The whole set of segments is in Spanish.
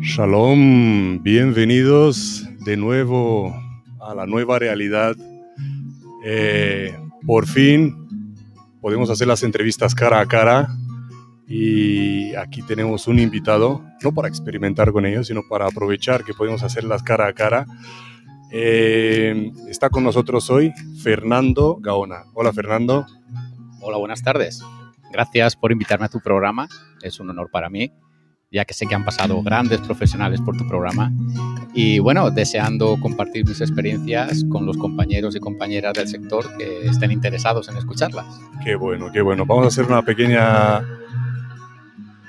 Shalom, bienvenidos de nuevo a la nueva realidad. Eh, por fin podemos hacer las entrevistas cara a cara y aquí tenemos un invitado, no para experimentar con ellos, sino para aprovechar que podemos hacerlas cara a cara. Eh, está con nosotros hoy Fernando Gaona. Hola Fernando. Hola, buenas tardes. Gracias por invitarme a tu programa. Es un honor para mí ya que sé que han pasado grandes profesionales por tu programa. Y bueno, deseando compartir mis experiencias con los compañeros y compañeras del sector que estén interesados en escucharlas. Qué bueno, qué bueno. Vamos a hacer una pequeña,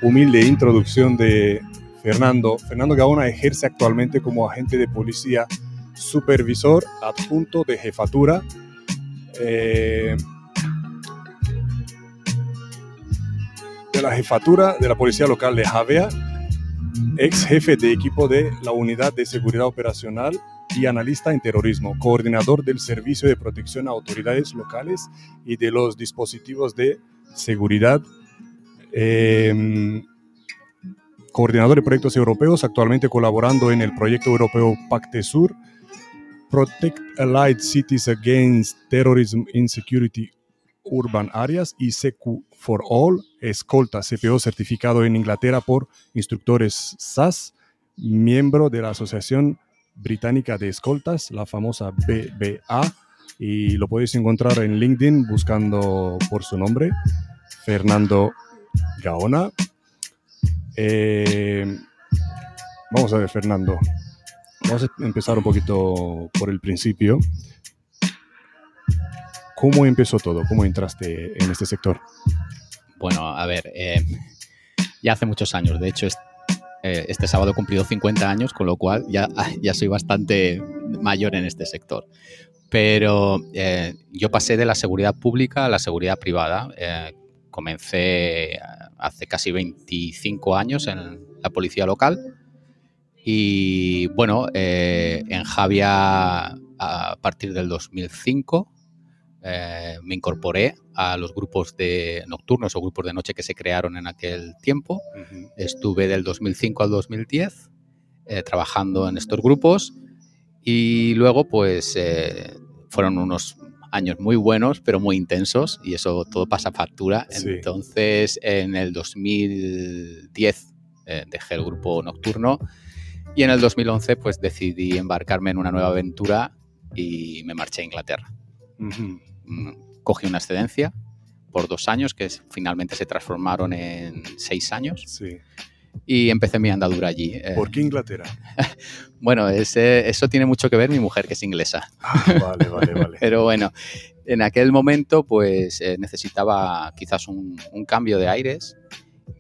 humilde introducción de Fernando. Fernando Gaona ejerce actualmente como agente de policía supervisor adjunto de jefatura. Eh, de la jefatura de la Policía Local de Javea, ex jefe de equipo de la Unidad de Seguridad Operacional y analista en terrorismo, coordinador del Servicio de Protección a Autoridades Locales y de los dispositivos de seguridad, em, coordinador de proyectos europeos, actualmente colaborando en el proyecto europeo Pacte Sur, Protect Allied Cities Against Terrorism, Insecurity Urban Areas y CQ for All, escolta CPO certificado en Inglaterra por instructores SAS, miembro de la Asociación Británica de Escoltas, la famosa BBA, y lo podéis encontrar en LinkedIn buscando por su nombre, Fernando Gaona. Eh, vamos a ver, Fernando. Vamos a empezar un poquito por el principio. ¿Cómo empezó todo? ¿Cómo entraste en este sector? Bueno, a ver, eh, ya hace muchos años. De hecho, eh, este sábado he cumplido 50 años, con lo cual ya, ya soy bastante mayor en este sector. Pero eh, yo pasé de la seguridad pública a la seguridad privada. comencé hace casi 25 años en la policía local. Y bueno, en Javia a partir del 2005 eh, me incorporé a los grupos de nocturnos o grupos de noche que se crearon en aquel tiempo. Estuve del 2005 al 2010 eh, trabajando en estos grupos y luego pues eh, fueron unos años muy buenos pero muy intensos y eso todo pasa factura. Entonces en el 2010 dejé el grupo nocturno y en el 2011 pues decidí embarcarme en una nueva aventura y me marché a Inglaterra. Mm, cogí una excedencia por dos años, que finalmente se transformaron en seis años. Y empecé mi andadura allí. ¿Por qué Inglaterra? bueno, eso tiene mucho que ver mi mujer, que es inglesa. Ah, vale, vale, vale. Pero bueno, en aquel momento pues eh, necesitaba quizás un, cambio de aires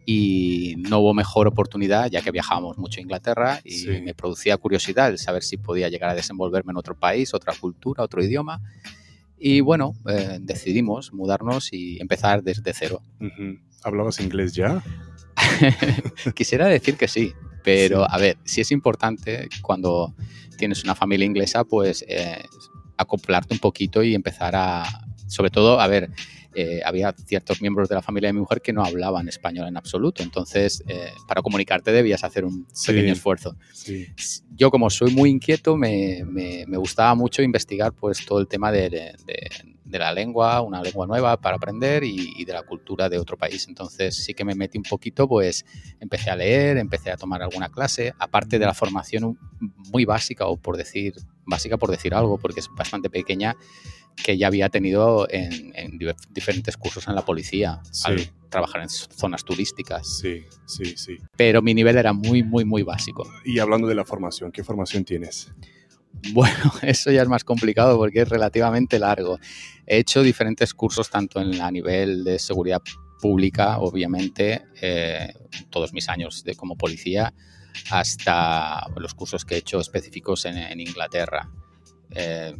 y no hubo mejor oportunidad ya que viajábamos mucho a Inglaterra y me producía curiosidad el saber si podía llegar a desenvolverme en otro país, otra cultura, otro idioma y bueno, eh, decidimos mudarnos y empezar desde cero. ¿Hablabas inglés ya? Quisiera decir que sí, pero a ver, si es importante cuando tienes una familia inglesa, pues eh, acoplarte un poquito y empezar a, sobre todo, a ver, eh, había ciertos miembros de la familia de mi mujer que no hablaban español en absoluto. Entonces, eh, para comunicarte debías hacer un pequeño esfuerzo. Yo, como soy muy inquieto, me, me, gustaba mucho investigar pues, todo el tema de, de, la lengua, una lengua nueva para aprender y, de la cultura de otro país. Entonces, sí que me metí un poquito, pues empecé a leer, empecé a tomar alguna clase, aparte de la formación muy básica, o por decir, básica por decir algo, porque es bastante pequeña que ya había tenido en, diferentes cursos en la policía al trabajar en zonas turísticas. Sí, sí, sí. Pero mi nivel era muy, muy, muy básico. Y hablando de la formación, ¿qué formación tienes? Bueno, eso ya es más complicado porque es relativamente largo. He hecho diferentes cursos tanto en a nivel de seguridad pública, obviamente, eh, todos mis años de, como policía, hasta los cursos que he hecho específicos en, Inglaterra. Eh,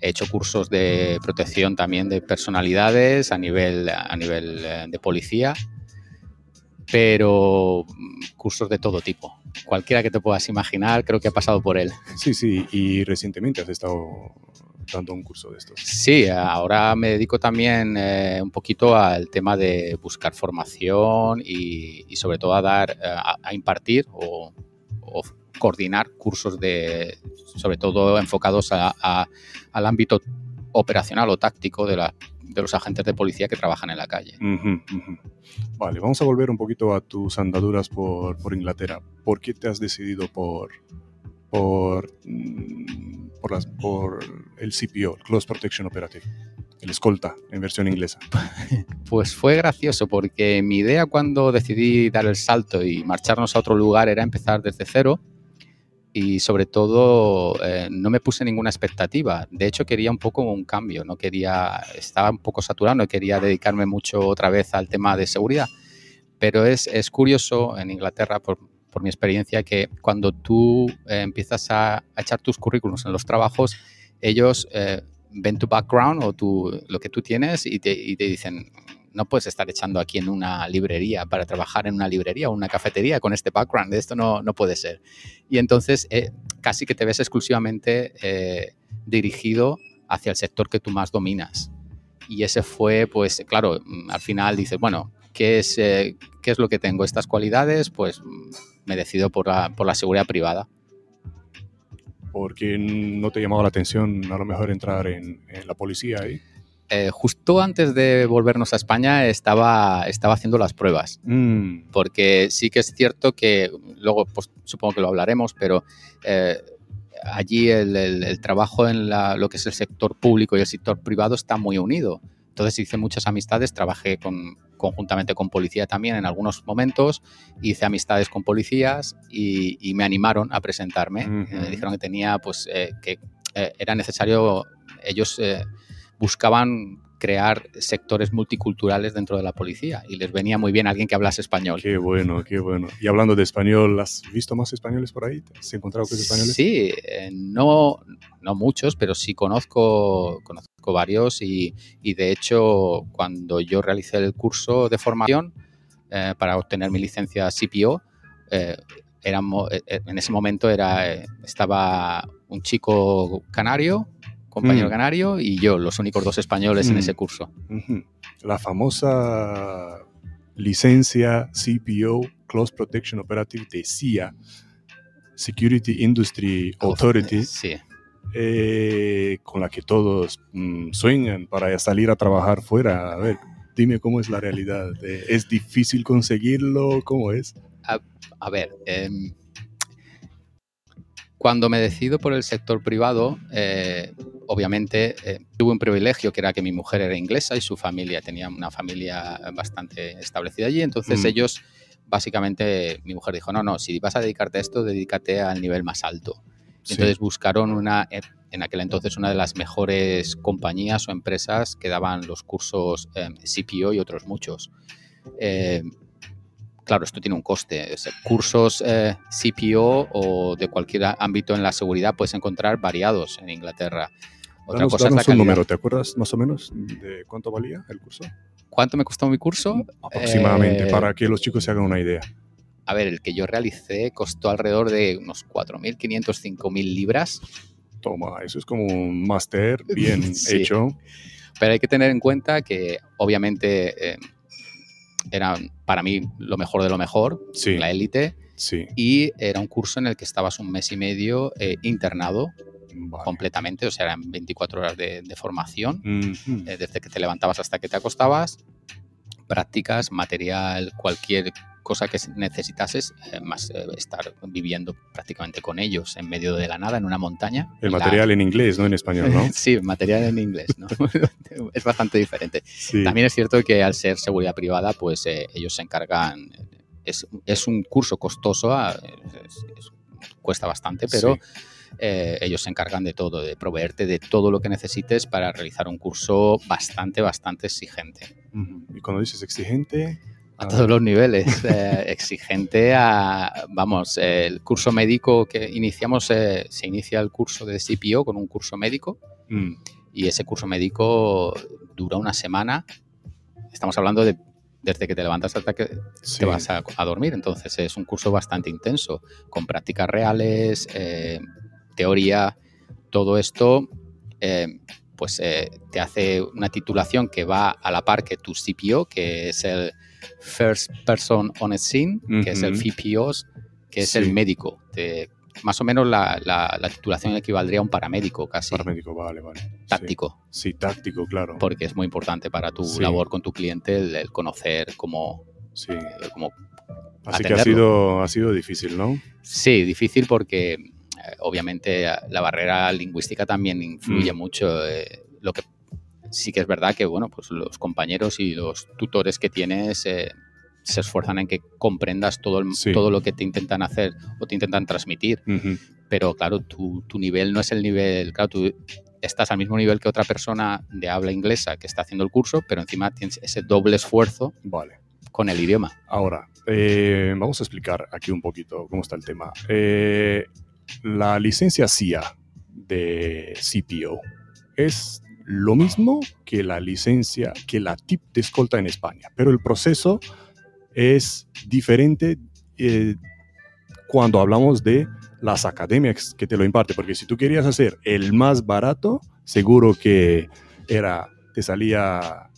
He hecho cursos de protección también de personalidades a nivel, a nivel eh, de policía, pero mm, cursos de todo tipo. Cualquiera que te puedas imaginar, creo que ha pasado por él. Sí, sí, y recientemente has estado dando un curso de estos. Sí, ahora me dedico también eh, un poquito al tema de buscar formación y, sobre todo a dar, eh, a, impartir o, coordinar cursos de, sobre todo enfocados al ámbito operacional o táctico de, la, de los agentes de policía que trabajan en la calle. Vale, vamos a volver un poquito a tus andaduras por, por Inglaterra. ¿Por qué te has decidido por, por, mm, por, las, por el CPO, el Close Protection Operative, el escolta en versión inglesa? Pues fue gracioso porque mi idea cuando decidí dar el salto y marcharnos a otro lugar era empezar desde cero y sobre todo eh, no me puse ninguna expectativa. De hecho quería un poco un cambio, no quería, estaba un poco saturado, no quería dedicarme mucho otra vez al tema de seguridad. Pero es, es curioso en Inglaterra, por, por mi experiencia, que cuando tú eh, empiezas a, echar tus currículums en los trabajos, ellos eh, ven tu background o tu, lo que tú tienes y te, y te, dicen, no puedes estar echando aquí en una librería para trabajar en una librería o una cafetería con este background, esto no, no puede ser. Y entonces eh, casi que te ves exclusivamente dirigido hacia el sector que tú más dominas. Y ese fue, pues claro, al final dices, bueno, ¿qué es, qué es lo que tengo? Estas cualidades, pues me decido por la, por la seguridad privada. ¿Por qué no te llamaba la atención a lo mejor entrar en, la policía ahí? Eh, justo antes de volvernos a España estaba, estaba haciendo las pruebas, mm. porque sí que es cierto que, luego pues, supongo que lo hablaremos, pero eh, allí el, trabajo en lo que es el sector público y el sector privado está muy unido. Entonces hice muchas amistades, trabajé con, conjuntamente con policía también en algunos momentos, hice amistades con policías y, me animaron a presentarme. Me dijeron que tenía, pues, eh, que eh, era necesario, ellos eh, buscaban crear sectores multiculturales dentro de la policía y les venía muy bien alguien que hablase español. Qué bueno, qué bueno. Y hablando de español, ¿has visto más españoles por ahí? ¿Has encontrado con españoles? Sí, no, no muchos, pero sí conozco, conozco varios y, de hecho cuando yo realicé el curso de formación eh, para obtener mi licencia CPO, eh, eh, en ese momento era, estaba un chico canario, compañero mm. canario, y yo, los únicos dos españoles en mm. ese curso. La famosa licencia CPO, Close Protection Operative de CIA, Security Industry Authority. Sí. Eh, con la que todos mm, sueñan para salir a trabajar fuera. A ver, dime cómo es la realidad. Eh, ¿Es difícil conseguirlo? ¿Cómo es? A, ver, em, cuando me decido por el sector privado, eh, obviamente tuve un privilegio que era que mi mujer era inglesa y su familia tenía una familia bastante establecida allí. Entonces mm. ellos, básicamente, mi mujer dijo, no, no, si vas a dedicarte a esto, dedícate al nivel más alto. Entonces buscaron una, en aquel entonces una de las mejores compañías o empresas que daban los cursos eh, CPO y otros muchos. Eh, claro, esto tiene un coste. Cursos eh, CPO o de cualquier ámbito en la seguridad puedes encontrar variados en Inglaterra. Otra cosa es la un número, ¿te acuerdas más o menos de cuánto valía el curso? ¿Cuánto me costó mi curso? Aproximadamente, para que los chicos se hagan una idea a ver, el que yo realicé costó alrededor de unos 4.500, 5.000 libras. Toma, eso es como un máster bien hecho. Pero hay que tener en cuenta que obviamente eh, era para mí lo mejor de lo mejor, la élite. Sí. Y era un curso en el que estabas un mes y medio eh, internado completamente, o sea, eran 24 horas de, formación, eh, desde que te levantabas hasta que te acostabas, prácticas, material, cualquier cosa que necesitases, eh, más eh, estar viviendo prácticamente con ellos en medio de la nada, en una montaña. El material en inglés, no en español, ¿no? sí, material en inglés, ¿no? es bastante diferente. También es cierto que al ser seguridad privada, pues eh, ellos se encargan, es, es un curso costoso, ah, cuesta bastante, pero... ellos se encargan de todo, de proveerte de todo lo que necesites para realizar un curso bastante, bastante exigente. Y cuando dices exigente, a todos los niveles. Eh, exigente a, vamos, el curso médico que iniciamos, eh, se inicia el curso de CPO con un curso médico mm. y ese curso médico dura una semana. Estamos hablando de desde que te levantas hasta que te vas a, dormir. Entonces es un curso bastante intenso, con prácticas reales, eh, teoría, todo esto eh, pues eh, te hace una titulación que va a la par que tu CPO, que es el First Person on a Scene, que es el. FPO, que es Sí. el médico. Más o menos la, la- la titulación equivaldría a un paramédico casi, Paramédico, vale, vale. Táctico, Sí, táctico, claro. porque es muy importante para tu Sí. labor con tu cliente el, el conocer cómo, Sí. eh, cómo Así que ha sido, ha sido difícil, ¿no? Sí, difícil porque eh, obviamente la barrera lingüística también influye Mm. mucho. eh, lo que sí que es verdad que bueno, pues los compañeros y los tutores que tienes eh, se esfuerzan en que comprendas todo, el- Sí. todo lo que te intentan hacer o te intentan transmitir. Pero claro, tu, tu nivel no es el nivel, claro, tú estás al mismo nivel que otra persona de habla inglesa que está haciendo el curso, pero encima tienes ese doble esfuerzo Vale. con el idioma. Ahora, eh, vamos a explicar aquí un poquito cómo está el tema. Eh, la licencia CIA de CPO es lo mismo que la licencia, que la TIP de escolta en España, pero el proceso es diferente eh, cuando hablamos de las academias que te lo imparten, porque si tú querías hacer el más barato, seguro que era, te salía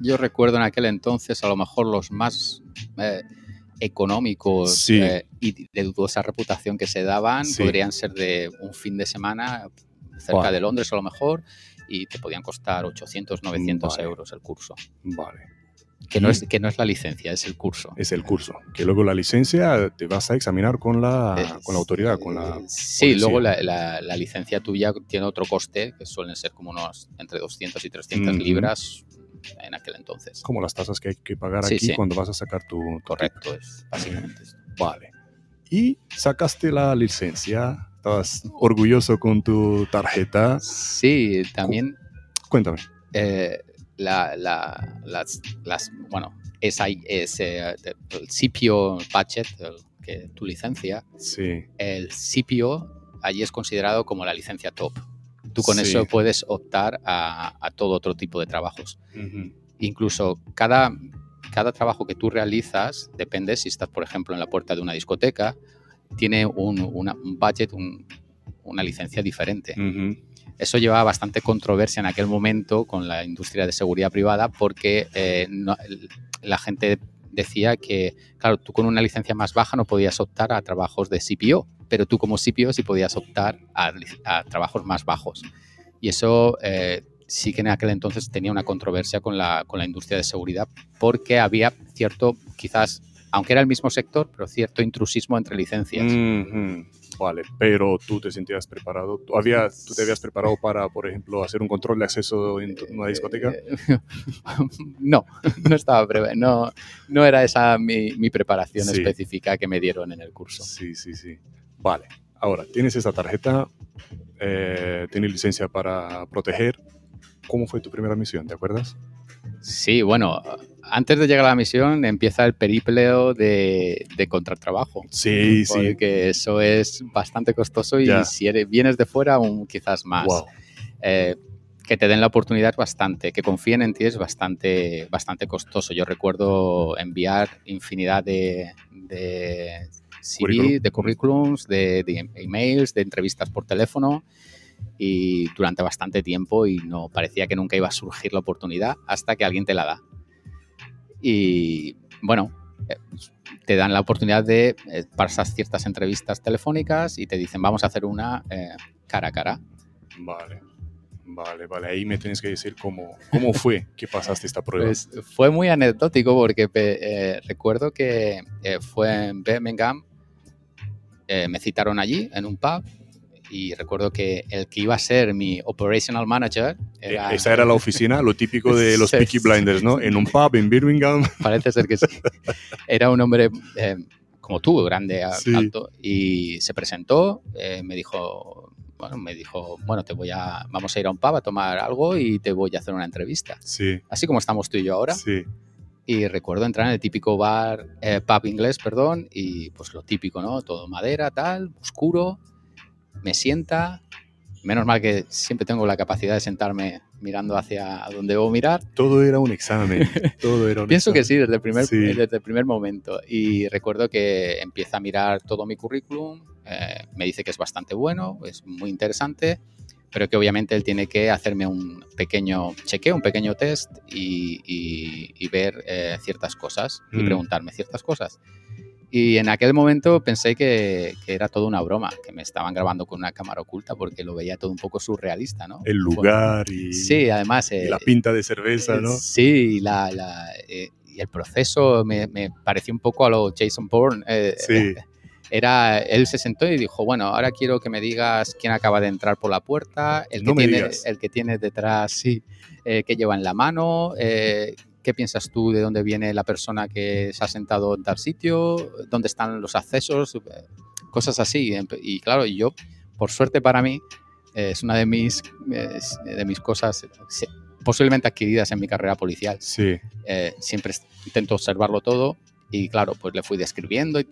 Yo recuerdo en aquel entonces a lo mejor los más eh, económicos Sí. eh, y de dudosa reputación que se daban Sí. podrían ser de un fin de semana cerca de Londres a lo mejor y te podían costar 800, 900 Vale. euros el curso. Vale. Que no, es, que no es la licencia, es el curso. es el curso. Que luego la licencia te vas a examinar con la, Eh, con la autoridad, con la... Sí, policía. luego la, la- la licencia tuya tiene otro coste, que suelen ser como unos entre 200 y 300 Ujú. libras en aquel entonces. Como las tasas que hay que pagar Sí, aquí sí. cuando vas a sacar tu... tu Correcto, es básicamente esto. Vale. Y sacaste la licencia. Estabas orgulloso con tu tarjeta. Sí, también Cuéntame. eh, la, la- las, las, bueno, esa, ese, eh, el CPO budget, el- que tu licencia, Sí. el CPO allí es considerado como la licencia top. Tú con Sí. eso puedes optar a, a todo otro tipo de trabajos. Incluso cada, cada trabajo que tú realizas, depende si estás, por ejemplo, en la puerta de una discoteca, tiene un, una- un budget, un- una licencia diferente. Ujú. Eso llevaba bastante controversia en aquel momento con la industria de seguridad privada porque eh, no- la gente decía que, claro, tú con una licencia más baja no podías optar a trabajos de CPO, pero tú como CPO sí podías optar a, a trabajos más bajos. Y eso eh, sí que en aquel entonces tenía una controversia con la, con la industria de seguridad porque había cierto, quizás, aunque era el mismo sector, pero cierto intrusismo entre licencias. Ujú. Vale, pero tú te sentías preparado. ¿Tú, había, ¿Tú te habías preparado para, por ejemplo, hacer un control de acceso en una discoteca? Eh, no, no estaba pre- no, no era esa mi, mi preparación Sí. específica que me dieron en el curso. Sí, sí, sí. Vale. Ahora, tienes esa tarjeta, eh, tienes licencia para proteger. ¿Cómo fue tu primera misión? ¿Te acuerdas? Sí, bueno, antes de llegar a la misión empieza el peripleo de, de contratrabajo. Sí, sí. Porque eso es bastante costoso y Ya. si eres, vienes de fuera, aún quizás más. Wow. Eh, que te den la oportunidad es bastante, que confíen en ti es bastante, bastante costoso. Yo recuerdo enviar infinidad de, de CV, de currículums, de, de emails, de entrevistas por teléfono y durante bastante tiempo y no parecía que nunca iba a surgir la oportunidad hasta que alguien te la da. Y bueno, eh, te dan la oportunidad de eh, pasar ciertas entrevistas telefónicas y te dicen vamos a hacer una eh, cara a cara. Vale. Vale, vale. Ahí me tienes que decir cómo, cómo fue que pasaste esta prueba. Pues fue muy anecdótico porque eh, recuerdo que eh, fue en Birmingham, eh, me citaron allí en un pub y recuerdo que el que iba a ser mi operational manager Eh, era, Esa era la oficina, lo típico de los Peaky. Blinders, ¿no? En un pub en Birmingham. parece ser que sí, era un hombre eh, como tú, grande, Sí. alto, y se presentó, eh, me dijo, bueno, me dijo, bueno, te voy a, vamos a ir a un pub a tomar algo y te voy a hacer una entrevista, Sí, así como estamos tú y yo ahora. sí. Y recuerdo entrar en el típico bar, eh, pub inglés, perdón, y pues lo típico, ¿no? Todo madera, tal, oscuro, me sienta. Menos mal que siempre tengo la capacidad de sentarme mirando hacia donde debo mirar. Todo era un examen. Todo era un Pienso que examen. sí, desde el, primer, Sí. desde el primer momento. Y recuerdo que empieza a mirar todo mi currículum, eh, me dice que es bastante bueno, es muy interesante, pero que obviamente él tiene que hacerme un pequeño chequeo, un pequeño test y, y- y ver eh, ciertas cosas y Mm. preguntarme ciertas cosas. Y en aquel momento pensé que, que era todo una broma, que me estaban grabando con una cámara oculta porque lo veía todo un poco surrealista, ¿no? El lugar y, Sí, además... y eh, la pinta de cerveza, ¿no? Sí, la, la, eh, y el proceso me, me pareció un poco a lo Jason Bourne. eh, Sí. Era, él se sentó y dijo, bueno, ahora quiero que me digas quién acaba de entrar por la puerta, el, No que, tiene, digas. el que tiene detrás, sí, eh, que lleva en la mano, eh, qué piensas tú de dónde viene la persona que se ha sentado en tal sitio, dónde están los accesos, eh, cosas así. Y claro, yo, por suerte para mí, eh, es una de mis, de mis cosas posiblemente adquiridas en mi carrera policial. Sí. Eh, siempre intento observarlo todo y claro, pues le fui describiendo y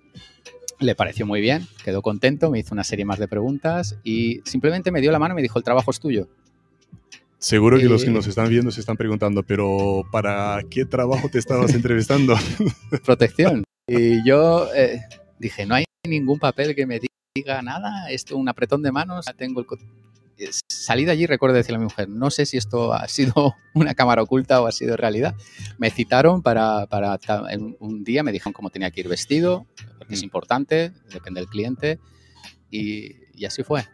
le pareció muy bien, quedó contento, me hizo una serie más de preguntas y simplemente me dio la mano y me dijo, el trabajo es tuyo. Seguro que los que Eh. nos están viendo se están preguntando, pero ¿para qué trabajo te estabas entrevistando? protección. Y yo eh, dije, no hay ningún papel que me diga nada, esto un apretón de manos, tengo el... co-". Eh, Salí de allí, recuerdo decirle a mi mujer, no sé si esto ha sido una cámara oculta o ha sido realidad. Me citaron para, para un día, me dijeron cómo tenía que ir vestido, porque es Mm. importante, depende del cliente, y, y así fue.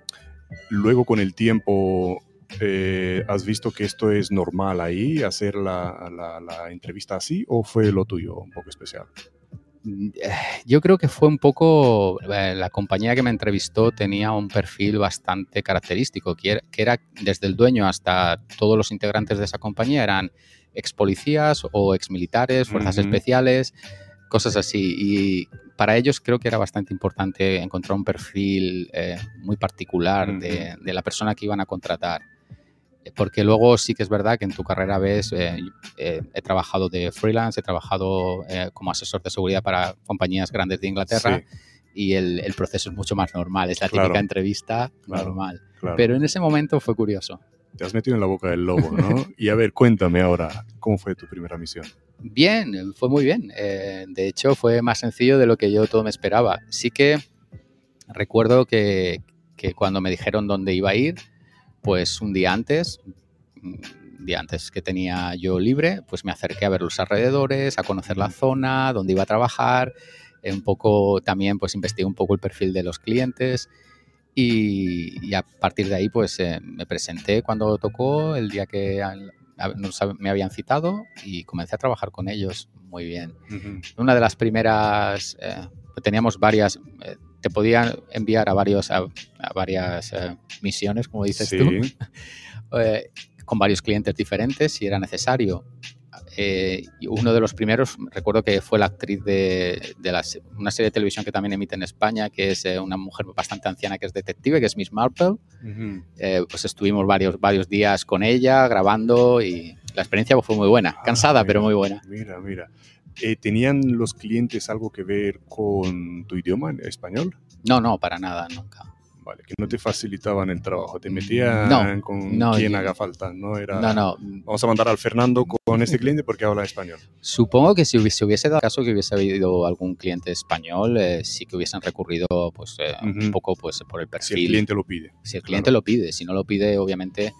Luego con el tiempo, eh, ¿has visto que esto es normal ahí, hacer la, la- la entrevista así, o fue lo tuyo un poco especial? Mm, eh, Yo creo que fue un poco, eh, la compañía que me entrevistó tenía un perfil bastante característico, que era, que era desde el dueño hasta todos los integrantes de esa compañía eran ex policías o ex militares, fuerzas especiales, cosas así. Y para ellos creo que era bastante importante encontrar un perfil eh, muy particular de, de la persona que iban a contratar. Porque luego sí que es verdad que en tu carrera ves, eh, eh, he trabajado de freelance, he trabajado eh, como asesor de seguridad para compañías grandes de Inglaterra Sí, y el, el proceso es mucho más normal, es la Claro. típica entrevista Claro. normal. claro. Pero en ese momento fue curioso. Te has metido en la boca del lobo, ¿no? y a ver, cuéntame ahora, ¿cómo fue tu primera misión? Bien, fue muy bien. De hecho, fue más sencillo de lo que yo todo me esperaba. Sí que recuerdo que, que cuando me dijeron dónde iba a ir, pues un día antes, un día antes que tenía yo libre, pues me acerqué a ver los alrededores, a conocer la zona, dónde iba a trabajar, eh, un poco también pues investigué un poco el perfil de los clientes y, y a partir de ahí pues eh, me presenté cuando tocó el día que me habían citado y comencé a trabajar con ellos muy bien. Una de las primeras, eh, teníamos varias, eh, te podían enviar a, varios, a, a varias eh, misiones, como dices Sí, tú, eh, con varios clientes diferentes si era necesario. Eh, uno de los primeros, recuerdo que fue la actriz de, de la una serie de televisión que también emite en España, que es eh, una mujer bastante anciana que es detective, que es Miss Marple. Eh, pues estuvimos varios, varios días con ella grabando y la experiencia fue muy buena. Ah, Cansada, pero muy buena. Mira, mira. Eh, ¿Tenían los clientes algo que ver con tu idioma en español? No, no, para nada, nunca. Vale, que no te facilitaban el trabajo, te metían No, con no, quien haga falta, ¿no? Era, No, no. Vamos a mandar al Fernando con este cliente porque habla español. Supongo que si hubiese, hubiese dado caso que hubiese habido algún cliente español, eh, sí que hubiesen recurrido pues, eh, un Ujú. poco pues, por el Si perfil. el cliente lo pide. Si el cliente lo pide, si no lo pide, obviamente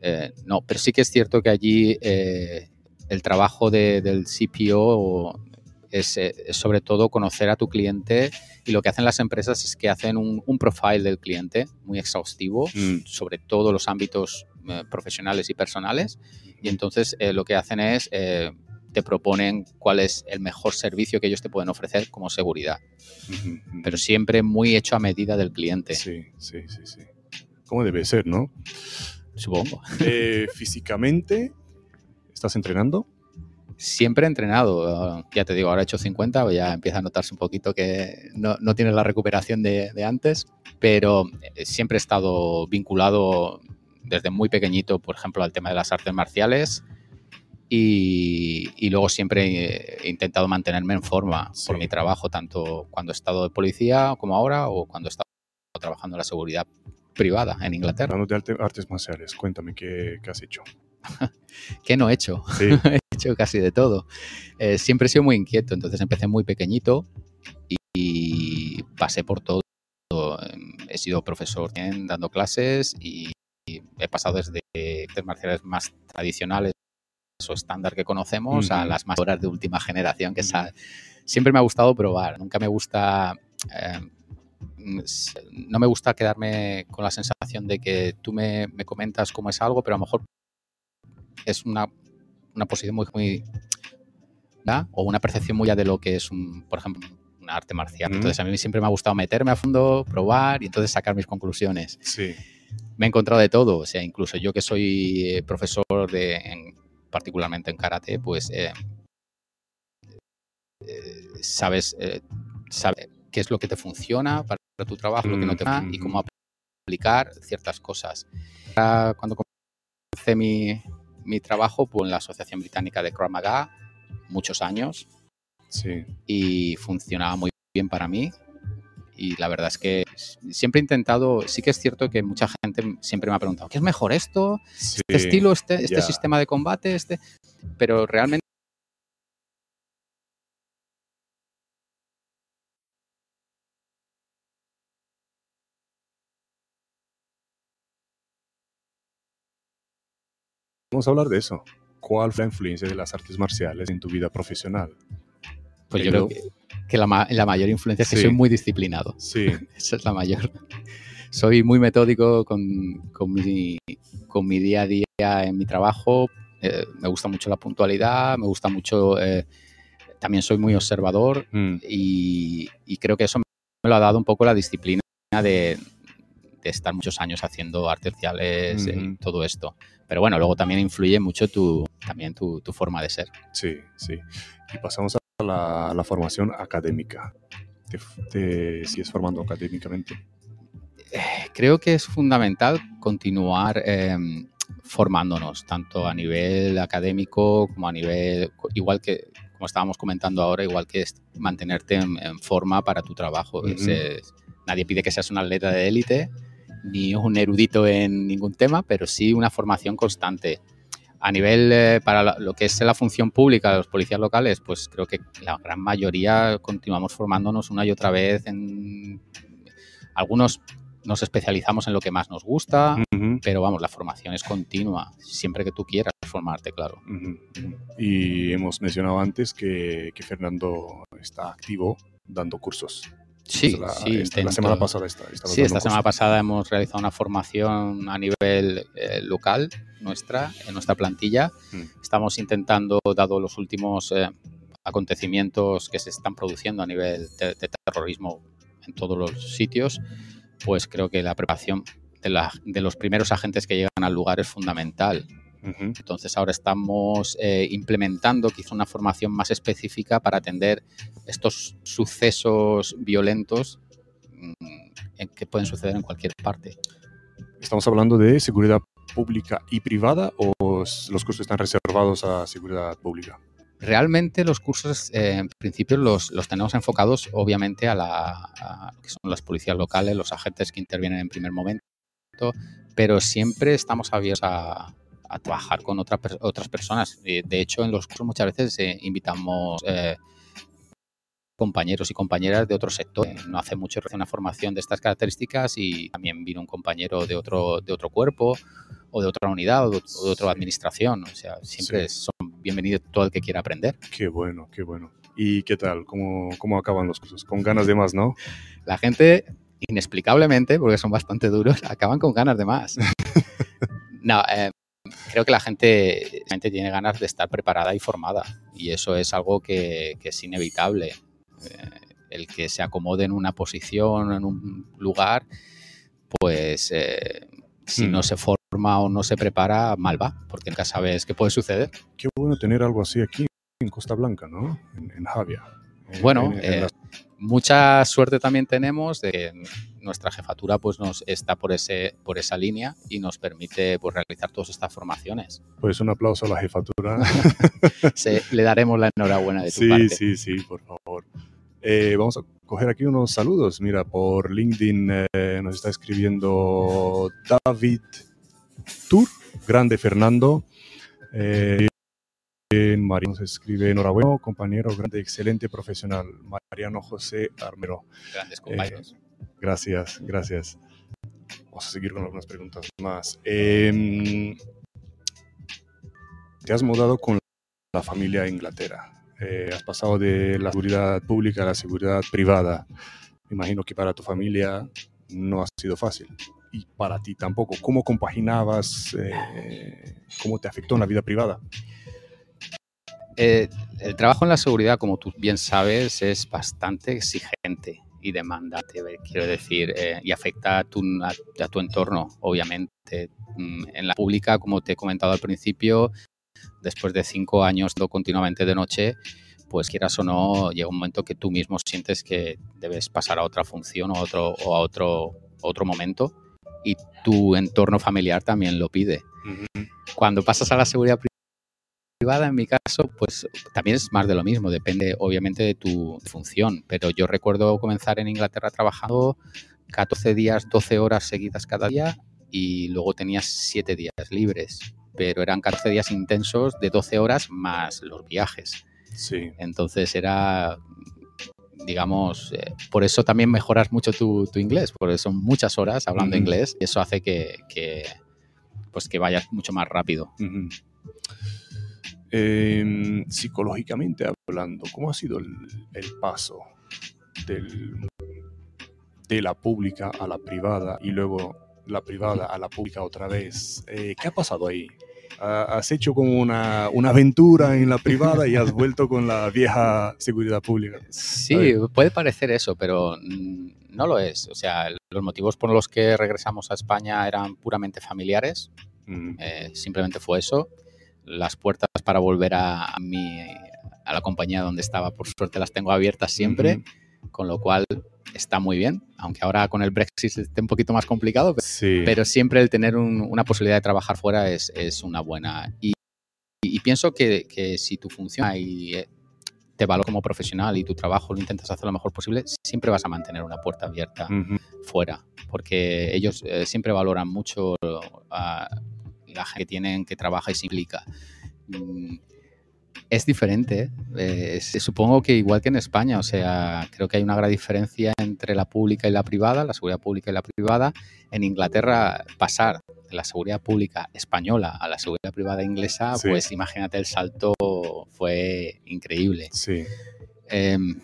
eh, no. Pero sí que es cierto que allí eh, el trabajo de- del CPO es, eh, es sobre todo conocer a tu cliente y lo que hacen las empresas es que hacen un, un profile del cliente muy exhaustivo Mm. sobre todos los ámbitos eh, profesionales y personales y entonces eh, lo que hacen es eh, te proponen cuál es el mejor servicio que ellos te pueden ofrecer como seguridad, Ujú, ujú. pero siempre muy hecho a medida del cliente, Sí, sí, sí, sí. ¿Cómo debe ser, no? supongo. Eh, físicamente, ¿estás entrenando? Siempre he entrenado, uh, ya te digo, ahora he hecho 50, pues ya empieza a notarse un poquito que no, no tienes la recuperación de, de antes, pero eh, siempre he estado vinculado desde muy pequeñito, por ejemplo, al tema de las artes marciales y, y luego siempre he intentado mantenerme en forma por Sí. mi trabajo, tanto cuando he estado de policía como ahora o cuando he estado trabajando en la seguridad privada en Inglaterra. Hablando de arte- artes marciales, cuéntame qué, qué has hecho. ¿Qué no he hecho? Sí, he hecho casi de todo. Eh, siempre he sido muy inquieto, entonces empecé muy pequeñito y, y pasé por todo. He sido profesor también, dando clases y, he pasado desde artes marciales más tradicionales o estándar que conocemos a las más horas de última generación que siempre me ha gustado probar. Nunca me gusta... Eh, no me gusta quedarme con la sensación de que tú me, comentas cómo es algo, pero a lo mejor es una, una posición muy, muy o una percepción muy de lo que es, un, por ejemplo, un arte marcial. Entonces a mí siempre me ha gustado meterme a fondo, probar y entonces sacar mis conclusiones. Sí. Me he encontrado de todo, o sea, incluso yo que soy eh, profesor de, particularmente en karate, pues eh, eh, sabes, sabes qué es lo que te funciona para tu trabajo, lo que no te va y cómo aplicar ciertas cosas. Cuando comencé mi, mi trabajo en la Asociación Británica de Krav Maga, muchos años. Sí. Y funcionaba muy bien para mí. Y la verdad es que siempre he intentado, sí que es cierto que mucha gente siempre me ha preguntado, ¿qué es mejor esto? ¿Este estilo, este, este sistema de combate? este Pero realmente Vamos a hablar de eso. ¿Cuál fue la influencia de las artes marciales en tu vida profesional? Pues yo creo que, la, mayor influencia es que soy muy disciplinado. Sí. Esa es la mayor. Soy muy metódico con, mi, con mi día a día en mi trabajo. Eh, me gusta mucho la puntualidad, me gusta mucho... Eh, también soy muy observador mm. y, creo que eso me lo ha dado un poco la disciplina de, estar muchos años haciendo artes marciales y todo esto. Pero bueno, luego también influye mucho tu, también tu, forma de ser. Sí, sí. Y pasamos a la, formación académica. ¿Te, sigues formando académicamente? Eh, creo que es fundamental continuar em, formándonos, tanto a nivel académico como a nivel, igual que, como estábamos comentando ahora, igual que mantenerte en, forma para tu trabajo. nadie pide que seas un atleta de élite, ni un erudito en ningún tema, pero sí una formación constante. A nivel eh, para lo que es la función pública de los policías locales, pues creo que la gran mayoría continuamos formándonos una y otra vez en algunos nos especializamos en lo que más nos gusta, pero vamos, la formación es continua, siempre que tú quieras formarte, claro. Y hemos mencionado antes que, que Fernando está activo dando cursos. Sí, sí. Esta, la semana pasada está, Sí, esta semana pasada hemos realizado una formación a nivel eh, local nuestra, en nuestra plantilla. Mm. Estamos intentando, dado los últimos eh, acontecimientos que se están produciendo a nivel de, terrorismo en todos los sitios, pues creo que la preparación de, de los primeros agentes que llegan al lugar es fundamental. Entonces ahora estamos eh, implementando quizá una formación más específica para atender estos sucesos violentos mm, que pueden suceder en cualquier parte. ¿Estamos hablando de seguridad pública y privada o los cursos están reservados a seguridad pública? Realmente los cursos, eh, en principio, los, tenemos enfocados obviamente a, la, que son las policías locales, los agentes que intervienen en primer momento, pero siempre estamos abiertos a, a trabajar con otras personas. De, hecho, en los cursos muchas veces eh, invitamos eh, compañeros y compañeras de otro sector. No hace mucho recién una formación de estas características y también vino un compañero de otro, de otro cuerpo o de otra unidad o de, otra administración. O sea, siempre son bienvenidos todo el que quiera aprender. Qué bueno, qué bueno. ¿Y qué tal? ¿Cómo, ¿Cómo acaban los cursos? Con ganas de más, ¿no? La gente, inexplicablemente, porque son bastante duros, acaban con ganas de más. no, eh, creo que la gente, tiene ganas de estar preparada y formada y eso es algo que, es inevitable. Eh, el que se acomode en una posición, en un lugar, pues eh, si no hmm. se forma o no se prepara, mal va, porque nunca sabes qué puede suceder. Qué bueno tener algo así aquí en Costa Blanca, ¿no? En, Javia. Bueno, eh, mucha suerte también tenemos de que nuestra jefatura pues nos está por ese por esa línea y nos permite pues realizar todas estas formaciones. Pues un aplauso a la jefatura. le daremos la enhorabuena de tu sí, parte. Sí, sí, sí, por favor. Eh, vamos a coger aquí unos saludos. Mira, por LinkedIn eh, nos está escribiendo David Tur, grande Fernando. Eh, Mariano nos escribe enhorabuena, compañero, grande, excelente profesional. Mariano José Armero. Grandes compañeros. Gracias, gracias. vamos a seguir con algunas preguntas más. Em, te has mudado con la familia a Inglaterra. Eh, has pasado de la seguridad pública a la seguridad privada. Imagino que para tu familia no ha sido fácil. Y para ti tampoco. ¿Cómo compaginabas? Eh, ¿Cómo te afectó en la vida privada? Eh, el trabajo en la seguridad, como tú bien sabes, es bastante exigente y demandante, quiero decir, y afecta a tu, a tu entorno, obviamente. Mm, en la pública, como te he comentado al principio, después de cinco años continuamente de noche, pues quieras o no, llega un momento que tú mismo sientes que debes pasar a otra función o, otro, o a otro, otro momento y tu entorno familiar también lo pide. Cuando pasas a la seguridad privada, en mi caso, pues también es más de lo mismo, depende obviamente de tu función, pero yo recuerdo comenzar en Inglaterra trabajando 14 días, 12 horas seguidas cada día y luego tenías 7 días libres pero eran 14 días intensos de 12 horas más los viajes. Sí. Entonces era, digamos, eh, por eso también mejoras mucho tu, inglés, porque son muchas horas hablando inglés y eso hace que, pues que vayas mucho más rápido. Em, psicológicamente hablando, ¿cómo ha sido el, paso de la pública a la privada y luego la privada a la pública otra vez. Eh, ¿Qué ha pasado ahí? ¿Has hecho como una, una, aventura en la privada y has vuelto con la vieja seguridad pública? Sí, puede parecer eso, pero no lo es. O sea, los motivos por los que regresamos a España eran puramente familiares. Eh, simplemente fue eso. Las puertas para volver a, mi, a la compañía donde estaba, por suerte, las tengo abiertas siempre. Con lo cual está muy bien, aunque ahora con el Brexit esté un poquito más complicado, pero siempre el tener una posibilidad de trabajar fuera es, una buena. Y, pienso que, si tu función y eh, te valoro como profesional y tu trabajo lo intentas hacer lo mejor posible, siempre vas a mantener una puerta abierta fuera, porque ellos eh, siempre valoran mucho a la gente que tienen, que trabaja y se implica. Mm, es diferente. Eh, supongo que igual que en España, o sea, creo que hay una gran diferencia entre la pública y la privada, la seguridad pública y la privada. En Inglaterra, pasar de la seguridad pública española a la seguridad privada inglesa, pues imagínate el salto fue increíble. Sí. Em,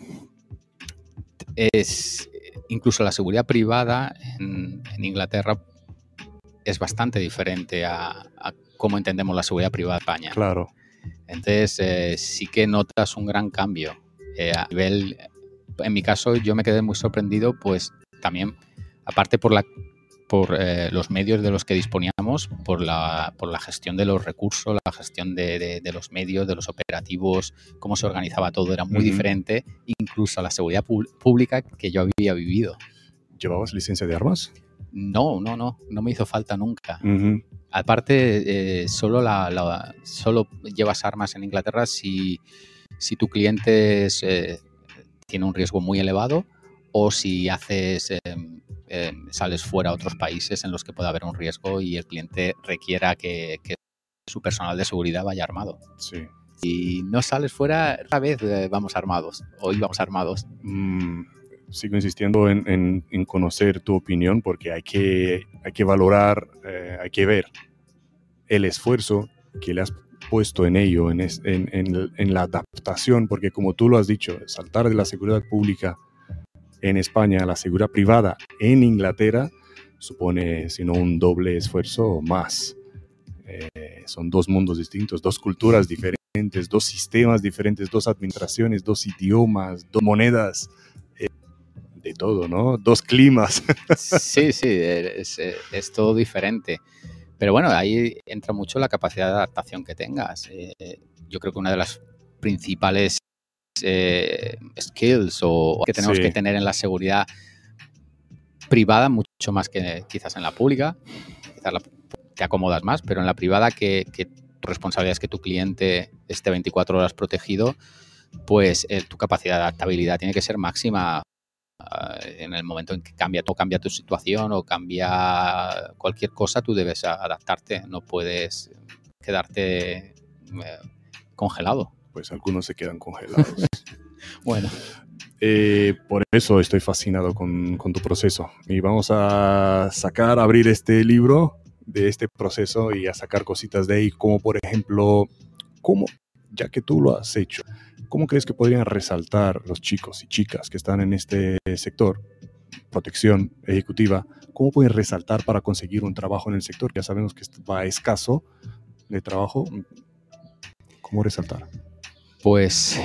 es, incluso la seguridad privada en, Inglaterra es bastante diferente a, a cómo entendemos la seguridad privada en España. Claro. Entonces, eh, sí que notas un gran cambio. Eh, a nivel, en mi caso, yo me quedé muy sorprendido, pues también, aparte por la por eh, los medios de los que disponíamos, por la, por la gestión de los recursos, la gestión de, los medios, de los operativos, cómo se organizaba todo, era muy diferente, incluso a la seguridad pública que yo había vivido. ¿Llevabas licencia de armas? No, no, no, no me hizo falta nunca. Aparte, eh, solo, la, solo llevas armas en Inglaterra si, si tu cliente eh, tiene un riesgo muy elevado o si haces em, em, sales fuera a otros países en los que pueda haber un riesgo y el cliente requiera que, su personal de seguridad vaya armado. Sí. Y no sales fuera, otra vez eh, vamos armados, hoy vamos armados. Mm, sigo insistiendo en, conocer tu opinión porque hay que, hay que valorar, eh, hay que ver el esfuerzo que le has puesto en ello, en, en, la adaptación, porque como tú lo has dicho, saltar de la seguridad pública en España a la seguridad privada en Inglaterra supone, sino un doble esfuerzo o más. Eh, son dos mundos distintos, dos culturas diferentes, dos sistemas diferentes, dos administraciones, dos idiomas, dos monedas de todo, ¿no? Dos climas. Sí, sí, es, es, todo diferente. Pero bueno, ahí entra mucho la capacidad de adaptación que tengas. Eh, yo creo que una de las principales eh, skills o que tenemos que tener en la seguridad privada, mucho más que quizás en la pública, quizás te acomodas más, pero en la privada que, tu responsabilidad es que tu cliente esté 24 horas protegido, pues eh, tu capacidad de adaptabilidad tiene que ser máxima en el momento en que cambia, cambia tu situación o cambia cualquier cosa, tú debes adaptarte, no puedes quedarte eh, congelado. Pues algunos se quedan congelados. bueno. eh, por eso estoy fascinado con, con, tu proceso. Y vamos a sacar, abrir este libro de este proceso y a sacar cositas de ahí, como por ejemplo, ¿cómo, ya que tú lo has hecho, cómo crees que podrían resaltar los chicos y chicas que están en este sector, protección ejecutiva, cómo pueden resaltar para conseguir un trabajo en el sector? Ya sabemos que va escaso de trabajo. ¿Cómo resaltar? Pues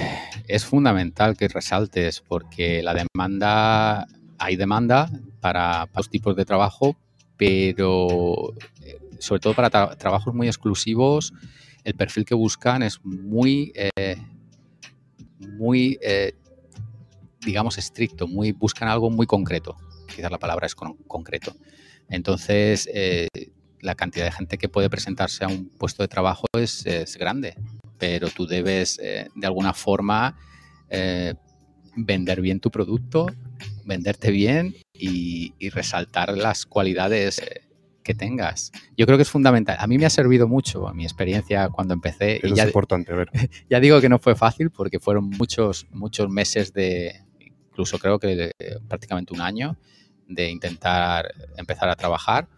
es fundamental que resaltes porque la demanda, hay demanda para, los tipos de trajo, pero eh, sobre todo para trabajos muy exclusivos, el perfil que buscan es muy, eh, muy eh, digamos, estricto, muy, buscan algo muy concreto. Quizás la palabra es concreto. Entonces, la cantidad de gente que puede presentarse a un puesto de trabajo es, grande, pero tú debes, de alguna forma, vender bien tu producto, venderte bien y, resaltar las cualidades eh, que tengas. Yo creo que es fundamental. A mí me ha servido mucho mi experiencia cuando empecé. Eso es importante, a ver. Ya digo que no fue fácil porque fueron muchos, muchos meses de, incluso creo que prácticamente un año, de intentar empezar a trabajar.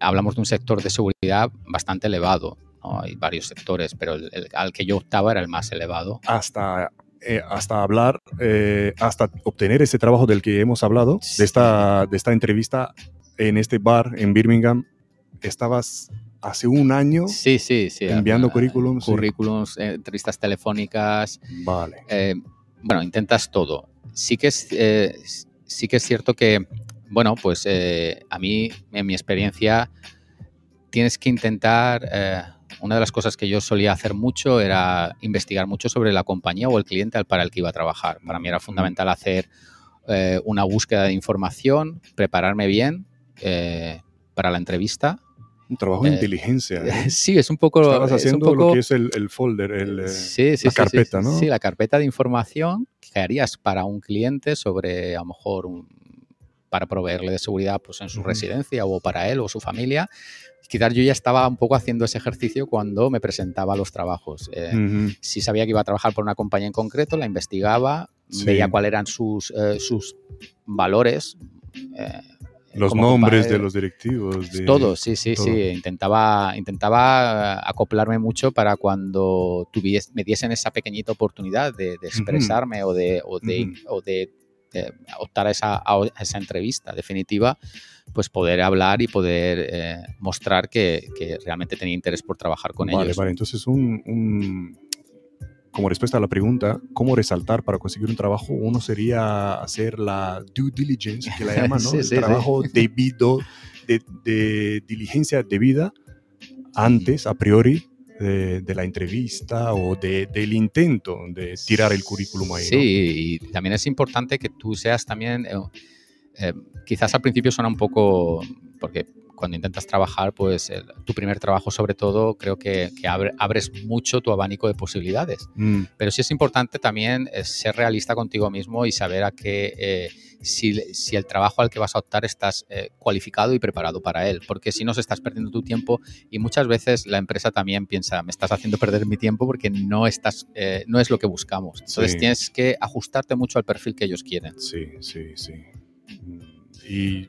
Hablamos de un sector de seguridad bastante elevado. Hay varios sectores, pero el, al que yo optaba era el más elevado. Hasta eh, hasta hablar, eh, hasta obtener ese trabajo del que hemos hablado, de, esta, de esta entrevista en este bar en Birmingham, estabas hace un año sí, sí, sí, enviando currículums. Currículums, eh, entrevistas telefónicas. Vale. bueno, intentas todo. Sí que es, sí que es cierto que, bueno, pues a mí, en mi experiencia, tienes que intentar una de las cosas que yo solía hacer mucho era investigar mucho sobre la compañía o el cliente para el que iba a trabajar. Para mí era fundamental hacer eh, una búsqueda de información, prepararme bien eh, para la entrevista. Un trabajo de eh, inteligencia. Sí, es un poco... Estabas haciendo lo que es el, folder, el, la carpeta, ¿no? Sí, la carpeta de información que harías para un cliente sobre, a lo mejor, para proveerle de seguridad pues, en su residencia o para él o su familia quizás yo ya estaba un poco haciendo ese ejercicio cuando me presentaba los trabajos. Eh, si sabía que iba a trabajar por una compañía en concreto, la investigaba, veía cuáles eran sus, eh, sus valores. Eh, los nombres de los directivos. De, todo, sí, sí, sí. Intentaba, intentaba acoplarme mucho para cuando tuvies, me diesen esa pequeñita oportunidad de, expresarme o de, o de, o de optar a esa, a esa entrevista definitiva pues poder hablar y poder eh, mostrar que, realmente tenía interés por trabajar con ellos. Vale, vale. Entonces, un, como respuesta a la pregunta, ¿cómo resaltar para conseguir un trabajo? Uno sería hacer la due diligence, que la llaman, ¿no? El trabajo debido, de, diligencia debida antes, a priori, de, la entrevista o del intento de tirar el currículum ahí. Sí, y también es importante que tú seas también eh, eh, quizás al principio suena un poco, porque cuando intentas trabajar, pues tu primer trabajo sobre todo creo que, abres mucho tu abanico de posibilidades. Mm. Pero sí es importante también eh, ser realista contigo mismo y saber a qué, eh, si, el trabajo al que vas a optar estás cualificado y preparado para él. Porque si no, se estás perdiendo tu tiempo y muchas veces la empresa también piensa, me estás haciendo perder mi tiempo porque no, estás, no es lo que buscamos. Entonces tienes que ajustarte mucho al perfil que ellos quieren. Sí, sí, sí y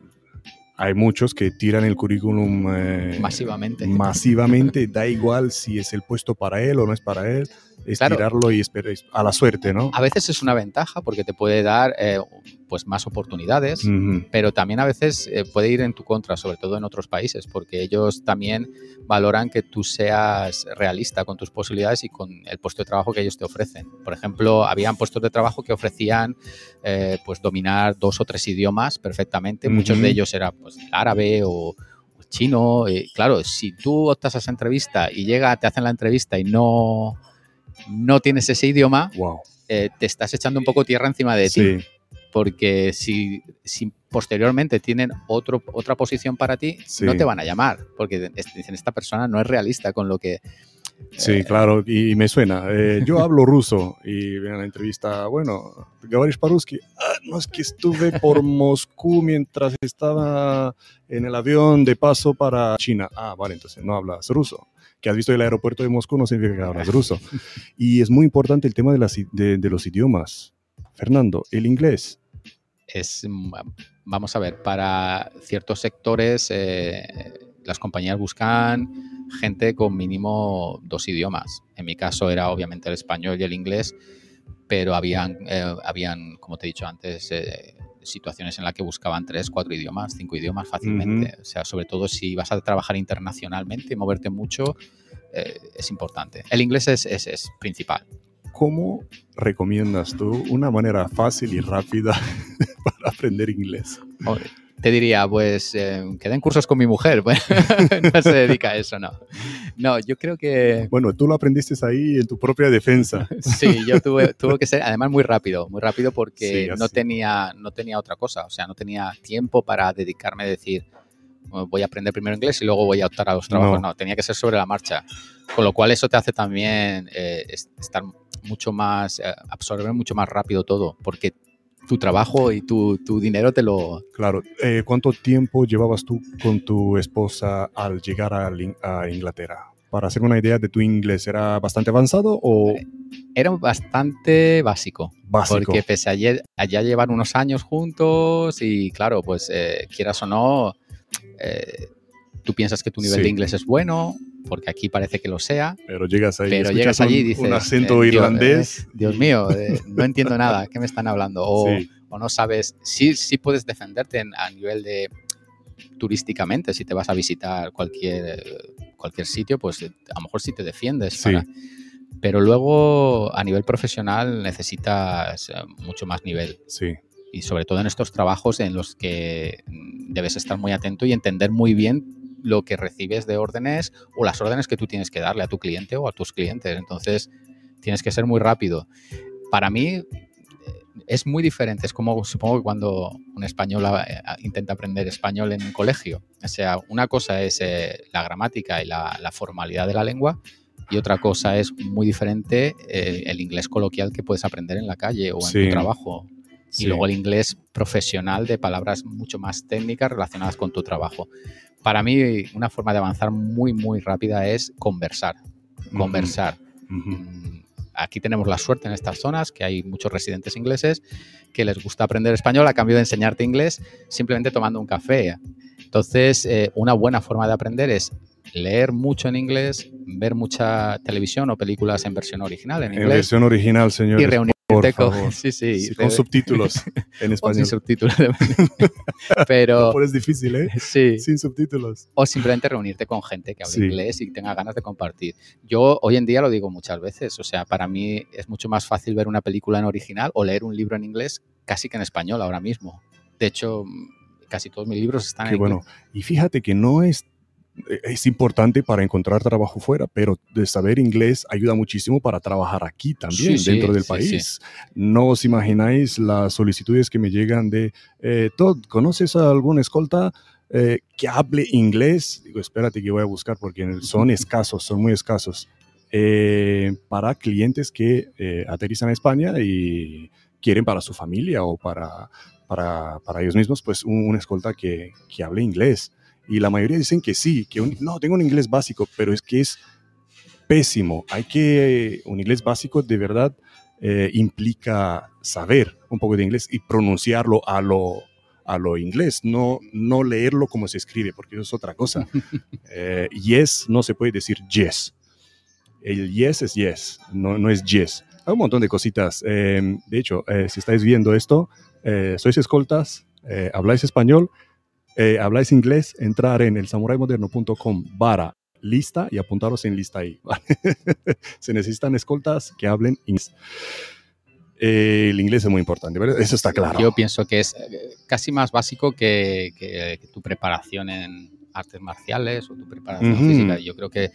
hay muchos que tiran el currículum eh, masivamente. Masivamente, da igual si es el puesto para él o no es para él, es tirarlo y esperar a la suerte, ¿no? A veces es una ventaja porque te puede dar eh, pues más oportunidades, pero también a veces eh, puede ir en tu contra, sobre todo en otros países, porque ellos también valoran que tú seas realista con tus posibilidades y con el puesto de trabajo que ellos te ofrecen. Por ejemplo, habían puestos de trabajo que ofrecían eh, pues dominar dos o tres idiomas perfectamente, muchos de ellos era pues árabe o, chino. Y claro, si tú optas a esa entrevista y llega, te hacen la entrevista y no, no tienes ese idioma, eh, te estás echando un poco tierra encima de ti porque si, si posteriormente tienen otro, otra posición para ti, no te van a llamar, porque dicen, esta persona no es realista con lo que... Sí, eh, claro, y me suena. Eh, yo hablo ruso y en la entrevista, bueno, Gavarish Paruski, ah, no es que estuve por Moscú mientras estaba en el avión de paso para China. Ah, vale, entonces no hablas ruso. Has visto el aeropuerto de Moscú no significa que hablas ruso. Y es muy importante el tema de los idiomas Fernando, el inglés. Es, mm, vamos a ver, para ciertos sectores eh, las compañías buscan gente con mínimo dos idiomas. En mi caso era obviamente el español y el inglés, pero habían, eh, habían como te he dicho antes, eh, situaciones en las que buscaban tres, cuatro idiomas, cinco idiomas fácilmente. O sea, sobre todo si vas a trabajar internacionalmente y moverte mucho, es importante. El inglés es, es, es principal. ¿cómo recomiendas tú una manera fácil y rápida para aprender inglés? Te diría, pues eh, que den cursos con mi mujer, no se dedica a eso, no. No, yo creo que... Bueno, tú lo aprendiste ahí en tu propia defensa. sí, yo tuve, tuve que ser, además muy rápido, muy rápido porque no, tenía, no tenía otra cosa, o sea, no tenía tiempo para dedicarme a decir, voy a aprender primero inglés y luego voy a optar a los trabajos. No, tenía que ser sobre la marcha. Con lo cual eso te hace también eh, estar mucho más, eh, absorber mucho más rápido todo, porque tu trabajo y tu, tu dinero te lo... Claro. Eh, ¿Cuánto tiempo llevabas tú con tu esposa al llegar a, a, Inglaterra? Para hacer una idea de tu inglés, ¿era bastante avanzado o...? Era bastante básico. Básico. Porque pese a allá llevar unos años juntos y claro, pues quieras o no, tú piensas que tu nivel de inglés es bueno, porque aquí parece que lo sea. Pero llegas ahí, pero llegas allí y dices, un acento eh, irlandés. Eh, Dios, mío, eh, no entiendo nada, ¿qué me están hablando? O, o no sabes, sí, sí puedes defenderte a nivel de turísticamente, si te vas a visitar cualquier, cualquier sitio, pues a lo mejor sí te defiendes. pero luego a nivel profesional necesitas mucho más nivel. Sí. Y sobre todo en estos trabajos en los que debes estar muy atento y entender muy bien lo que recibes de órdenes o las órdenes que tú tienes que darle a tu cliente o a tus clientes. Entonces, tienes que ser muy rápido. Para mí eh, es muy diferente. Es como supongo que cuando un español eh, intenta aprender español en un colegio. O sea, una cosa es eh, la gramática y la, formalidad de la lengua y otra cosa es muy diferente el inglés coloquial que puedes aprender en la calle o en tu trabajo. Y luego el inglés profesional de palabras mucho más técnicas relacionadas con tu trabajo para mí una forma de avanzar muy, muy rápida es conversar. Conversar. Mm, aquí tenemos la suerte en estas zonas que hay muchos residentes ingleses que les gusta aprender español a cambio de enseñarte inglés simplemente tomando un café. Entonces, eh, una buena forma de aprender es leer mucho en inglés, ver mucha televisión o películas en versión original en inglés. En versión original, señor. Y reunir por favor. Sí, sí. con subtítulos en español. sin subtítulos. Pero. es difícil, ¿eh? Sí. Sin subtítulos. O simplemente reunirte con gente que hable inglés y tenga ganas de compartir. Yo hoy en día lo digo muchas veces. O sea, para mí es mucho más fácil ver una película en original o leer un libro en inglés casi que en español ahora mismo. De hecho, casi todos mis libros están Qué en bueno. Y fíjate que no es es importante para encontrar trabajo fuera, pero de saber inglés ayuda muchísimo para trabajar aquí también, dentro del país. No os imagináis las solicitudes que me llegan de, eh, Todd, ¿conoces a algún escolta eh, que hable inglés? Digo, espérate que voy a buscar porque son escasos, son muy escasos. para clientes que aterrizan a España y quieren para su familia o para, para, para ellos mismos, pues un, escolta que, que hable inglés. Y la mayoría dicen que sí, que no, tengo un inglés básico, pero es que es pésimo. Hay que, un inglés básico de verdad eh, implica saber un poco de inglés y pronunciarlo a lo, a lo inglés, no, no leerlo como se escribe, porque eso es otra cosa. Eh, yes no se puede decir yes. El yes es yes, no, no es yes. Hay un montón de cositas. Eh, de hecho, si estáis viendo esto, sois escoltas, habláis español, eh, habláis inglés, entrar en el samuraimoderno.com barra lista y apuntaros en lista ahí. Se necesitan escoltas que hablen inglés. Eh, el inglés es muy importante, ¿verdad? eso está claro. Yo pienso que es eh, casi más básico que, tu preparación en artes marciales o tu preparación física. Yo creo que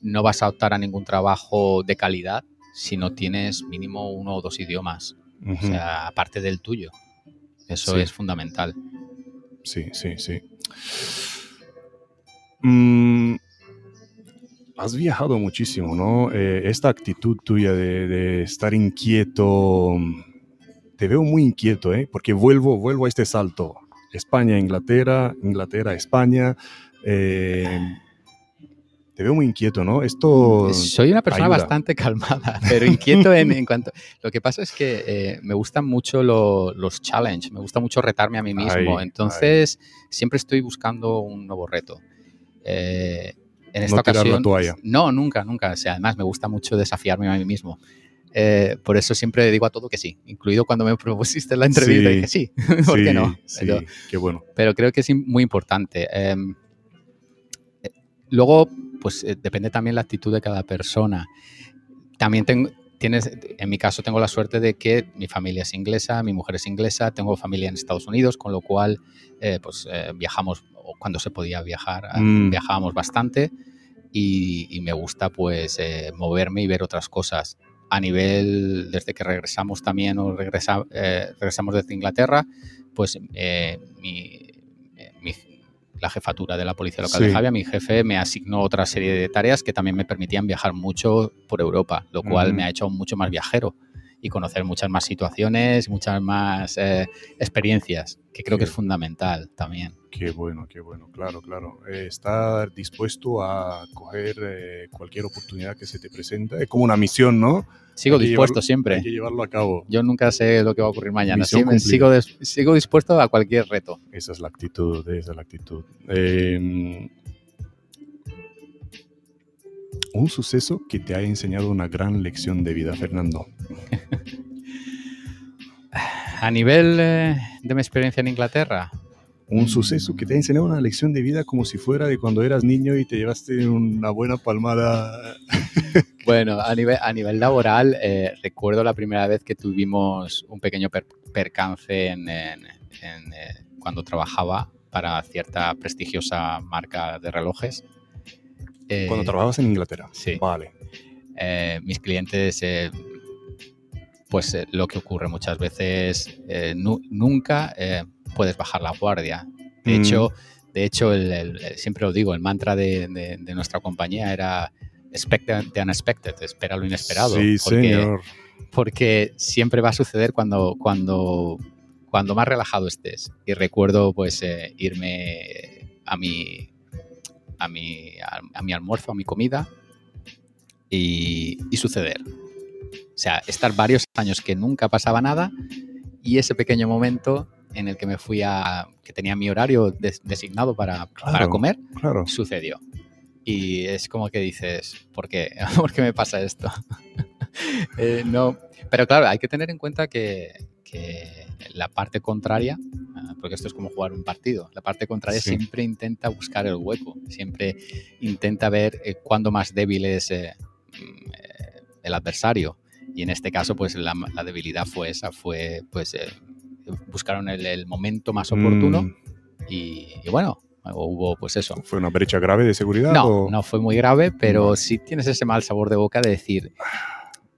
no vas a optar a ningún trabajo de calidad si no tienes mínimo uno o dos idiomas, o sea, aparte del tuyo. Eso es fundamental sí, sí, sí. Mm, has viajado muchísimo, ¿no? Eh, esta actitud tuya de, estar inquieto, te veo muy inquieto, ¿eh? Porque vuelvo, vuelvo a este salto. España, Inglaterra, Inglaterra, España. Eh, Te veo muy inquieto, ¿no? Esto. Soy una persona ayuda. bastante calmada, pero inquieto en, en cuanto. Lo que pasa es que eh, me gustan mucho lo- los challenge, me gusta mucho retarme a mí mismo. Entonces, siempre estoy buscando un nuevo reto. Eh, en esta No tirar la ocasión. toalla. No, nunca, nunca. O sea, además, me gusta mucho desafiarme a mí mismo. Eh, por eso siempre digo a todo que sí, incluido cuando me propusiste la entrevista, Sí. dije sí, ¿por Sí, qué no? Sí, Pero- qué bueno. pero creo que es muy importante. Em, eh, luego, pues eh, depende también la actitud de cada persona. También tengo, tienes, en mi caso tengo la suerte de que mi familia es inglesa, mi mujer es inglesa, tengo familia en Estados Unidos, con lo cual, eh, pues eh, viajamos, cuando se podía viajar, eh, Mm. viajábamos bastante y, y me gusta pues eh, moverme y ver otras cosas. A nivel, desde que regresamos también o regresa- eh, regresamos desde Inglaterra, pues eh, mi, mi- la jefatura de la policía local Sí. de Javia, mi jefe me asignó otra serie de tareas que también me permitían viajar mucho por Europa, lo cual me ha hecho mucho más viajero y conocer muchas más situaciones, muchas más eh, experiencias, que creo que es Sí. fundamental también. Qué bueno, qué bueno, claro, claro. Eh, estar dispuesto a coger eh, cualquier oportunidad que se te presenta. Es como una misión, ¿no? Sigo dispuesto siempre. Hay que llevarlo a cabo. Yo nunca sé lo que va a ocurrir mañana. Sigo, des- sigo dispuesto a cualquier reto. Esa es la actitud, esa es la actitud. Eh, un suceso que te haya enseñado una gran lección de vida, Fernando. A nivel eh, de mi experiencia en Inglaterra, Un suceso que te haya enseñado una lección de vida como si fuera de cuando eras niño y te llevaste una buena palmada. Bueno, a nivel, a nivel laboral, eh, recuerdo la primera vez que tuvimos un pequeño per- percance en, en- en, eh, cuando trabajaba para cierta prestigiosa marca de relojes. Eh, Cuando trabajabas en Inglaterra. sí. Vale. mis clientes, pues lo que ocurre muchas veces, nu- nunca puedes bajar la guardia. De Mm. hecho, de hecho el- el- el- siempre lo digo, el mantra de, de- de nuestra compañía era expect the unexpected, espera lo inesperado. Sí, porque, señor. porque siempre va a suceder cuando, cuando, cuando más relajado estés. Y recuerdo pues eh, irme a mi, a, mi, a, a mi almuerzo, a mi comida y, y suceder. O sea, estar varios años que nunca pasaba nada y ese pequeño momento en el que me fui a, que tenía mi horario des- designado para, para comer, Claro. sucedió. Y es como que dices, ¿por qué? ¿Por qué me pasa esto? Eh, no, pero claro, hay que tener en cuenta que, que la parte contraria, ah, porque esto es como jugar un partido, la parte contraria Sí. siempre intenta buscar el hueco, siempre intenta ver eh, cuándo más débil es eh, mm, el adversario. Y en este caso, pues la, la debilidad fue esa, fue pues eh, buscaron el, el momento más oportuno Mm, y, y bueno, hubo pues eso. ¿Fue una brecha grave de seguridad? No, o- no fue muy grave, pero sí tienes ese mal sabor de boca de decir,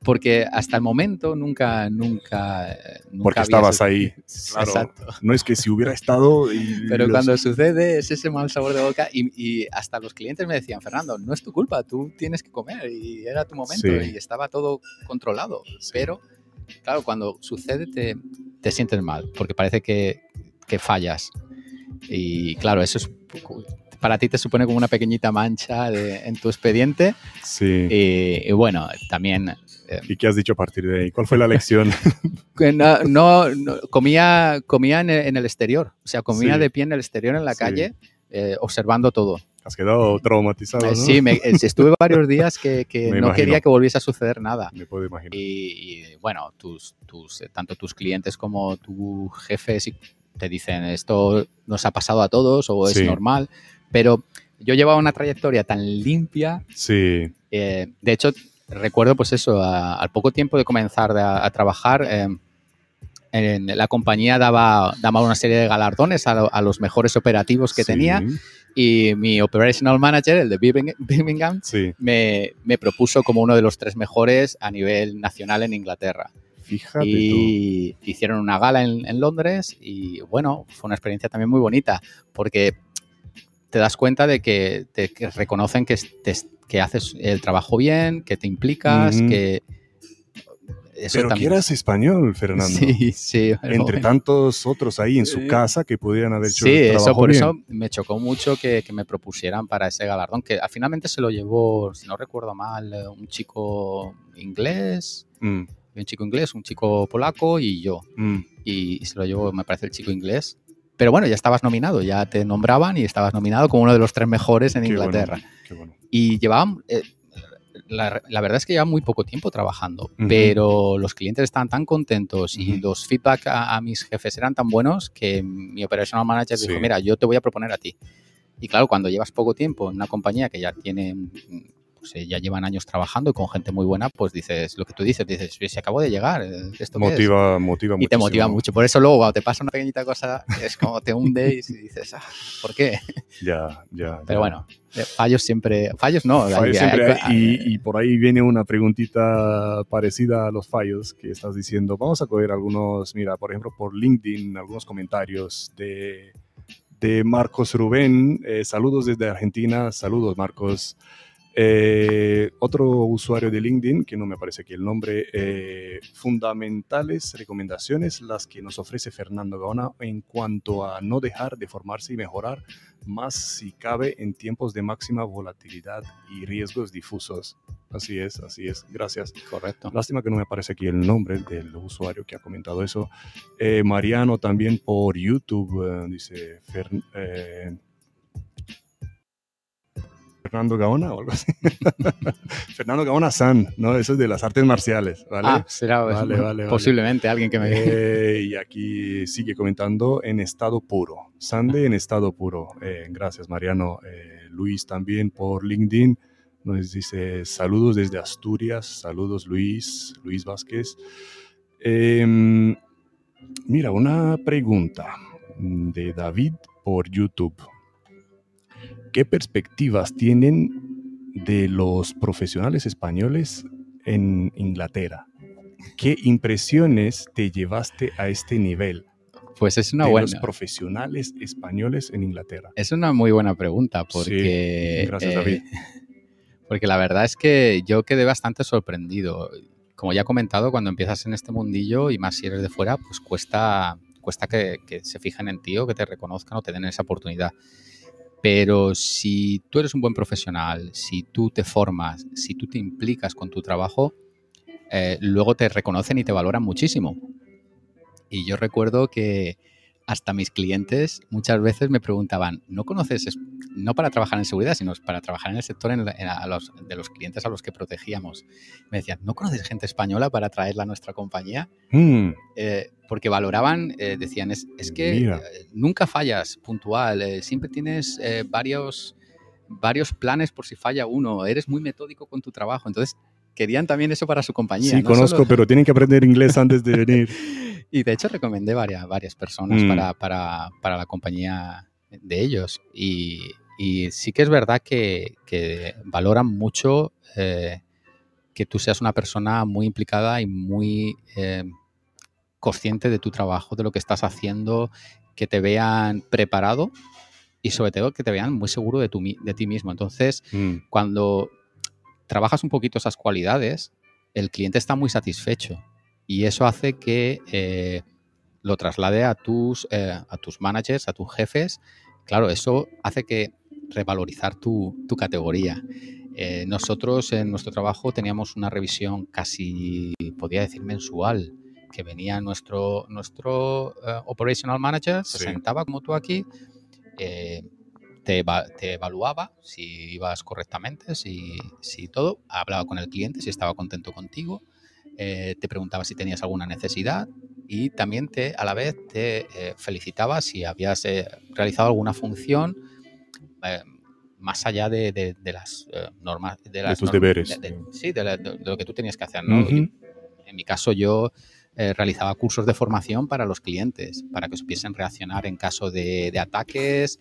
porque hasta el momento nunca, nunca, nunca Porque estabas ahí. Claro. Exacto. No es que si hubiera estado. y Pero los- cuando sucede es ese mal sabor de boca y, y hasta los clientes me decían, Fernando, no es tu culpa, tú tienes que comer y era tu momento Sí. y estaba todo controlado. Sí. Pero, claro, cuando sucede te, te sientes mal porque parece que, que fallas. Y claro, eso es para ti te supone como una pequeñita mancha de- en tu expediente. Sí. Y, y bueno, también eh, ¿Y qué has dicho a partir de ahí? ¿Cuál fue la lección? no, no- no- comía, comía en el, en el exterior, o sea, comía Sí. de pie en el exterior en la Sí. calle, eh, observando todo. Has quedado traumatizado, ¿no? Sí, me- eh, estuve varios días que, que no imagino. quería que volviese a suceder nada. Me puedo imaginar. Y, y, bueno, tus, tus, eh, tanto tus clientes como tu jefe sí te dicen esto nos ha pasado a todos o es Sí. normal, pero yo llevaba una trayectoria tan limpia Sí. eh, de hecho, recuerdo pues eso, a- al poco tiempo de comenzar a, a trabajar, eh, en la compañía daba, daba una serie de galardones a, lo- a los mejores operativos que sí, tenía y mi operational manager, el de Birmingham, Birmingham, Sí. me, me propuso como uno de los tres mejores a nivel nacional en Inglaterra. Fíjate tú. Y hicieron una gala en, en Londres y bueno, fue una experiencia también muy bonita porque te das cuenta de que, que reconocen que, te- que haces el trabajo bien, que te implicas, que eso Pero que también. eras español, Fernando. Sí, sí. Entre bueno. tantos otros ahí en su casa que pudieran haber hecho Sí, el eso trabajo por bien. eso me chocó mucho que, que me propusieran para ese galardón, que al finalmente se lo llevó, si no recuerdo mal, eh, un chico inglés, Mm, un chico inglés, un chico polaco y yo. mm. Y, y se lo llevó, me parece, el chico inglés. Pero bueno, ya estabas nominado, ya te nombraban y estabas nominado como uno de los tres mejores en Qué bueno, Inglaterra. qué bueno. Y llevaban, eh, la, la verdad es que llevaban muy poco tiempo trabajando, Ujú. pero los clientes estaban tan contentos y Ujú. los feedback a, a mis jefes eran tan buenos que mi operational manager Sí. dijo, mira, yo te voy a proponer a ti. Y claro, cuando llevas poco tiempo en una compañía que ya tiene, mm, pues eh, ya llevan años trabajando y con gente muy buena, pues dices, lo que tú dices, dices, se acabó de llegar, eh, ¿esto qué es?". Motiva, motiva Y te motiva mucho. Por eso luego cuando te pasa una pequeñita cosa, es como te hunde y dices, ah, ¿por qué? Ya, ya. Pero ya. bueno, eh, fallos siempre, fallos no. Fallos siempre hay- hay, y, y por ahí viene una preguntita parecida a los fallos que estás diciendo. Vamos a coger algunos, mira, por ejemplo, por LinkedIn, algunos comentarios de, de Marcos Rubén. Eh, saludos desde Argentina. Saludos, Marcos. Eh, otro usuario de LinkedIn, que no me parece aquí el nombre, eh, fundamentales recomendaciones las que nos ofrece Fernando Gaona en cuanto a no dejar de formarse y mejorar más si cabe en tiempos de máxima volatilidad y riesgos difusos. Así es, así es. Gracias. Correcto. Lástima que no me aparece aquí el nombre del usuario que ha comentado eso. Eh, Mariano también por YouTube eh, dice Fer- eh, Fernando Gaona o algo así. Fernando Gaona San, ¿no? Eso es de las artes marciales, ¿vale? Ah, será Vale, vale, posiblemente alguien que me... Eh, y aquí sigue comentando en estado puro. Sande en estado puro. Eh, gracias, Mariano. Eh, Luis también por LinkedIn nos dice saludos desde Asturias. Saludos, Luis. Luis Vázquez. Em, mira, una pregunta de David por YouTube. ¿Qué perspectivas tienen de los profesionales españoles en Inglaterra? ¿Qué impresiones te llevaste a este nivel Pues es una de buena... los profesionales españoles en Inglaterra? Es una muy buena pregunta Sí, porque... gracias, eh, David. Porque la verdad es que yo quedé bastante sorprendido. Como ya he comentado, cuando empiezas en este mundillo y más si eres de fuera, pues cuesta, cuesta que, que se fijen en ti o que te reconozcan o te den esa oportunidad. Pero si tú eres un buen profesional, si tú te formas, si tú te implicas con tu trabajo, eh, luego te reconocen y te valoran muchísimo. Y yo recuerdo que hasta mis clientes muchas veces me preguntaban, ¿no conoces, es- no para trabajar en seguridad, sino para trabajar en el sector en en a los- de los clientes a los que protegíamos? Me decían, ¿no conoces gente española para traerla a nuestra compañía? Mm, Eh, porque valoraban, eh, decían, es, es que eh, nunca fallas puntual, eh, siempre tienes eh, varios, varios planes por si falla uno, eres muy metódico con tu trabajo. Entonces, querían también eso para su compañía. sí, no conozco, solo- pero tienen que aprender inglés antes de venir. y de hecho recomendé varias, varias personas Mm. para, para, para la compañía de ellos. Y, y sí que es verdad que, que valoran mucho eh, que tú seas una persona muy implicada y muy eh, consciente de tu trabajo, de lo que estás haciendo, que te vean preparado y sobre todo que te vean muy seguro de, tu, de ti mismo. Entonces, Mm, cuando trabajas un poquito esas cualidades, el cliente está muy satisfecho y eso hace que eh, lo traslade a tus, eh, a tus managers, a tus jefes. Claro, eso hace que revalorizar tu, tu categoría. Eh, nosotros en nuestro trabajo teníamos una revisión casi, podría decir, mensual, que venía nuestro, nuestro operational manager, se sentaba como tú aquí, eh, te, eva- te evaluaba si ibas correctamente, si, si todo, hablaba con el cliente, si estaba contento contigo, eh, te preguntaba si tenías alguna necesidad y también te, a la vez te eh, felicitaba si habías eh, realizado alguna función más allá de, de- de las normas, de, las tus deberes. de- de- sí, de, la- de- de lo que tú tenías que hacer. en mi caso, yo eh, realizaba cursos de formación para los clientes, para que supiesen reaccionar en caso de, de ataques.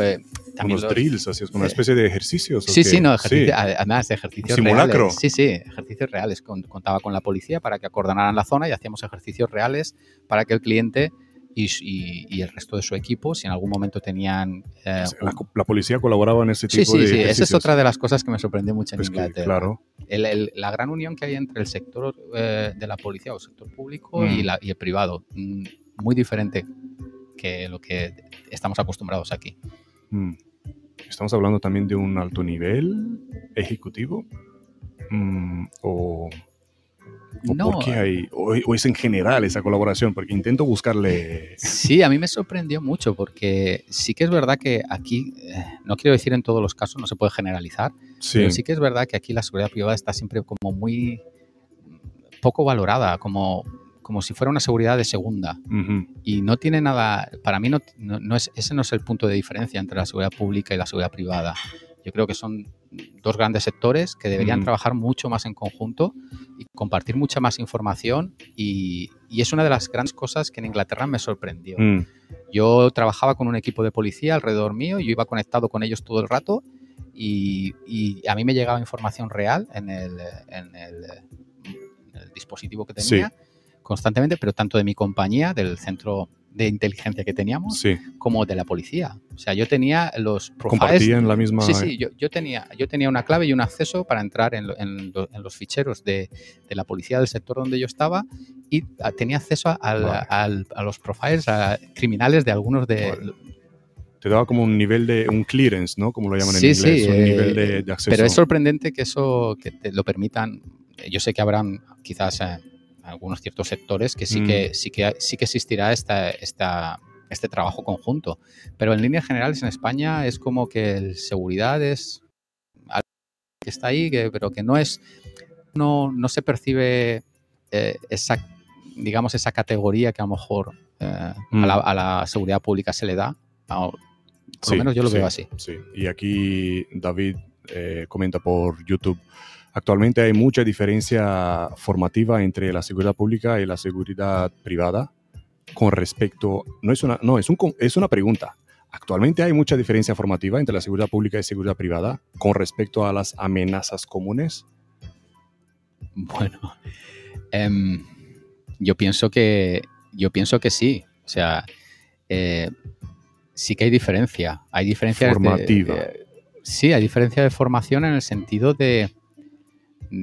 eh, también unos lo- drills, así es como una especie de ejercicios. ¿o Sí, sí, no, ejercicio- ade- además de ejercicios Simulacro. reales. Sí, sí, ejercicios reales. Con- Contaba con la policía para que acordonaran la zona y hacíamos ejercicios reales para que el cliente y, el resto de su equipo, si en algún momento tenían... Eh, la, policía colaboraba en ese tipo de Sí, sí, sí, esa es otra de las cosas que me sorprendió mucho en pues Inglaterra. claro. la gran unión que hay entre el sector eh, de la policía o el sector público y, mm. la, y el privado, mm, muy diferente que lo que estamos acostumbrados aquí. Mm. Estamos hablando también de un alto nivel ejecutivo ¿O no. por qué hay? O, es en general esa colaboración? Porque intento buscarle... Sí, a mí me sorprendió mucho porque sí que es verdad que aquí, eh, no quiero decir en todos los casos, no se puede generalizar, sí. pero sí que es verdad que aquí la seguridad privada está siempre como muy poco valorada, como, como si fuera una seguridad de segunda. Y no tiene nada, para mí no, no, es, ese no es el punto de diferencia entre la seguridad pública y la seguridad privada. Yo creo que son dos grandes sectores que deberían trabajar mucho más en conjunto y compartir mucha más información y, es una de las grandes cosas que en Inglaterra me sorprendió. Mm. Yo trabajaba con un equipo de policía alrededor mío, yo iba conectado con ellos todo el rato y, a mí me llegaba información real en el, dispositivo que tenía constantemente, pero tanto de mi compañía, del centro de inteligencia que teníamos como de la policía. O sea, yo tenía los profiles. Compartían la misma. Sí, sí, yo, tenía, yo tenía una clave y un acceso para entrar en, los ficheros de, la policía del sector donde yo estaba y tenía acceso a, los profiles a criminales de algunos de. Te daba como un nivel de un clearance, ¿no? Como lo llaman en inglés, un eh, nivel de, acceso. Pero es sorprendente que eso que te lo permitan. Yo sé que habrán quizás eh, algunos ciertos sectores que sí que, mm. sí que, sí que existirá esta, esta, este trabajo conjunto. Pero en líneas generales en España es como que el seguridad es algo que está ahí, pero que no es, no, no se percibe eh, esa, digamos, esa categoría que a lo mejor eh, mm. a, la, seguridad pública se le da. Por lo menos yo lo veo así. Sí, y aquí David eh, comenta por YouTube. Actualmente hay mucha diferencia formativa entre la seguridad pública y la seguridad privada con respecto, no es una, no, es, un, es una pregunta. Actualmente hay mucha diferencia formativa entre la seguridad pública y seguridad privada con respecto a las amenazas comunes. Bueno, em, yo pienso que yo pienso que sí. O sea, eh, sí que hay diferencia. Hay diferencia formativa. sí, hay diferencia de formación en el sentido de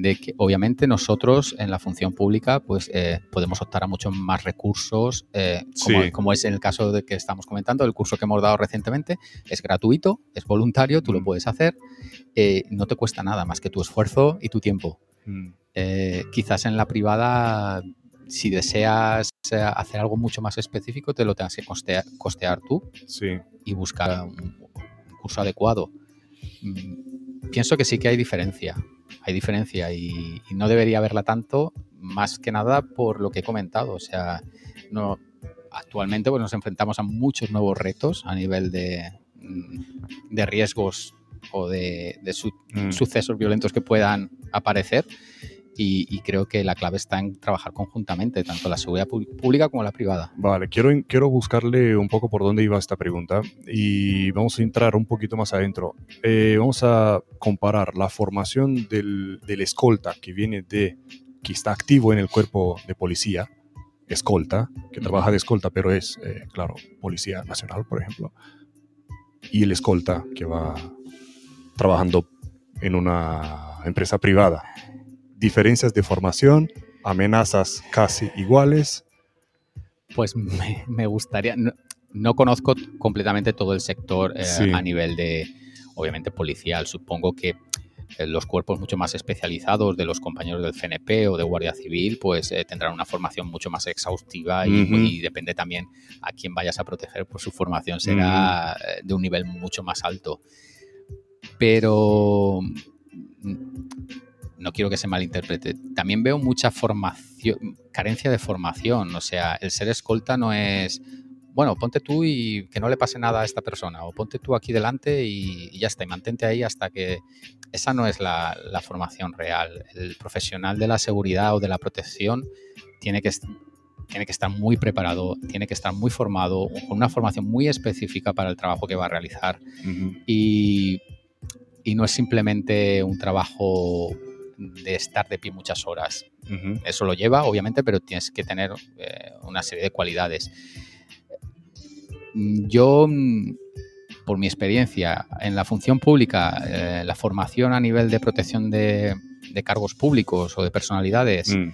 de que obviamente nosotros en la función pública pues eh, podemos optar a muchos más recursos, eh, como, es en el caso de que estamos comentando, el curso que hemos dado recientemente es gratuito, es voluntario, tú lo mm. puedes hacer, eh, no te cuesta nada más que tu esfuerzo y tu tiempo. Mm. quizás en la privada, si deseas hacer algo mucho más específico, te lo tengas que costear, tú y buscar un curso adecuado. Mm, pienso que sí que hay diferencia hay diferencia y, no debería haberla tanto, más que nada por lo que he comentado. O sea, no, actualmente pues, nos enfrentamos a muchos nuevos retos a nivel de, mm, riesgos o de, mm. sucesos violentos que puedan aparecer y, creo que la clave está en trabajar conjuntamente, tanto la seguridad pública como la privada. Vale, quiero, quiero buscarle un poco por dónde iba esta pregunta y vamos a entrar un poquito más adentro. Eh, vamos a comparar la formación del, del, escolta que viene de, que está activo en el cuerpo de policía, escolta, que trabaja de escolta, pero es, eh, claro, policía nacional, por ejemplo, y el escolta que va trabajando en una empresa privada diferencias de formación, amenazas casi iguales. Pues me, gustaría, no, conozco completamente todo el sector eh, a nivel de, obviamente, policial. Supongo que eh, los cuerpos mucho más especializados de los compañeros del CNP o de Guardia Civil, pues eh, tendrán una formación mucho más exhaustiva y, depende también a quién vayas a proteger, pues su formación será de un nivel mucho más alto. Pero no quiero que se malinterprete, también veo mucha formación, carencia de formación. O sea, el ser escolta no es, bueno, ponte tú y que no le pase nada a esta persona, o ponte tú aquí delante y, ya está, y mantente ahí hasta que... Esa no es la, formación real. El profesional de la seguridad o de la protección tiene que, tiene que estar muy preparado, tiene que estar muy formado, con una formación muy específica para el trabajo que va a realizar. y, y no es simplemente un trabajo de estar de pie muchas horas. Eso lo lleva, obviamente, pero tienes que tener eh, una serie de cualidades. yo, mm, por mi experiencia en la función pública, eh, la formación a nivel de protección de, de cargos públicos o de personalidades, Mm,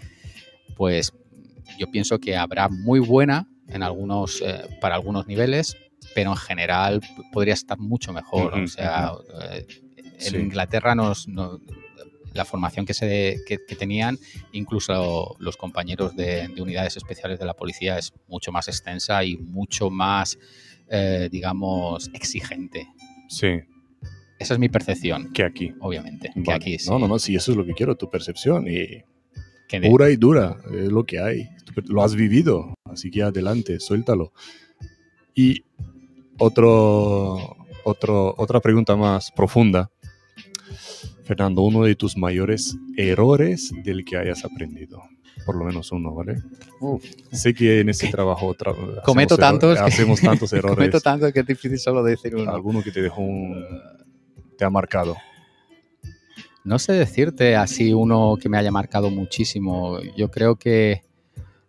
pues yo pienso que habrá muy buena en algunos, eh, para algunos niveles, pero en general podría estar mucho mejor. O sea, en Sí. Inglaterra nos, no- la formación que, se, que, que tenían, incluso los compañeros de, de unidades especiales de la policía, es mucho más extensa y mucho más, eh, digamos, exigente. sí, Esa es mi percepción, que aquí. obviamente. Que aquí sí. No, no, no, sí, eso es lo que quiero, tu percepción. Y pura y dura, es lo que hay. Lo has vivido, así que adelante, suéltalo. Y otro, otro, otra pregunta más profunda. Fernando, uno de tus mayores errores del que hayas aprendido. Por lo menos uno, ¿vale? Sé que en este trabajo tra- Cometo hacemos error- tantos que- hacemos tantos errores. Cometo tanto que es difícil solo decir uno. Alguno que te dejó un, te ha marcado. No sé decirte así uno que me haya marcado muchísimo. Yo creo que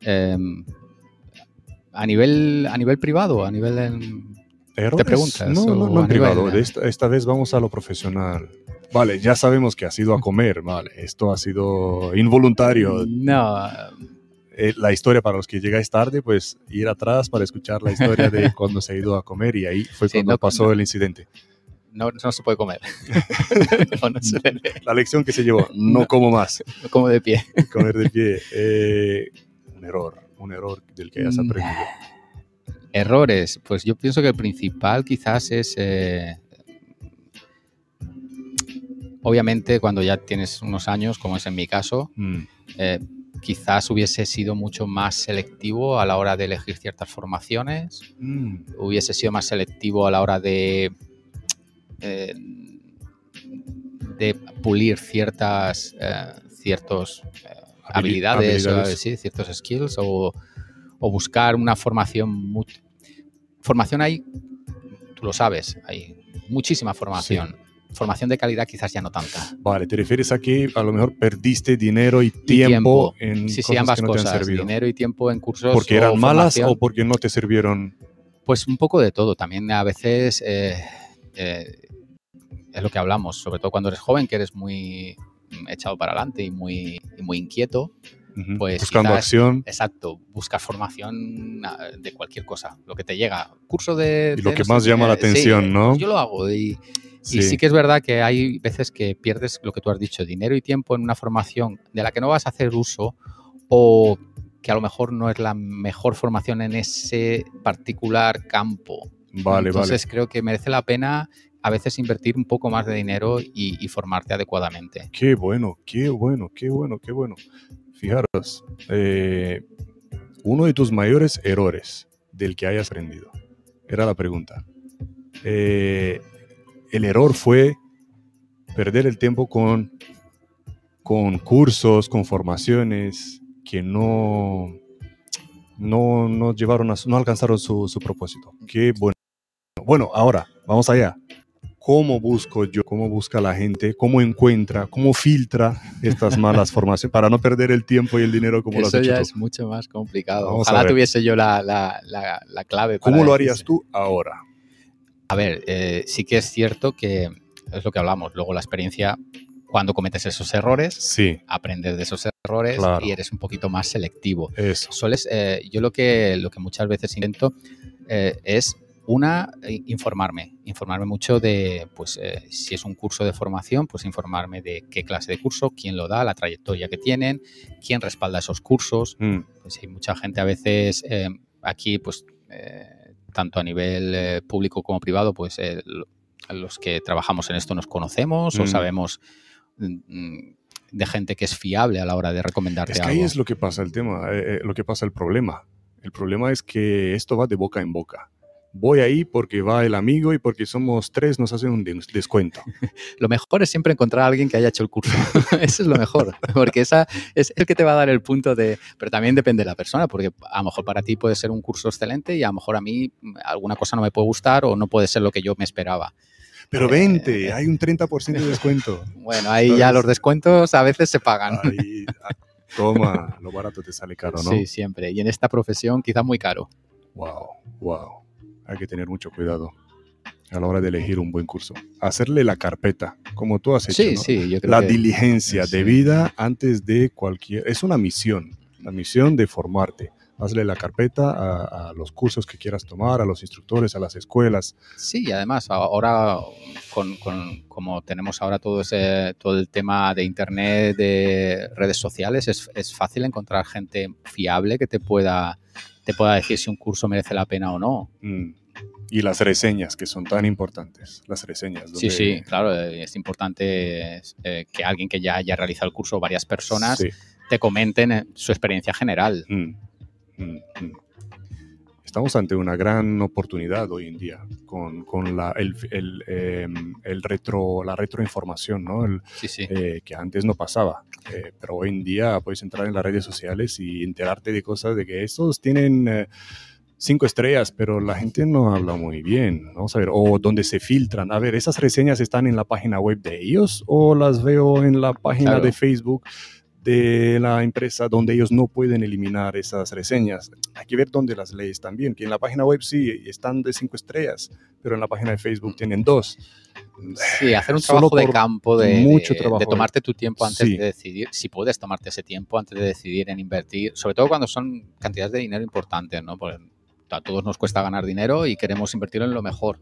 em, a nivel a nivel privado, a nivel em, ¿Errores? preguntas No, no, no en privado. nivel- esta, esta vez vamos a lo profesional. Vale, ya sabemos que has ido a comer, vale. Esto ha sido involuntario. no, Eh, la historia para los que llegáis tarde, pues ir atrás para escuchar la historia de cuando se ha ido a comer y ahí fue Sí, cuando no- pasó no. el incidente. no, no se puede comer. no, se. La lección que se llevó, no como más, No como de pie. comer de pie. Eh, un error, un error del que hayas Mm. aprendido. Errores, pues yo pienso que el principal quizás es, eh, obviamente cuando ya tienes unos años, como es en mi caso, Mm, eh, quizás hubiese sido mucho más selectivo a la hora de elegir ciertas formaciones, mm, hubiese sido más selectivo a la hora de, eh, de pulir ciertas, eh, ciertos, eh, habilidades, o, sí, ciertos skills o, o buscar una formación. formación hay, tú lo sabes, hay muchísima formación. Formación de calidad quizás ya no tanta. Vale, te refieres a que a lo mejor perdiste dinero y tiempo, tiempo. en Sí, sí, cosas ambas que no te han cosas. servido. Dinero y tiempo en cursos. ¿Porque o eran malas o porque no te sirvieron? Pues un poco de todo. También a veces eh, eh, es lo que hablamos, sobre todo cuando eres joven, que eres muy mm, echado para adelante y muy, y muy inquieto. Pues Buscando quizás- acción Exacto, buscas formación ah, de cualquier cosa, lo que te llega. Curso de... Y lo de que no más llama la sí, atención, ¿no? pues yo lo hago y, Sí. y sí que es verdad que hay veces que pierdes lo que tú has dicho, dinero y tiempo en una formación de la que no vas a hacer uso o que a lo mejor no es la mejor formación en ese particular campo. Vale, Entonces creo que merece la pena a veces invertir un poco más de dinero y, y formarte adecuadamente. Qué bueno, qué bueno, qué bueno, qué bueno. Fijaros, eh, uno de tus mayores errores del que hayas aprendido. Era la pregunta. Eh, el error fue perder el tiempo con, con cursos, con formaciones que no, no, no llevaron a no alcanzaron su, su propósito. Qué bueno. Bueno, ahora, vamos allá. ¿Cómo busco yo? ¿Cómo busca la gente? ¿Cómo encuentra? ¿Cómo filtra estas malas formaciones para no perder el tiempo y el dinero como lo has Eso hecho ya tú? es mucho más complicado. Vamos Ojalá tuviese yo la, la- la- la clave. para ¿Cómo lo harías tú ahora? A ver, eh, sí que es cierto que es lo que hablamos. Luego la experiencia, cuando cometes esos errores, Sí, aprendes de esos errores Claro. y eres un poquito más selectivo. eso. Sueles, eh, yo lo que, lo que muchas veces intento eh, es una, eh, informarme, informarme mucho de, pues, eh, si es un curso de formación, pues informarme de qué clase de curso, quién lo da, la trayectoria que tienen, quién respalda esos cursos. Mm, Pues hay mucha gente a veces eh, aquí, pues, eh, tanto a nivel eh, público como privado, pues eh, lo- los que trabajamos en esto nos conocemos o Mm. sabemos mm, de gente que es fiable a la hora de recomendarte Es que algo. ahí es lo que pasa el tema, eh, eh, lo que pasa el problema. El problema es que esto va de boca en boca. Voy ahí porque va el amigo y porque somos tres nos hacen un des- descuento. Lo mejor es siempre encontrar a alguien que haya hecho el curso. Eso es lo mejor, porque esa es el que te va a dar el punto de... Pero también depende de la persona, porque a lo mejor para ti puede ser un curso excelente y a lo mejor a mí mm, alguna cosa no me puede gustar o no puede ser lo que yo me esperaba. Pero Eh, 20, hay un 30% de descuento. Bueno, ahí ya los descuentos a veces se pagan. Ahí, ah, toma, lo barato te sale caro, ¿no? Sí, siempre. Y en esta profesión quizá muy caro. Wow, wow. Hay que tener mucho cuidado a la hora de elegir un buen curso. Hacerle la carpeta, como tú has hecho. Sí, ¿no? sí, yo creo La que- diligencia sí. debida antes de cualquier... Es una misión, la misión de formarte. Hazle la carpeta a, a los cursos que quieras tomar, a los instructores, a las escuelas. Sí, y además ahora con, con- como tenemos ahora todo ese todo el tema de internet, de redes sociales, es, es fácil encontrar gente fiable que te pueda te pueda decir si un curso merece la pena o no. Mm. Y las reseñas, que son tan importantes. Las reseñas. Sí, donde- sí, claro, eh, es importante eh, que alguien que ya haya realizado el curso, varias personas, Sí. te comenten eh, su experiencia general. Mm, mm, mm. Estamos ante una gran oportunidad hoy en día con, con la, el, el, em, el retro, la retroinformación, ¿no? El, Sí, sí. eh, que antes no pasaba. Eh, pero hoy en día puedes entrar en las redes sociales y enterarte de cosas de que estos tienen eh, cinco estrellas, pero la gente no habla muy bien. Vamos a ver, o donde se filtran. A ver, ¿esas reseñas están en la página web de ellos o las veo en la página Claro. de Facebook? de la empresa donde ellos no pueden eliminar esas reseñas. Hay que ver dónde las lees también, que en la página web sí están de cinco estrellas, pero en la página de Facebook tienen dos. Sí, hacer un trabajo de campo, de, mucho de- trabajo de ahí. tomarte tu tiempo antes Sí. de decidir, si puedes tomarte ese tiempo antes de decidir en invertir, sobre todo cuando son cantidades de dinero importantes, ¿no? A todos nos cuesta ganar dinero y queremos invertirlo en lo mejor.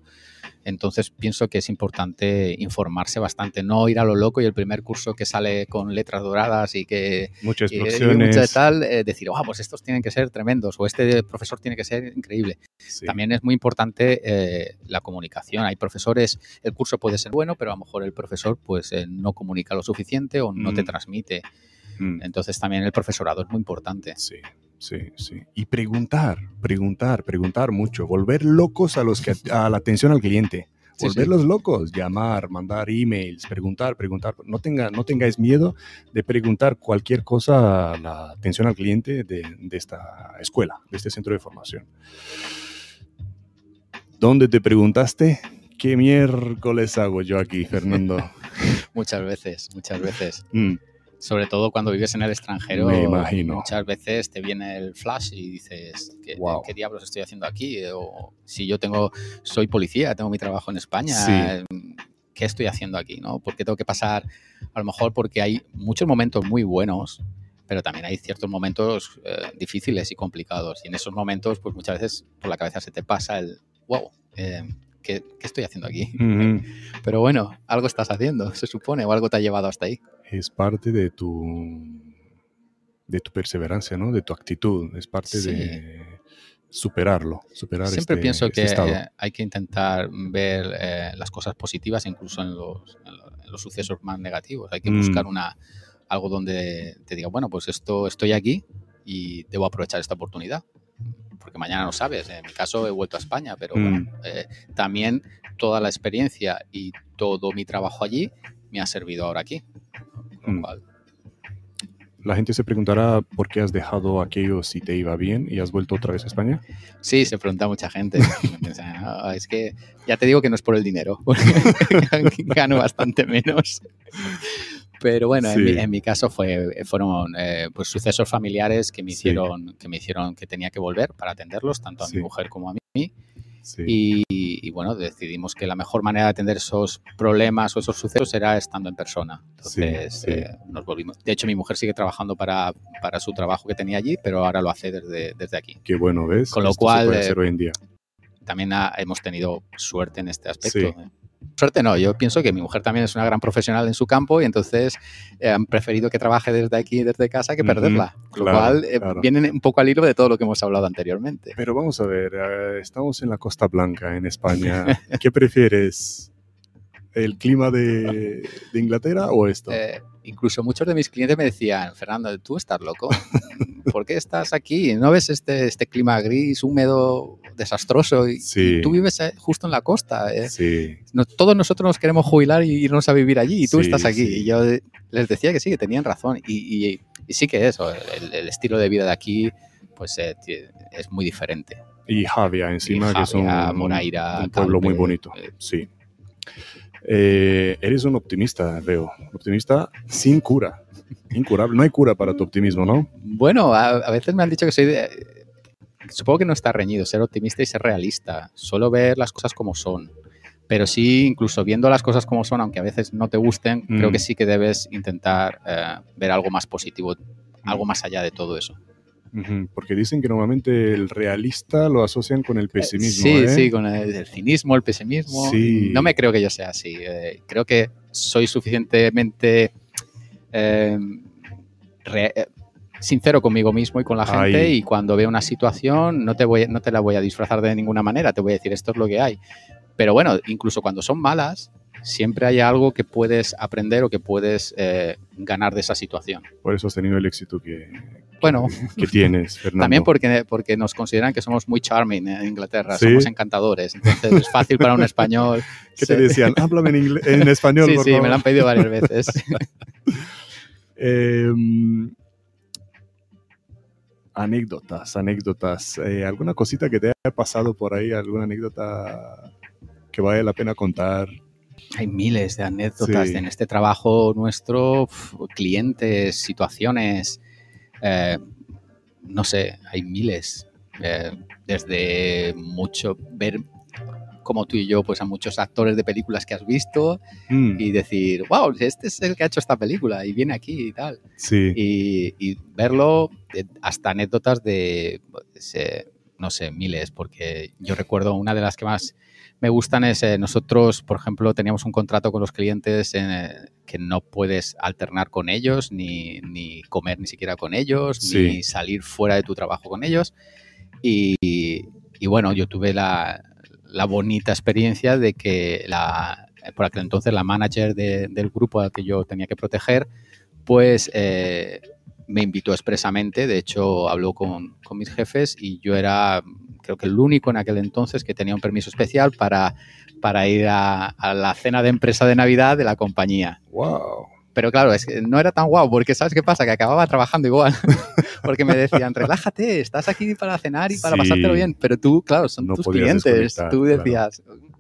Entonces pienso que es importante informarse bastante, no ir a lo loco y el primer curso que sale con letras doradas y que Muchas y, y mucho de tal, eh, decir, oh, pues estos tienen que ser tremendos o este profesor tiene que ser increíble. Sí. También es muy importante eh, la comunicación. Hay profesores, el curso puede ser bueno, pero a lo mejor el profesor pues eh, no comunica lo suficiente o no te Mm. transmite. Mm. Entonces también el profesorado es muy importante. Sí, sí, sí. Y preguntar, preguntar, preguntar mucho. Volver locos a los que a la atención al cliente. Sí, Volverlos locos, llamar, mandar emails, preguntar, preguntar. No, tenga, no tengáis miedo de preguntar cualquier cosa a la atención al cliente de, de esta escuela, de este centro de formación. ¿Dónde te preguntaste? ¿Qué miércoles hago yo aquí, Fernando? Muchas veces, muchas veces. Mm, Sobre todo cuando vives en el extranjero. Me imagino. Muchas veces te viene el flash y dices, ¿qué, Wow. ¿qué diablos estoy haciendo aquí? O si yo tengo, soy policía, tengo mi trabajo en España. Sí. ¿Qué estoy haciendo aquí? ¿no? ¿Por qué tengo que pasar? A lo mejor porque hay muchos momentos muy buenos, pero también hay ciertos momentos eh, difíciles y complicados. Y en esos momentos, pues muchas veces por la cabeza se te pasa el, wow, eh, ¿qué, qué estoy haciendo aquí? Pero bueno, algo estás haciendo, se supone, o algo te ha llevado hasta ahí. Es parte de tu de tu perseverancia, ¿no? De tu actitud, es parte Sí. de superarlo, superar Siempre este, pienso este que estado. eh, hay que intentar ver eh, las cosas positivas incluso en los, en los sucesos más negativos. Hay que Mm. buscar una algo donde te diga, bueno, pues esto estoy aquí y debo aprovechar esta oportunidad. Porque mañana no sabes. En mi caso he vuelto a España, pero Mm. bueno, eh, también toda la experiencia y todo mi trabajo allí me ha servido ahora aquí. Lo Mm. cual, La gente se preguntará por qué has dejado aquello si te iba bien y has vuelto otra vez a España. Sí, se pregunta mucha gente. Piensa, "Ah, es que ya te digo que no es por el dinero, porque gano bastante menos. Pero bueno, en, mi, en mi caso fue, fueron eh, pues sucesos familiares que me, Sí. hicieron, que me hicieron que tenía que volver para atenderlos, tanto a Sí. mi mujer como a mí. Sí. Y, y bueno, decidimos que la mejor manera de atender esos problemas o esos sucesos era estando en persona. Entonces Sí, sí. eh, nos volvimos. De hecho, mi mujer sigue trabajando para, para su trabajo que tenía allí, pero ahora lo hace desde, desde aquí. Qué bueno, ¿ves? Con lo Esto se cual, eh, hacer hoy en día. también ha- hemos tenido suerte en este aspecto. Sí. Suerte no, yo pienso que mi mujer también es una gran profesional en su campo y entonces eh, han preferido que trabaje desde aquí, desde casa, que perderla. Claro, lo cual, eh, claro. vienen un poco al hilo de todo lo que hemos hablado anteriormente. Pero vamos a ver, eh, estamos en la Costa Blanca, en España. ¿Qué prefieres? ¿El clima de, de Inglaterra o esto? Eh, incluso muchos de mis clientes me decían, Fernando, tú estás loco. ¿Por qué estás aquí? ¿No ves este, este clima gris, húmedo, desastroso? Y, Sí. y tú vives eh, justo en la costa. eh. sí, No- todos nosotros nos queremos jubilar y irnos a vivir allí y tú Sí, estás aquí. Y yo les decía que sí, que tenían razón. Y, y- y sí que eso, el, el estilo de vida de aquí pues eh, es muy diferente. y Javia encima, Y que es un, Moraira, un pueblo muy bonito. eh, Sí. Eh, eres un optimista, veo. Optimista sin cura. Incurable. No hay cura para tu optimismo, ¿no? Bueno, a, a veces me han dicho que soy de- supongo que no está reñido ser optimista y ser realista, solo ver las cosas como son. Pero sí, incluso viendo las cosas como son, aunque a veces no te gusten, creo que Mm. sí que debes intentar eh, ver algo más positivo, algo más allá de todo eso. Porque dicen que normalmente el realista lo asocian con el pesimismo. Sí, ¿eh? sí, con el, el cinismo, el pesimismo. Sí. No me creo que yo sea así. eh, creo que soy suficientemente eh, re- eh, sincero conmigo mismo y con la gente Ahí. y cuando veo una situación no te, voy, no te la voy a disfrazar de ninguna manera, te voy a decir esto es lo que hay. Pero bueno, incluso cuando son malas, siempre hay algo que puedes aprender o que puedes eh, ganar de esa situación. Por eso has tenido el éxito que, Bueno, que tienes, Fernando. también porque, porque nos consideran que somos muy charming en Inglaterra, ¿Sí? somos encantadores, entonces es fácil para un español. ¿Qué te decían? Háblame en, español, Sí, por sí, me lo han pedido varias veces. Em, anécdotas, anécdotas. Eh, ¿Alguna cosita que te haya pasado por ahí? ¿Alguna anécdota que vale la pena contar? Hay miles de anécdotas Sí. en este trabajo nuestro, clientes, situaciones, eh, no sé, hay miles. Eh, desde mucho ver como tú y yo, pues a muchos actores de películas que has visto Mm, y decir, wow, este es el que ha hecho esta película y viene aquí y tal. sí. y, y verlo eh, hasta anécdotas de, pues, no sé, miles, porque yo recuerdo una de las que más me gustan es eh, nosotros, por ejemplo, teníamos un contrato con los clientes en, eh, que no puedes alternar con ellos, ni, ni comer ni siquiera con ellos, Sí. ni salir fuera de tu trabajo con ellos. Y, y bueno, yo tuve la, la bonita experiencia de que la, por aquel entonces la manager de- del grupo al que yo tenía que proteger, pues eh, me invitó expresamente, de hecho habló con, con mis jefes y yo era creo que el único en aquel entonces que tenía un permiso especial para, para ir a, a la cena de empresa de Navidad de la compañía. Wow. Pero claro, es que no era tan guau, porque ¿sabes qué pasa? Que acababa trabajando igual. porque me decían, relájate, estás aquí para cenar y para Sí. pasártelo bien. Pero tú, claro, son No tus clientes. Tú claro.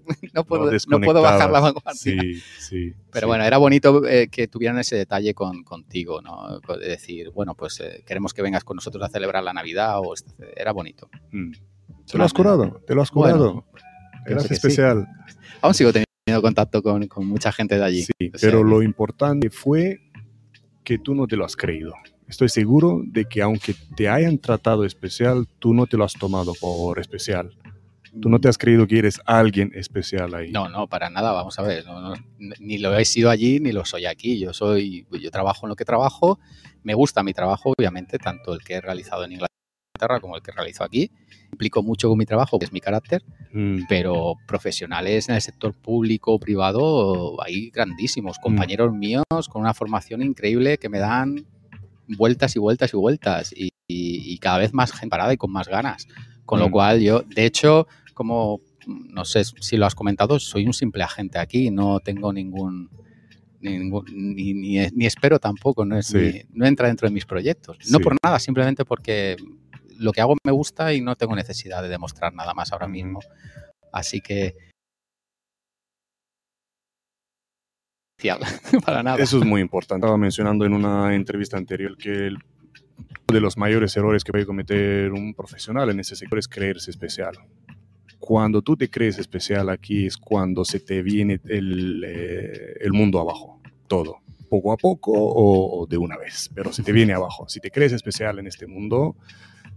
no, puedo, no, puedo bajar la vanguardia. Sí, sí. Pero sí. bueno, era bonito eh, que tuvieran ese detalle con, contigo, ¿no? De decir, bueno, pues eh, queremos que vengas con nosotros a celebrar la Navidad. O este- era bonito. Mm. ¿Te lo has curado? ¿Te lo has curado? Bueno, Eras que sí. especial. Aún sigo teniendo contacto con, con mucha gente de allí. Sí, O sea pero lo importante fue que tú no te lo has creído. Estoy seguro de que aunque te hayan tratado especial, tú no te lo has tomado por especial. Tú no te has creído que eres alguien especial ahí. No, no, para nada, vamos a ver. no, no, ni lo he sido allí ni lo soy aquí. Yo soy, yo trabajo en lo que trabajo. Me gusta mi trabajo, obviamente, tanto el que he realizado en Inglaterra como el que realizo aquí. Implico mucho con mi trabajo, que es mi carácter, Mm, pero profesionales en el sector público o privado hay grandísimos, compañeros míos con una formación increíble que me dan vueltas y vueltas y vueltas y, y- y cada vez más gente parada y con más ganas. Con lo Mm. cual yo, de hecho, como no sé si lo has comentado, soy un simple agente aquí, no tengo ningún... ningún- ni, ni- ni espero tampoco, no, es Sí. mi- no entra dentro de mis proyectos. No Sí. por nada, simplemente porque lo que hago me gusta y no tengo necesidad de demostrar nada más ahora mismo. Así que. Para nada. Eso es muy importante. Estaba mencionando en una entrevista anterior que el- uno de los mayores errores que puede cometer un profesional en ese sector es creerse especial. Cuando tú te crees especial aquí es cuando se te viene el, eh, el mundo abajo, todo, poco a poco o, o de una vez, pero se te viene abajo. Si te crees especial en este mundo,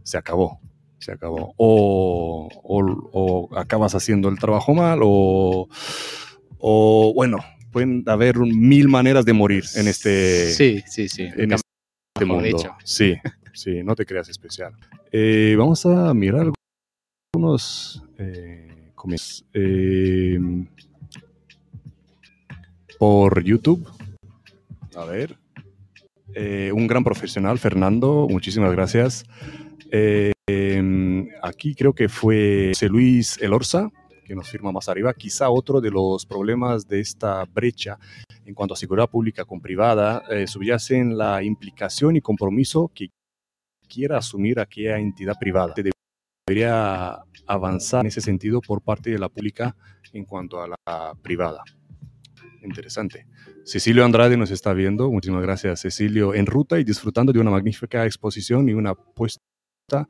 se acabó, se acabó. O, o- o acabas haciendo el trabajo mal o, o bueno, pueden haber mil maneras de morir en este, Sí, sí, sí. en este mundo. Sí, sí, no te creas especial. Eh, vamos a mirar algunos eh. Eh, por YouTube. A ver. Eh, un gran profesional, Fernando, muchísimas gracias. Em, aquí creo que fue José Luis Elorza, que nos firma más arriba. Quizá otro de los problemas de esta brecha en cuanto a seguridad pública con privada eh, subyace en la implicación y compromiso que quiera asumir aquella entidad privada. Debería avanzar en ese sentido por parte de la pública en cuanto a la privada. Interesante. Cecilio Andrade nos está viendo. Muchísimas gracias, Cecilio. En ruta y disfrutando de una magnífica exposición y una puesta